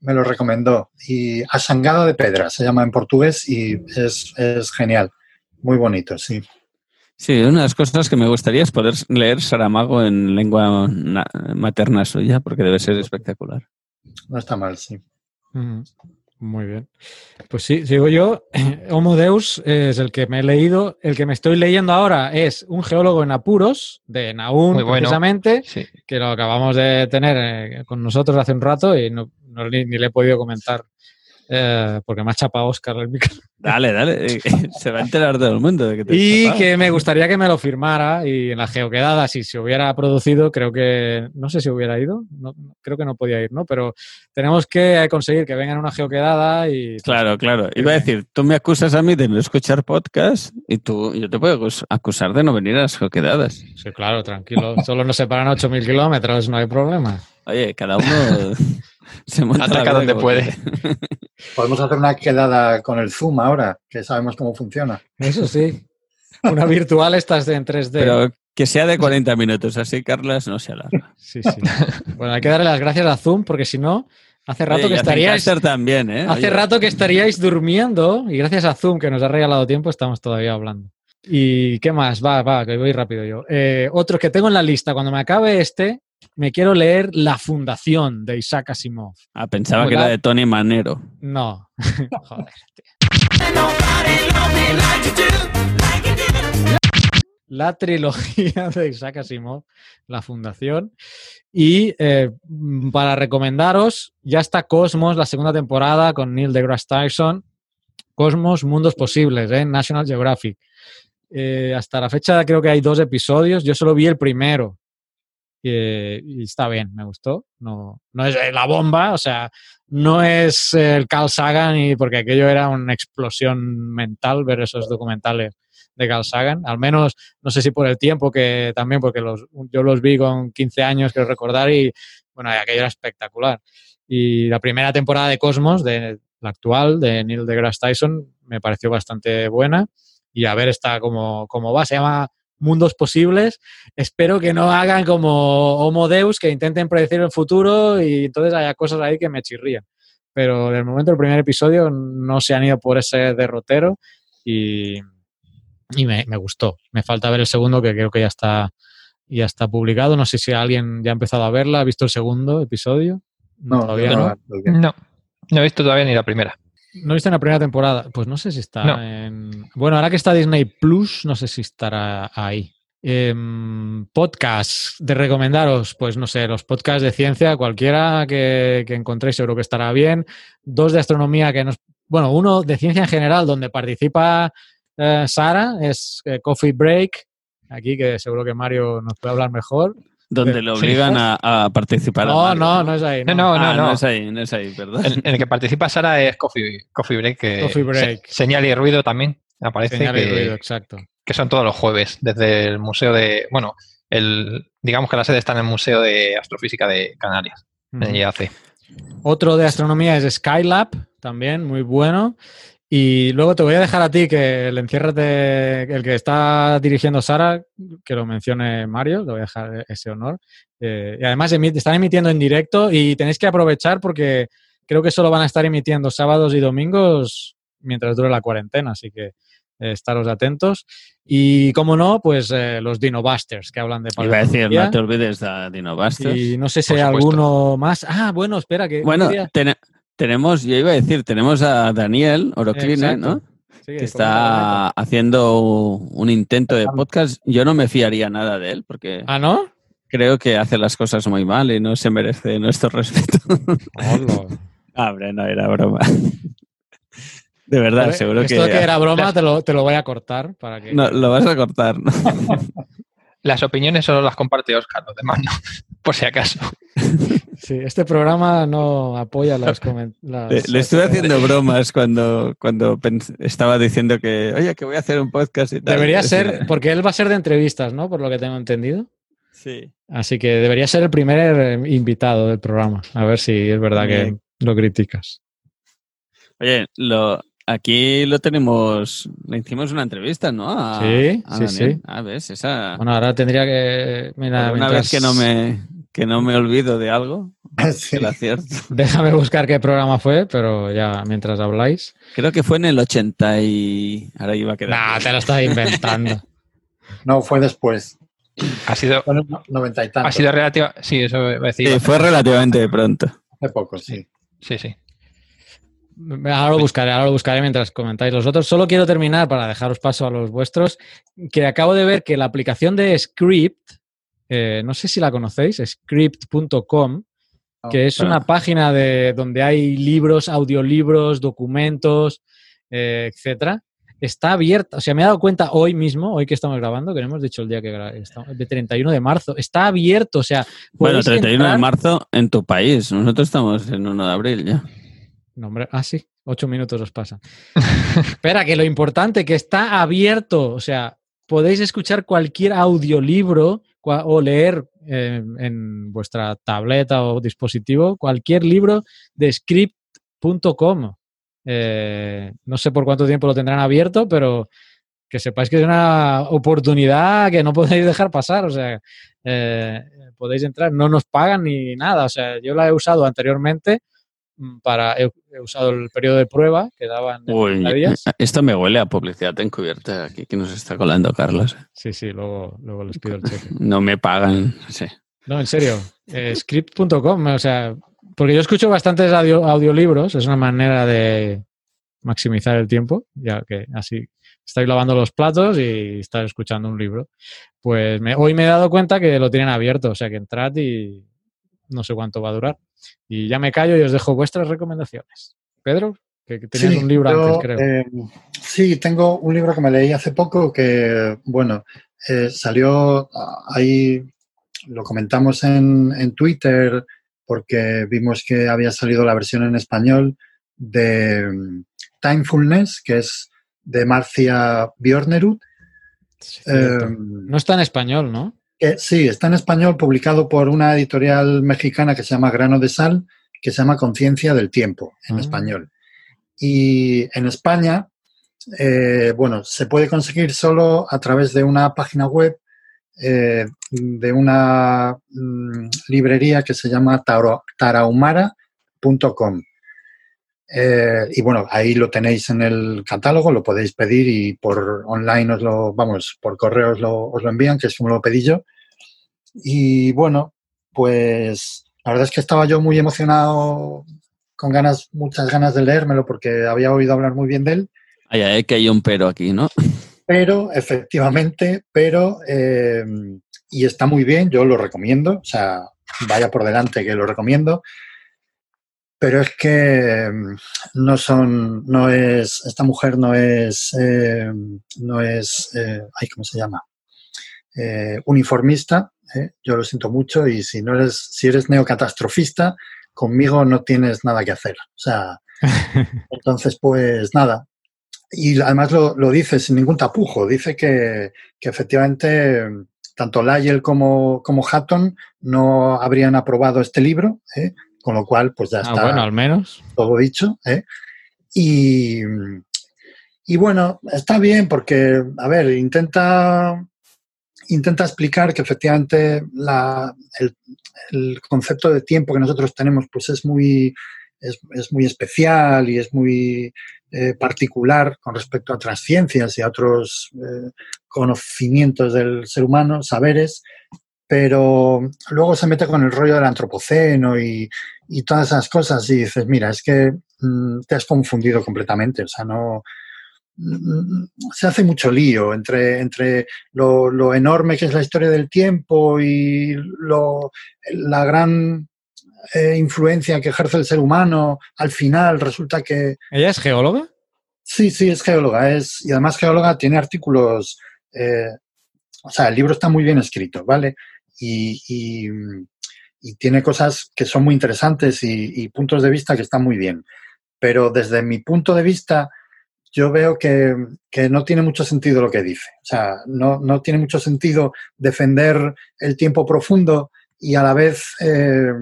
me, lo, recomendó. Y Asangada de Pedra se llama en portugués y es, es genial. Muy bonito, sí. Sí, una de las cosas que me gustaría es poder leer Saramago en lengua materna suya, porque debe ser espectacular. No está mal, sí. Muy bien. Pues sí, sigo yo. Homo Deus es el que me he leído. El que me estoy leyendo ahora es Un geólogo en apuros, de Naún, precisamente, que lo acabamos de tener eh, con nosotros hace un rato y no, ni, le he podido comentar eh, porque me ha chapado Oscar el micro. Dale, dale, se va a enterar todo el mundo de que te Y que me gustaría que me lo firmara y en la geoquedada, si se hubiera producido, creo que, no sé si hubiera ido, no, creo que no podía ir, ¿no? Pero tenemos que conseguir que vengan una geoquedada y... Claro, claro. Iba a decir, tú me acusas a mí de no escuchar podcast y tú, yo te puedo acusar de no venir a las geoquedadas. Sí, claro, tranquilo. Solo nos separan 8.000 kilómetros, no hay problema. Oye, cada uno se monta Ataca donde puede. Podemos hacer una quedada con el Zoom ahora, que sabemos cómo funciona. Eso sí. Una virtual estas de en 3D. Pero que sea de 40 minutos, así Carlas no se alarga. Sí, sí. Bueno, hay que darle las gracias a Zoom porque si no, hace rato que estaríais. también, ¿eh? Hace rato que estaríais durmiendo y gracias a Zoom que nos ha regalado tiempo estamos todavía hablando. ¿Y qué más? Va, va, que voy rápido yo. Eh, otro que tengo en la lista, cuando me acabe este, me quiero leer La Fundación de Isaac Asimov. Ah, pensaba que era de Tony Manero. No. Joder, La trilogía de Isaac Asimov, La Fundación. Y eh, para recomendaros, ya está Cosmos, la segunda temporada con Neil deGrasse Tyson. Cosmos, Mundos Posibles, en National Geographic. Eh, hasta la fecha creo que hay dos episodios. Yo solo vi el primero. Y está bien, me gustó. No, no es la bomba, o sea, no es el Carl Sagan, y porque aquello era una explosión mental ver esos documentales de Carl Sagan. Al menos, no sé si por el tiempo que también, porque los, yo los vi con 15 años, quiero recordar, y bueno, aquello era espectacular. Y la primera temporada de Cosmos, de la actual, de Neil deGrasse Tyson, me pareció bastante buena. Y a ver esta cómo, cómo va. Se llama Mundos Posibles. Espero que no hagan como Homo Deus, que intenten predecir el futuro y entonces haya cosas ahí que me chirrían. Pero de momento el primer episodio no se han ido por ese derrotero y, y me, me, gustó. Me falta ver el segundo, que creo que ya está, ya está publicado. No sé si alguien ya ha empezado a verla, ha visto el segundo episodio. No, todavía no. No, no he visto todavía ni la primera. No he visto en la primera temporada. Pues no sé si está en. Bueno, ahora que está Disney Plus, no sé si estará ahí. Eh, podcast de recomendaros, pues no sé, los podcasts de ciencia, cualquiera que, que, encontréis, seguro que estará bien. Dos de astronomía que nos. Bueno, uno de ciencia en general, donde participa eh, Sara, es eh, Coffee Break, aquí que seguro que Mario nos puede hablar mejor. Donde le obligan a, a, participar. No, a no, no es ahí. No, no, no. Ah, no, no es ahí, no es ahí, perdón. En, en el que participa Sara es Coffee, coffee Break. Que Coffee Break. Se, señal y ruido también. Aparece Señal que, y ruido, exacto. que son todos los jueves, desde el museo de. Bueno, el, digamos que la sede está en el Museo de Astrofísica de Canarias, Ujú. en IAC. Otro de astronomía es Skylab, también muy bueno. Y luego te voy a dejar a ti que el enciérrate, el que está dirigiendo Sara, que lo mencione Mario, le voy a dejar ese honor. Eh, y además están emitiendo en directo y tenéis que aprovechar porque creo que solo van a estar emitiendo sábados y domingos mientras dure la cuarentena, así que eh, estaros atentos. Y como no, pues eh, los Dinobusters, que hablan de Iba a decir, no te olvides de Dinobusters. Y no sé si hay alguno más. Ah, bueno, espera, que Bueno, tene- tenemos, yo iba a decir, tenemos a Daniel Orocline, Exacto. ¿no? Sí, Que está haciendo un intento de podcast. Yo no me fiaría nada de él porque ¿Ah, no? creo que hace las cosas muy mal y no se merece nuestro respeto. Hola. Ah, hombre, no era broma. De verdad, seguro Esto que. que era broma te lo, te lo voy a cortar para que... No, lo vas a cortar, ¿no? Las opiniones solo las comparte Oscar, los demás no, por si acaso. Sí, este programa no apoya las... las- Le, le estuve haciendo bromas cuando, cuando estaba diciendo que, oye, que voy a hacer un podcast y tal. Debería ser, porque él va a ser de entrevistas, ¿no? Por lo que tengo entendido. Sí. Así que debería ser el primer eh, invitado del programa. A ver si es verdad que lo criticas. Oye, lo, aquí lo tenemos, le hicimos una entrevista, ¿no? A- Sí, a sí. Ah, ves, esa. Bueno, ahora tendría que... Mira, una mientras- vez que no me que no me olvido de algo, Sí. Déjame buscar qué programa fue, pero ya mientras habláis. Creo que fue en el 80 y ahora iba a quedar. Nah, te lo estás inventando. No, fue después. Ha sido, Fue en el noventa y tantos. ha sido relativa. Sí, eso iba a decir. Sí, fue relativamente pronto. Hace poco, sí. Sí, sí. Ahora lo buscaré, ahora lo buscaré mientras comentáis los otros. Solo quiero terminar para dejaros paso a los vuestros, que acabo de ver que la aplicación de Script, eh, no sé si la conocéis, script.com, que es una página de donde hay libros, audiolibros, documentos, eh, etcétera. Está abierta, o sea, me he dado cuenta hoy mismo, hoy que estamos grabando, que no hemos dicho el día que estamos, de 31 de marzo, está abierto, o sea, Bueno, podéis 31 de marzo en tu país. Nosotros estamos en 1 de abril ya. No, hombre, ah, sí, ocho minutos os pasan. Espera, que lo importante, que está abierto, o sea, podéis escuchar cualquier audiolibro o leer eh, en vuestra tableta o dispositivo cualquier libro de script.com. Eh, no sé por cuánto tiempo lo tendrán abierto, pero que sepáis que es una oportunidad que no podéis dejar pasar. O sea, eh, podéis entrar, no nos pagan ni nada. O sea, yo la he usado anteriormente para he, he usado el periodo de prueba que daban Uy, 30 días. esto me huele a publicidad encubierta aquí que nos está colando Carlos. Sí, sí, luego, luego les pido el cheque. No me pagan, sí. No, en serio, eh, script.com, o sea, porque yo escucho bastantes audio- audiolibros, es una manera de maximizar el tiempo, ya que así estáis lavando los platos y estás escuchando un libro. Pues me- hoy me he dado cuenta que lo tienen abierto, o sea que entrad y no sé cuánto va a durar. Y ya me callo y os dejo vuestras recomendaciones. Pedro, Que, tenías un libro antes, creo. Eh, sí, tengo un libro que me leí hace poco que, bueno, eh, salió ahí, lo comentamos en, en, Twitter porque vimos que había salido la versión en español de mm, Timefulness, que es de Marcia Bjornerud. no está en español, ¿no? Sí, está en español, publicado por una editorial mexicana que se llama Grano de Sal, que se llama Conciencia del Tiempo, en ah. español. Y en España, eh, bueno, se puede conseguir solo a través de una página web eh, de una mm, librería que se llama taraumara.com. Eh, y bueno, ahí lo tenéis en el catálogo, lo podéis pedir y por online os lo, vamos, por correo os lo, os lo envían, que es como lo pedí yo. Y bueno, pues la verdad es que estaba yo muy emocionado, con ganas, muchas ganas de leérmelo porque había oído hablar muy bien de él. Ay, ay, que hay un pero aquí, ¿no? Pero, efectivamente, pero, eh, y está muy bien, yo lo recomiendo, o sea, vaya por delante que lo recomiendo pero es que mm, no son, no es, esta mujer no es, eh, no es, eh, ay, ¿cómo se llama? Eh, uniformista, yo lo siento mucho y si no eres, si eres neocatastrofista, conmigo no tienes nada que hacer. O sea, entonces pues nada. Y además lo, lo dice sin ningún tapujo, dice que, que efectivamente tanto Lyell como, como Hatton no habrían aprobado este libro, ¿eh? Con lo cual pues ya ah, está bueno, al menos. todo dicho. ¿eh? Y, y, bueno, está bien porque, a ver, intenta, intenta explicar que efectivamente la, el, concepto de tiempo que nosotros tenemos pues es muy, es, muy especial y es muy eh, particular con respecto a otras ciencias y a otros eh, conocimientos del ser humano, saberes, pero luego se mete con el rollo del antropoceno y, todas esas cosas y dices, mira, es que mm, te has confundido completamente, o sea, no... Mm, se hace mucho lío entre, entre lo, enorme que es la historia del tiempo y lo, la gran eh, influencia que ejerce el ser humano. Al final resulta que... ¿Ella es geóloga? Sí, sí, es geóloga. Es, y además geóloga tiene artículos... Eh, o sea, el libro está muy bien escrito, ¿vale? Y, tiene cosas que son muy interesantes y, puntos de vista que están muy bien. Pero desde mi punto de vista, yo veo que, no tiene mucho sentido lo que dice. O sea, no, tiene mucho sentido defender el tiempo profundo y a la vez eh,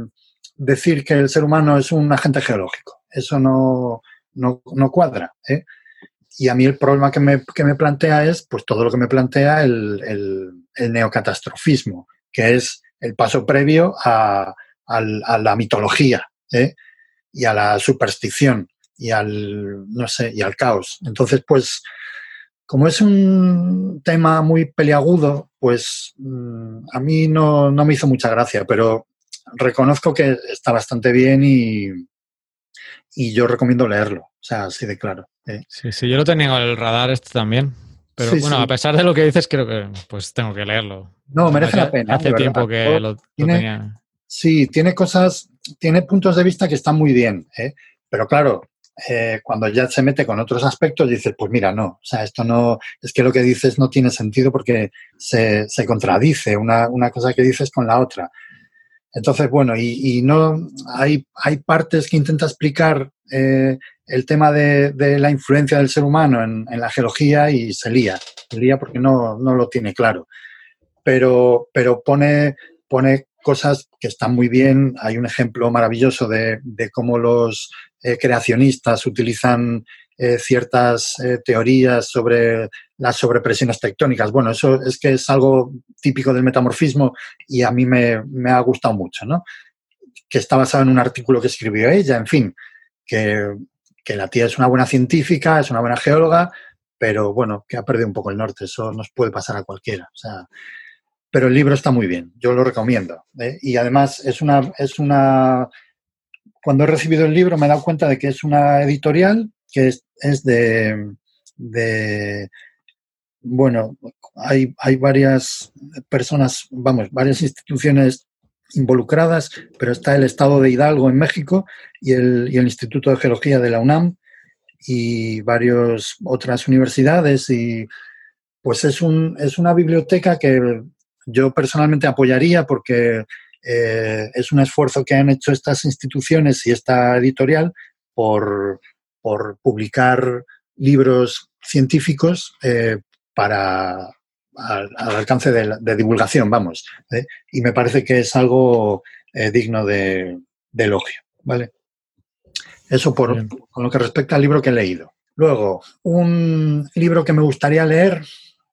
decir que el ser humano es un agente geológico. Eso no, no, cuadra. ¿eh? Y a mí el problema que me, plantea es, pues todo lo que me plantea el neocatastrofismo que es el paso previo a, la mitología ¿eh? y a la superstición y al, no sé, y al caos. Entonces, pues, como es un tema muy peliagudo, pues mm, a mí no, me hizo mucha gracia, pero reconozco que está bastante bien y, y yo recomiendo leerlo, o sea, así de claro. ¿eh? Sí, sí, yo lo tenía en el radar este también. Pero bueno, a pesar de lo que dices, creo que pues tengo que leerlo. No, merece la pena. Hace tiempo que lo, tenía. Sí, tiene cosas, tiene puntos de vista que están muy bien, ¿eh? pero claro, eh, cuando ya se mete con otros aspectos, dices, pues mira, no, o sea, esto no, es que lo que dices no tiene sentido porque se, se contradice una, una, cosa que dices con la otra. Entonces, bueno, y, no, hay, hay partes que intenta explicar eh, el tema de, la influencia del ser humano en, la geología y se lía, se lía porque no, lo tiene claro. Pero, pero pone, pone cosas que están muy bien. Hay un ejemplo maravilloso de, cómo los eh, creacionistas utilizan eh, ciertas eh, teorías sobre las sobrepresiones tectónicas. Bueno, eso es que es algo típico del metamorfismo y a mí me, me ha gustado mucho, ¿no? Que está basado en un artículo que escribió ella, en fin, que que la tía es una buena científica, es una buena geóloga, pero bueno, que ha perdido un poco el norte, eso nos puede pasar a cualquiera. O sea, pero el libro está muy bien, yo lo recomiendo. ¿eh? Y además es una, es una, cuando he recibido el libro me he dado cuenta de que es una editorial que es, de, de, bueno, hay, hay varias personas, vamos, varias instituciones involucradas, pero está el Estado de Hidalgo en México y el, Instituto de Geología de la UNAM y varias otras universidades y pues es, un, es una biblioteca que yo personalmente apoyaría porque eh, es un esfuerzo que han hecho estas instituciones y esta editorial por, publicar libros científicos eh, para al, alcance de, divulgación, vamos. ¿eh? Y me parece que es algo digno de, elogio, ¿vale? Eso por, con lo que respecta al libro que he leído. Luego, un libro que me gustaría leer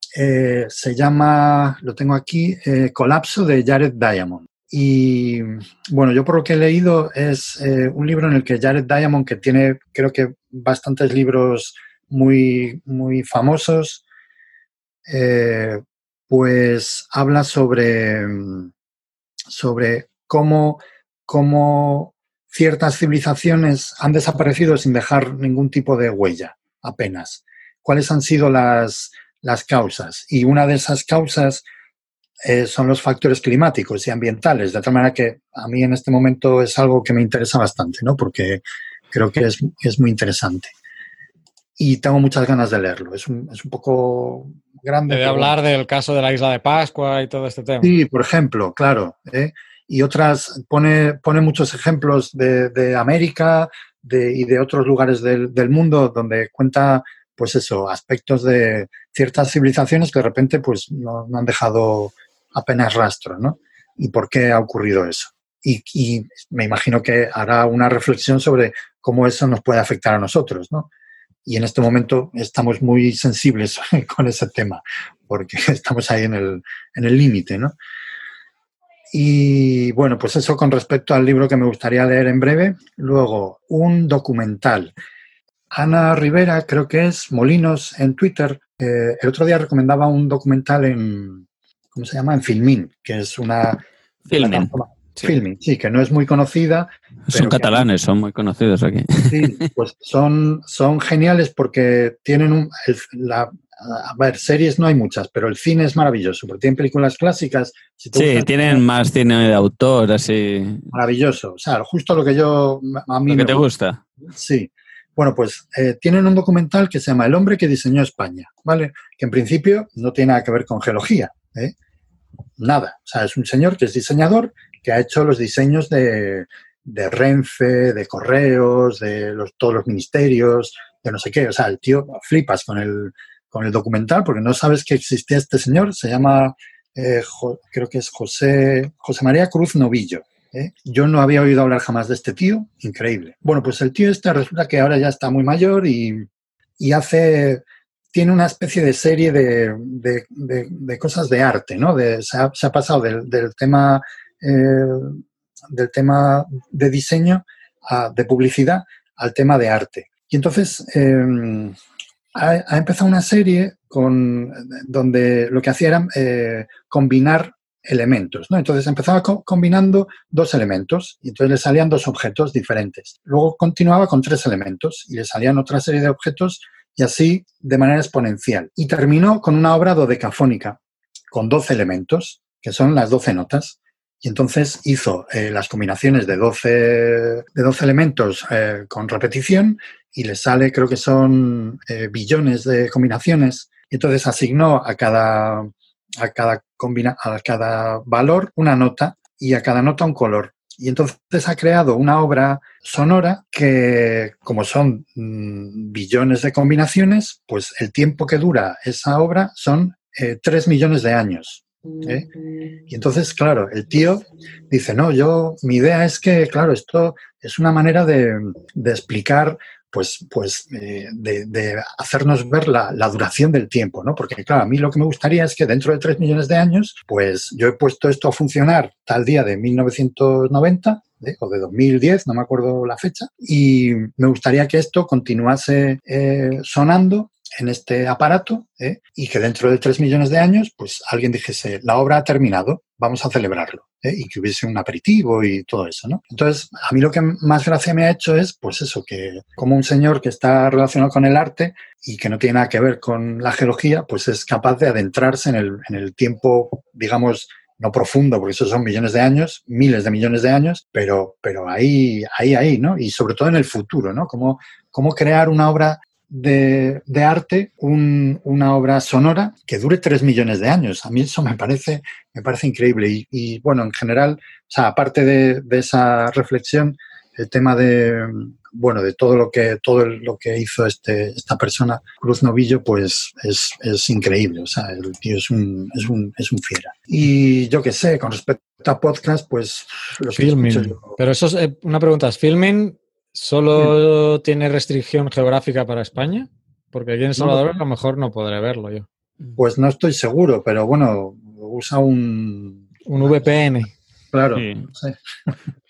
se llama, lo tengo aquí, Colapso de Jared Diamond. Y bueno, yo por lo que he leído es eh, un libro en el que Jared Diamond, que tiene creo que bastantes libros muy, muy famosos, eh, pues habla sobre, sobre cómo, cómo ciertas civilizaciones han desaparecido sin dejar ningún tipo de huella, apenas. ¿Cuáles han sido las, las causas? Y una de esas causas eh, son los factores climáticos y ambientales, de tal manera que a mí en este momento es algo que me interesa bastante, ¿no? Porque creo que es, es muy interesante. Y tengo muchas ganas de leerlo. Es un, es un poco grande. De hablar del caso de la isla de Pascua y todo este tema. Sí, por ejemplo, claro. ¿eh? Y otras, pone, pone muchos ejemplos de, de América de, y de otros lugares del, del mundo donde cuenta pues eso, aspectos de ciertas civilizaciones que de repente pues no, no han dejado apenas rastro, ¿no? ¿Y por qué ha ocurrido eso? Y, me imagino que hará una reflexión sobre cómo eso nos puede afectar a nosotros, ¿no? Y en este momento estamos muy sensibles con ese tema, porque estamos ahí en el límite, ¿no? Y bueno, pues eso con respecto al libro que me gustaría leer en breve. Luego, un documental. Ana Rivera, creo que es, Molinos en Twitter, eh, el otro día recomendaba un documental en, ¿cómo se llama? En Filmin, que es una... Filmin. Sí. Filmin, sí, que no es muy conocida. Son catalanes, son muy conocidos aquí. Sí, pues son, son geniales porque tienen un... la, a ver, series no hay muchas, pero el cine es maravilloso, porque tienen películas clásicas. sí, tienen más cine de autor, así. Maravilloso, o sea, justo lo que yo... A mí lo que te gusta. Sí. Bueno, pues eh, tienen un documental que se llama El hombre que diseñó España, ¿vale? Que en principio no tiene nada que ver con geología, ¿eh? Nada. O sea, es un señor que es diseñador, que ha hecho los diseños de, Renfe, de Correos, de los, todos los ministerios, de no sé qué. O sea, el tío flipas con el, con el documental porque no sabes que existía este señor. Se llama, eh, creo que es José, José María Cruz Novillo. ¿eh? Yo no había oído hablar jamás de este tío. Increíble. Bueno, pues el tío este resulta que ahora ya está muy mayor y, y hace tiene una especie de serie de, de, cosas de arte, ¿no? se, ha, pasado del, tema, eh, del tema de diseño, de publicidad, al tema de arte. Y entonces em, ha, empezado una serie con, donde lo que hacía era eh, combinar elementos, ¿no? Entonces empezaba combinando dos elementos y entonces le salían dos objetos diferentes. Luego continuaba con tres elementos y le salían otra serie de objetos y así de manera exponencial. Y terminó con una obra dodecafónica con 12 elementos, que son las 12 notas. Y entonces hizo eh, las combinaciones de 12, de 12 elementos eh, con repetición y le sale, creo que son eh, billones de combinaciones. Y entonces asignó a cada, a, cada combina, a cada valor una nota y a cada nota un color. Y entonces ha creado una obra sonora que, como son mm, billones de combinaciones, pues el tiempo que dura esa obra son eh, tres millones de años. ¿Eh? Y entonces, claro, el tío dice, no, yo, mi idea es que, claro, esto es una manera de, explicar pues, pues eh, de, hacernos ver la, duración del tiempo, ¿no? Porque, claro, a mí lo que me gustaría es que dentro de tres millones de años, pues yo he puesto esto a funcionar tal día de 1990 ¿eh? o de 2010, no me acuerdo la fecha, y me gustaría que esto continuase eh, sonando en este aparato ¿eh? y que dentro de tres millones de años, pues alguien dijese, la obra ha terminado, vamos a celebrarlo. ¿eh? Y que hubiese un aperitivo y todo eso. Entonces, a mí lo que más gracia me ha hecho es, pues eso, que como un señor que está relacionado con el arte y que no tiene nada que ver con la geología, pues es capaz de adentrarse en el, en el tiempo, digamos, no profundo, porque esos son millones de años, miles de millones de años, pero, pero ahí, ahí, ahí, ¿no? Y sobre todo en el futuro, ¿no? Cómo, cómo crear una obra de, arte, una obra sonora que dure tres millones de años. A mí eso me parece, me parece increíble. Y, bueno, en general, o sea, aparte de, esa reflexión, el tema de, bueno, de todo lo que, todo lo que hizo este, esta persona, Cruz Novillo, pues es, increíble. O sea, el tío es un, es un, es un fiera. Y yo qué sé, con respecto a podcast, pues los filming. Pero eso es eh, una pregunta, ¿es filming ¿Solo tiene restricción geográfica para España? Porque aquí en Salvador a lo mejor no podré verlo yo. Pues no estoy seguro, pero bueno, usa un... Un VPN. Claro.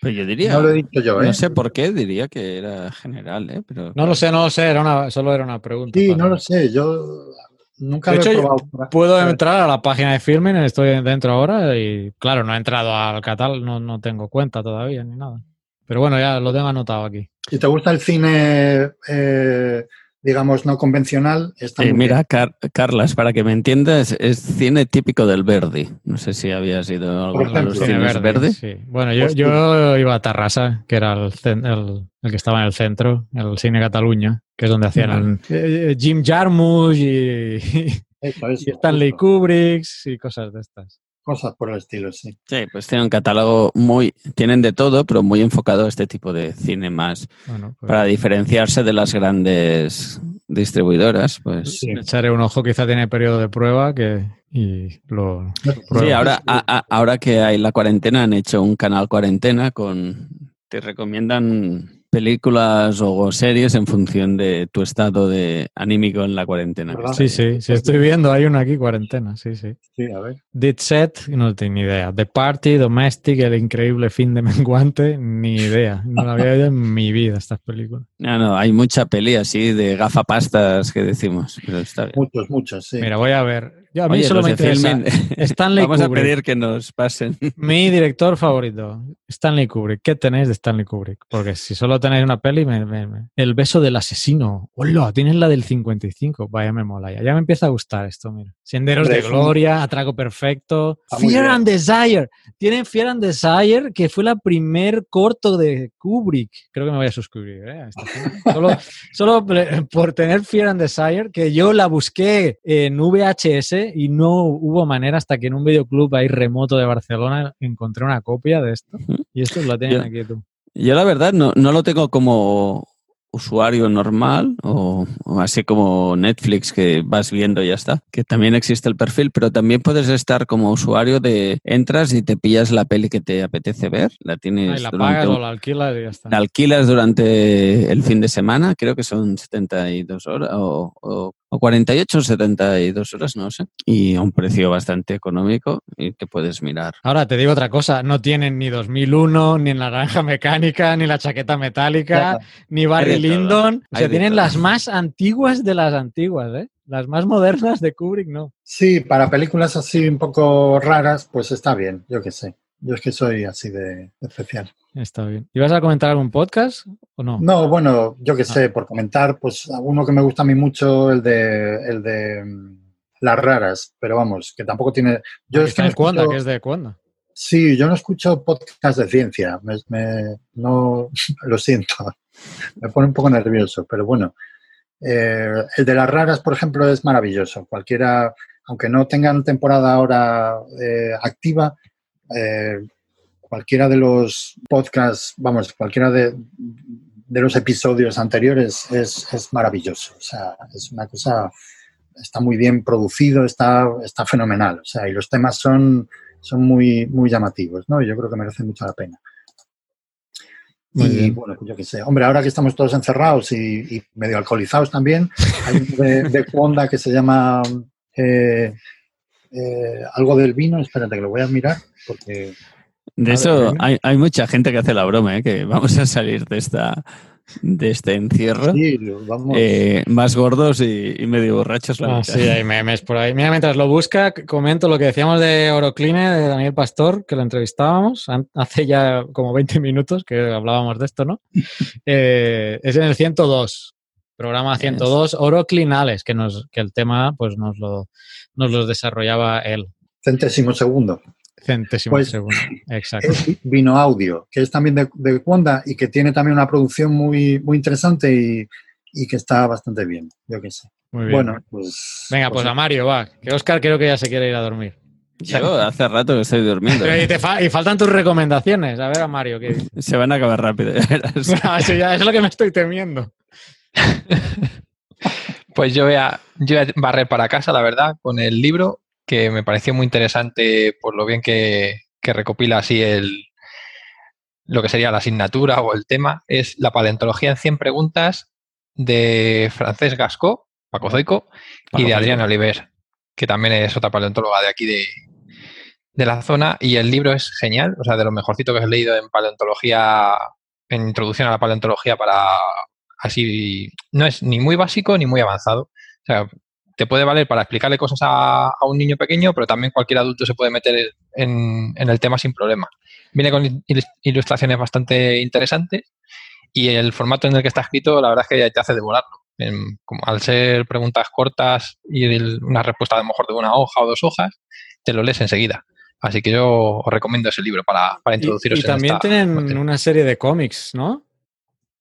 Pues yo diría... No lo he dicho yo, ¿eh? No sé por qué, diría que era general, ¿eh? Pero, no lo sé, no lo sé, era una, solo era una pregunta. Sí, no lo sé, yo nunca lo he probado. Puedo entrar a la página de Filming, estoy dentro ahora y claro, no he entrado al catálogo, no, no tengo cuenta todavía ni nada. Pero bueno, ya lo tengo anotado aquí. Si te gusta el cine, eh, digamos, no convencional, está Mira, Carlas, para que me entiendas, es cine típico del Verdi. No sé si habías ido a algunos los cines Verdi. Bueno, yo, yo, iba a Tarrasa, que era el, el, que estaba en el centro, el Cine Cataluña, que es donde hacían eh, Jim Jarmusch y, y Stanley Kubrick y cosas de estas cosas por el estilo, sí. Sí, pues tienen un catálogo muy, tienen de todo, pero muy enfocado a este tipo de cine más, pues para diferenciarse de las grandes distribuidoras, pues... Sí. Echaré un ojo, quizá tiene periodo de prueba que, y lo... sí, ahora, ahora que hay la cuarentena han hecho un canal cuarentena con... Te recomiendan películas o series en función de tu estado de anímico en la cuarentena. Sí, sí, sí, estoy viendo, hay una aquí, cuarentena, sí, sí. Sí, a ver. Did Set, no tengo ni idea. The Party, Domestic, El increíble fin de menguante, ni idea. No la había oído en mi vida estas películas. No, no, hay mucha peli así de gafapastas que decimos, pero está bien. Muchos, muchos, sí. Mira, voy a ver a mí solo me interesa Stanley Vamos a pedir que nos pasen. Mi director favorito, Stanley Kubrick. ¿Qué tenéis de Stanley Kubrick? Porque si solo tenéis una peli, El beso del asesino. ¡Hola! Tienes la del 55. Vaya, me mola ya. Ya me empieza a gustar esto, mira. Senderos de Gloria, Atraco Perfecto. Fear and Desire. Tienen Fear and Desire, que fue la primer corto de Kubrick. Creo que me voy a suscribir. ¿eh? solo, solo por tener Fear and Desire, que yo la busqué en VHS y no hubo manera hasta que en un videoclub ahí remoto de Barcelona encontré una copia de esto. Y esto lo tienen aquí tú. Yo la verdad no, no lo tengo como usuario normal o, así como Netflix que vas viendo y ya está, que también existe el perfil, pero también puedes estar como usuario de entras y te pillas la peli que te apetece ver, la tienes la pagas o la alquilas y ya está. La alquilas durante el fin de semana, creo que son 72 horas o, o o 48 o 72 horas, no sé, y a un precio bastante económico y te puedes mirar. Ahora te digo otra cosa, no tienen ni 2001, ni la naranja mecánica, ni la chaqueta metálica, ni Barry Lyndon, o sea, tienen las más antiguas de las antiguas, ¿eh? Las más modernas de Kubrick, no. Sí, para películas así un poco raras, pues está bien, yo qué sé. Yo es que soy así de, especial. Está bien. ¿Y vas a comentar algún podcast o no? No, bueno, yo qué sé, ah. por comentar, pues uno que me gusta a mí mucho, el de, el de mm, las raras, pero vamos, que tampoco tiene. Yo es que no ¿Que es de cuándo? Sí, yo no escucho podcast de ciencia. no, lo siento. Me pone un poco nervioso, pero bueno. Eh, el de las raras, por ejemplo, es maravilloso. Cualquiera, aunque no tengan temporada ahora eh, activa, eh, cualquiera de los podcasts, vamos, cualquiera de, los episodios anteriores es, maravilloso. O sea, es una cosa, está muy bien producido, está, está fenomenal. O sea, y los temas son, son muy, muy llamativos, ¿no? yo creo que merece mucho la pena. y bueno, pues yo qué sé. Hombre, ahora que estamos todos encerrados y, medio alcoholizados también, hay un de, de que se llama eh, eh, algo del vino, espérate que lo voy a mirar porque... De eso hay, hay, mucha gente que hace la broma, ¿eh? que vamos a salir de esta de este encierro eh, más gordos y, medio borrachos. Ah, sí, hay memes por ahí. Mira, mientras lo busca, comento lo que decíamos de Orocline, de Daniel Pastor, que lo entrevistábamos hace ya como 20 minutos que hablábamos de esto, ¿no? Eh, es en el 102, programa 102, Oroclinales, que, nos, que el tema pues nos lo, nos lo desarrollaba él. Centésimo segundo. Centésimo Pues, segundo. Exacto. es Vino Audio, que es también de, de Wanda y que tiene también una producción muy, muy interesante y, y que está bastante bien, yo qué sé. Muy bien. Bueno, pues... Venga, pues a Mario, va. Que Oscar creo que ya se quiere ir a dormir. Yo hace rato que estoy durmiendo. Pero y, te fa- y faltan tus recomendaciones. A ver a Mario, ¿qué dice? Se van a acabar rápido. No, eso ya es lo que me estoy temiendo. Pues yo voy, a, yo voy a barrer para casa, la verdad, con el libro, que me pareció muy interesante por lo bien que, que recopila así el lo que sería la asignatura o el tema. Es la paleontología en 100 preguntas de Francesc Gascó, Paco Zoico, y de. Adriana Oliver, que también es otra paleontóloga de aquí de, de la zona. Y el libro es genial, o sea, de lo mejorcito que he leído en paleontología, en introducción a la paleontología para así, no es ni muy básico ni muy avanzado. O sea, te puede valer para explicarle cosas a, a un niño pequeño, pero también cualquier adulto se puede meter en, en el tema sin problema. Viene con il- ilustraciones bastante interesantes y el formato en el que está escrito, la verdad es que te hace devorarlo. En- como al ser preguntas cortas y el- una respuesta a lo mejor de una hoja o dos hojas, te lo lees enseguida. Así que yo os recomiendo ese libro para, para Y, introduciros y en también esta tienen materia. una serie de cómics, ¿no?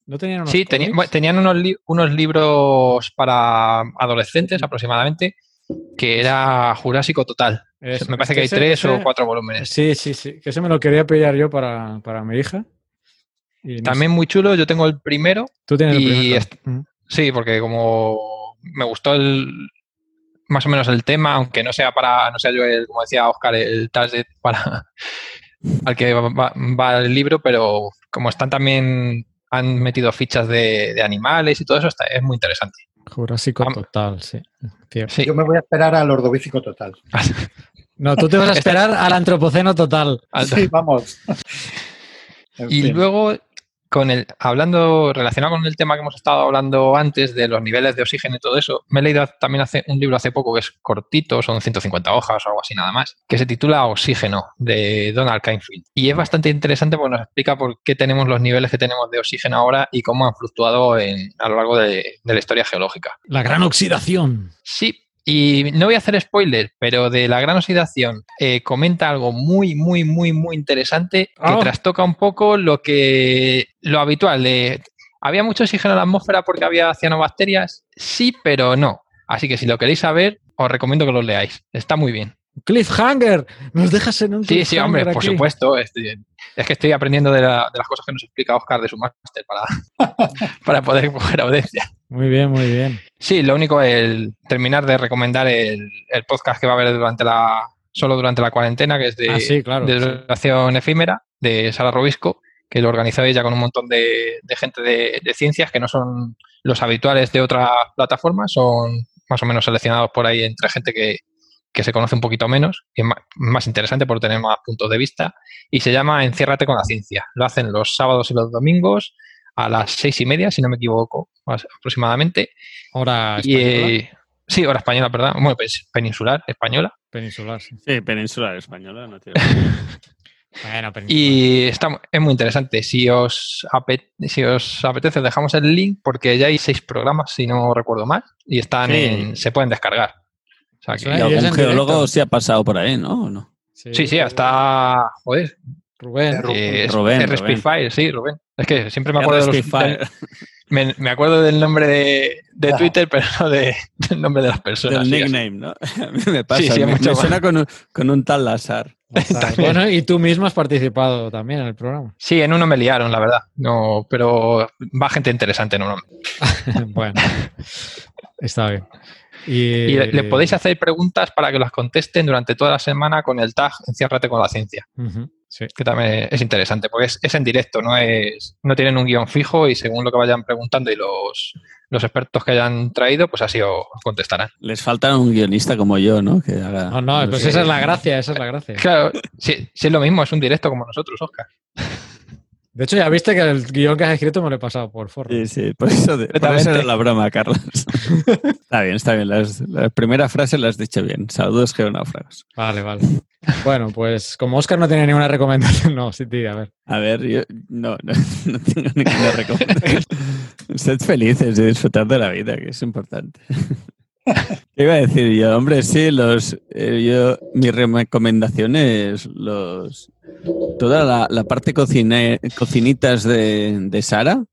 ¿No tenían unos Sí, bueno, tenían unos, li- unos libros para adolescentes aproximadamente, que era Jurásico Total. Me parece que hay ese- tres o cuatro volúmenes. Sí, sí, sí. Que ese me lo quería pillar yo para, para mi hija. Y no También sé. muy chulo, yo tengo el primero. Tú tienes el primero. Sí, porque como me gustó el más o menos el tema, aunque no sea para, no sea yo el, como decía Oscar, el target para al que va, va- va el libro, pero como están también han metido fichas de, de animales y todo eso, está, es muy interesante. Jurásico Am- total, sí. Sí. Yo me voy a esperar al ordovícico total. No, tú te vas a esperar al antropoceno total. Sí, vamos. En Y fin. luego, con el, hablando, relacionado con el tema que hemos estado hablando antes de los niveles de oxígeno y todo eso, me he leído también hace, un libro hace poco que es cortito, son 150 hojas o algo así nada más, que se titula Oxígeno, de Donald Kainfield. Y es bastante interesante porque nos explica por qué tenemos los niveles que tenemos de oxígeno ahora y cómo han fluctuado en- a lo largo de- de la historia geológica. La gran oxidación. Sí, y no voy a hacer spoiler, pero de la gran oxidación eh, comenta algo muy, muy, muy, muy interesante que Ah. trastoca un poco lo que lo habitual de había mucho oxígeno en la atmósfera porque había cianobacterias, sí, pero no. Así que si lo queréis saber, os recomiendo que lo leáis. Está muy bien. Cliffhanger. Nos dejas en un Sí, sí, hombre, por aquí. supuesto. Estoy- es que estoy aprendiendo de, la- de las cosas que nos explica Oscar de su máster para, para poder coger audiencia. Muy bien, muy bien. Sí, lo único es terminar de recomendar el, el podcast que va a haber durante la solo durante la cuarentena, que es de, Ah, sí, claro, de sí. duración efímera, de Sara Robisco, que lo organizó ella con un montón de, de gente de, de ciencias que no son los habituales de otras plataformas, son más o menos seleccionados por ahí entre gente que, que se conoce un poquito menos y es más interesante por tener más puntos de vista. Y se llama Enciérrate con la ciencia. Lo hacen los sábados y los domingos a las seis y media, si no me equivoco, más aproximadamente. Hora Y, española. eh, sí, hora española, perdón. Bueno, pues peninsular, española. Peninsular, sí. Sí, peninsular española, no tiene. Bueno, peninsular. Y está, es muy interesante. Si os, ape- si os apetece, os dejamos el link porque ya hay seis programas, si no recuerdo mal, y están Sí. en- se pueden descargar. Sea que- es, Y es algún en geólogo sí ha pasado por ahí, ¿no? ¿O no? sí, sí, hasta. Joder. Rubén. eh, Rubén, R. Rubén. Sí, Rubén. Es que siempre me acuerdo, de los, del- me, me acuerdo del nombre de, de Ah. Twitter, pero no de- del nombre de las personas. Del nickname, ¿no? A mí me pasa. Sí, sí, me, mucho me suena con un, con un tal Lazar. Bueno, y tú mismo has participado también en el programa. Sí, en uno me liaron, la verdad. No, pero va gente interesante normalmente. bueno, está bien. Y, Y le, le podéis hacer preguntas para que las contesten durante toda la semana con el tag Enciérrate con la ciencia, sí. que también es interesante, porque es, es en directo, no es no tienen un guion fijo y según lo que vayan preguntando y los, los expertos que hayan traído, pues así os contestarán. Les falta un guionista como yo, ¿no? Que haga. No, no, pues esa es la gracia, esa es la gracia. Claro, si, si es lo mismo, es un directo como nosotros, Oscar. De hecho, ya viste que el guion que has escrito me lo he pasado por forro. Sí, sí, por eso, de- por eso era la broma, Carlos. está bien, está bien. Las- la primera frase la has dicho bien. Saludos geonáufragos. Vale, vale. Bueno, pues como Oscar no tiene ninguna recomendación, no, sí, tía, a ver. A ver, yo no, no, no tengo ninguna recomendación. Sed felices y disfrutar de la vida, que es importante. ¿Qué iba a decir yo? Hombre, sí, los, eh, yo, mi recomendación es los, toda la, parte cocinitas de, de Sara.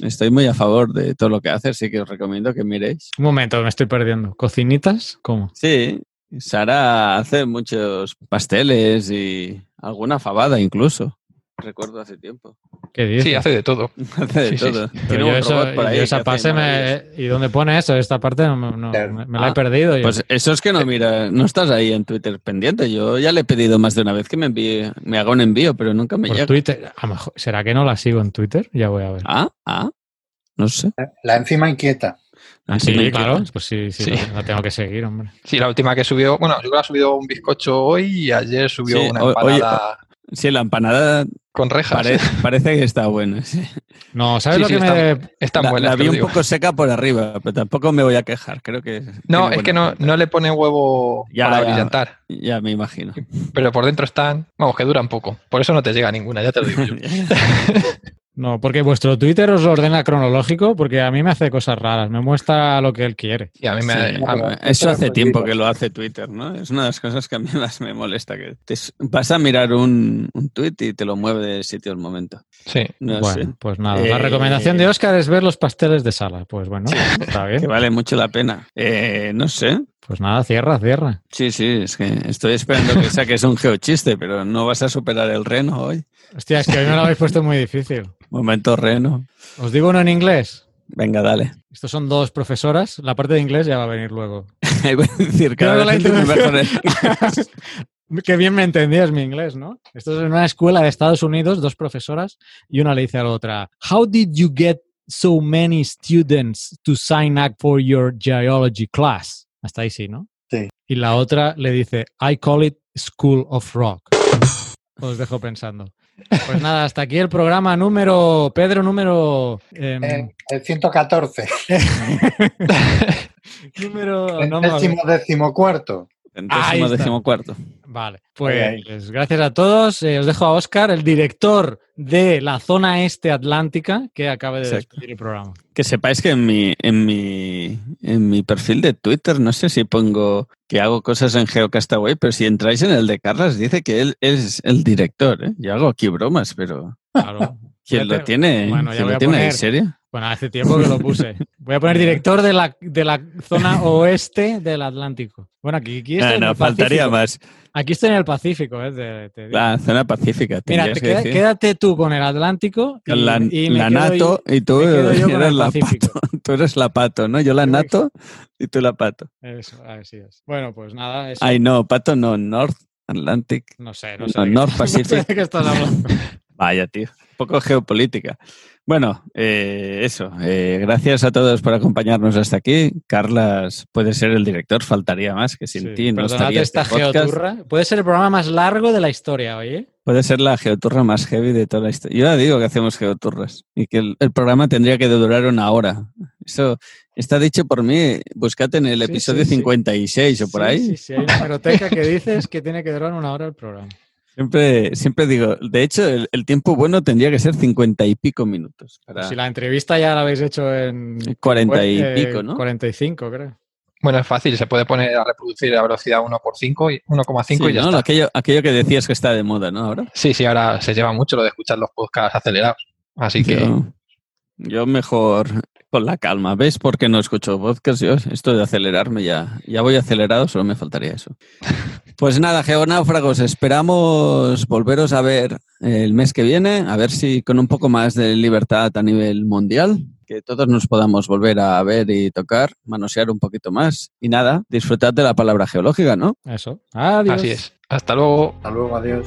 Estoy muy a favor de todo lo que hace, así que os recomiendo que miréis. Un momento, me estoy perdiendo. ¿Cocinitas? ¿Cómo? Sí, Sara hace muchos pasteles y alguna fabada incluso. Recuerdo hace tiempo. ¿Qué dices? Sí, hace de todo. hace de todo. Tiene un eso, por ahí esa parte me, ¿Y dónde pone eso? Esta parte no, me, la he ah, perdido. Pues eso es que no mira, no estás ahí en Twitter pendiente. Yo ya le he pedido más de una vez que me envíe, me haga un envío, pero nunca me llega. Twitter, a mejor, ¿Será que no la sigo en Twitter? Ya voy a ver. Ah, ah. No sé. La enzima inquieta. Ah, sí, claro, pues sí, sí, La, tengo que seguir, hombre. Sí, la última que subió, bueno, yo creo que ha subido un bizcocho hoy y ayer subió una empanada. Sí, la empanada con rejas. parece que está buena. No, ¿sabes lo que me. Está, la, buena. La vi un poco seca por arriba, pero tampoco me voy a quejar. Creo que. No, es que no, no, le pone huevo para brillantar. Ya me imagino. Pero por dentro están. Vamos, que duran poco. Por eso no te llega ninguna, ya te lo digo yo. No, porque vuestro Twitter os ordena cronológico, porque a mí me hace cosas raras, me muestra lo que él quiere. Y a mí me, eso hace tiempo que lo hace Twitter, ¿no? Es una de las cosas que a mí más me molesta, que vas a mirar un, un tweet y te lo mueve de sitio al momento. Sí. bueno, pues nada, la eh, recomendación de Oscar es ver los pasteles de sala. Pues bueno, está bien. Que vale mucho la pena. Eh, no sé, pues nada, cierra, cierra. Sí, sí, es que estoy esperando que saques un geochiste, pero no vas a superar el reno hoy. Hostia, es que hoy me lo habéis puesto muy difícil. Momento reno. ¿Os digo uno en inglés? Venga, dale. Estos son dos profesoras. La parte de inglés ya va a venir luego. Voy a decir, cada vez Qué bien me entendías mi inglés, ¿no? Esto es en una escuela de Estados Unidos, dos profesoras, y una le dice a la otra, How did you get so many students to sign up for your geology class? Hasta ahí sí, ¿no? Sí. Y la otra le dice, I call it School of Rock. Os dejo pensando. Pues nada, hasta aquí el programa número, Pedro, número... Em, eh, el 114. número... El décimo, décimo cuarto. Décimo, décimo cuarto. Vale, pues gracias a todos. Eh, os dejo a Oscar, el director de la zona este atlántica, que acabe de despedir el programa. Que sepáis que en mi, en mi, en mi perfil de Twitter, no sé si pongo que hago cosas en Geocastaway, pero si entráis en el de Carlas, dice que él es el director. ¿eh? Yo hago aquí bromas, pero. Claro. ¿Quién lo tiene? Bueno, ya ¿Quién lo tiene? ¿En serio? Bueno, hace tiempo que lo puse. Voy a poner director de la, de la zona oeste del Atlántico. Bueno, aquí, aquí estoy ah, no, faltaría más. Aquí estoy en el Pacífico, ¿eh? la zona pacífica. Mira, quédate tú con el Atlántico. Y, la, la NATO y tú eres la pato. Tú eres la pato, ¿no? Yo la NATO y tú la pato. Eso, así es. Bueno, pues nada. Eso. Ay, no, pato no, North Atlantic. No sé, no sé. North Pacific. No sé de qué estás hablando. Vaya, tío. Un poco geopolítica. Bueno, eh, eso. Eh, gracias a todos por acompañarnos hasta aquí. Carlas puede ser el director, faltaría más que sin ti no estaría esta este geoturra. Puede ser el programa más largo de la historia, oye. Puede ser la geoturra más heavy de toda la historia. Yo ya digo que hacemos geoturras y que el, programa tendría que durar una hora. Eso está dicho por mí. Buscate en el episodio 56 o por ahí. Sí, sí, hay una que dices que tiene que durar una hora el programa. Siempre, siempre digo, de hecho, el, tiempo bueno tendría que ser cincuenta y pico minutos. Si la entrevista ya la habéis hecho en... Cuarenta y pico, ¿no? 45, creo. Bueno, es fácil, se puede poner a reproducir a velocidad 1 por 5 y 1,5 y ya está. Aquello, aquello que decías que está de moda, ¿no? Ahora. Sí, sí, ahora se lleva mucho lo de escuchar los podcasts acelerados. Así que. yo mejor con la calma. ¿Ves por qué no escucho podcast? Yo, esto de acelerarme ya, ya voy acelerado, solo me faltaría eso. Pues nada, geonáufragos, esperamos volveros a ver el mes que viene, a ver si con un poco más de libertad a nivel mundial, que todos nos podamos volver a ver y tocar, manosear un poquito más. Y nada, disfrutad de la palabra geológica, ¿no? Eso. Adiós. Así es. Hasta luego. Hasta luego, adiós.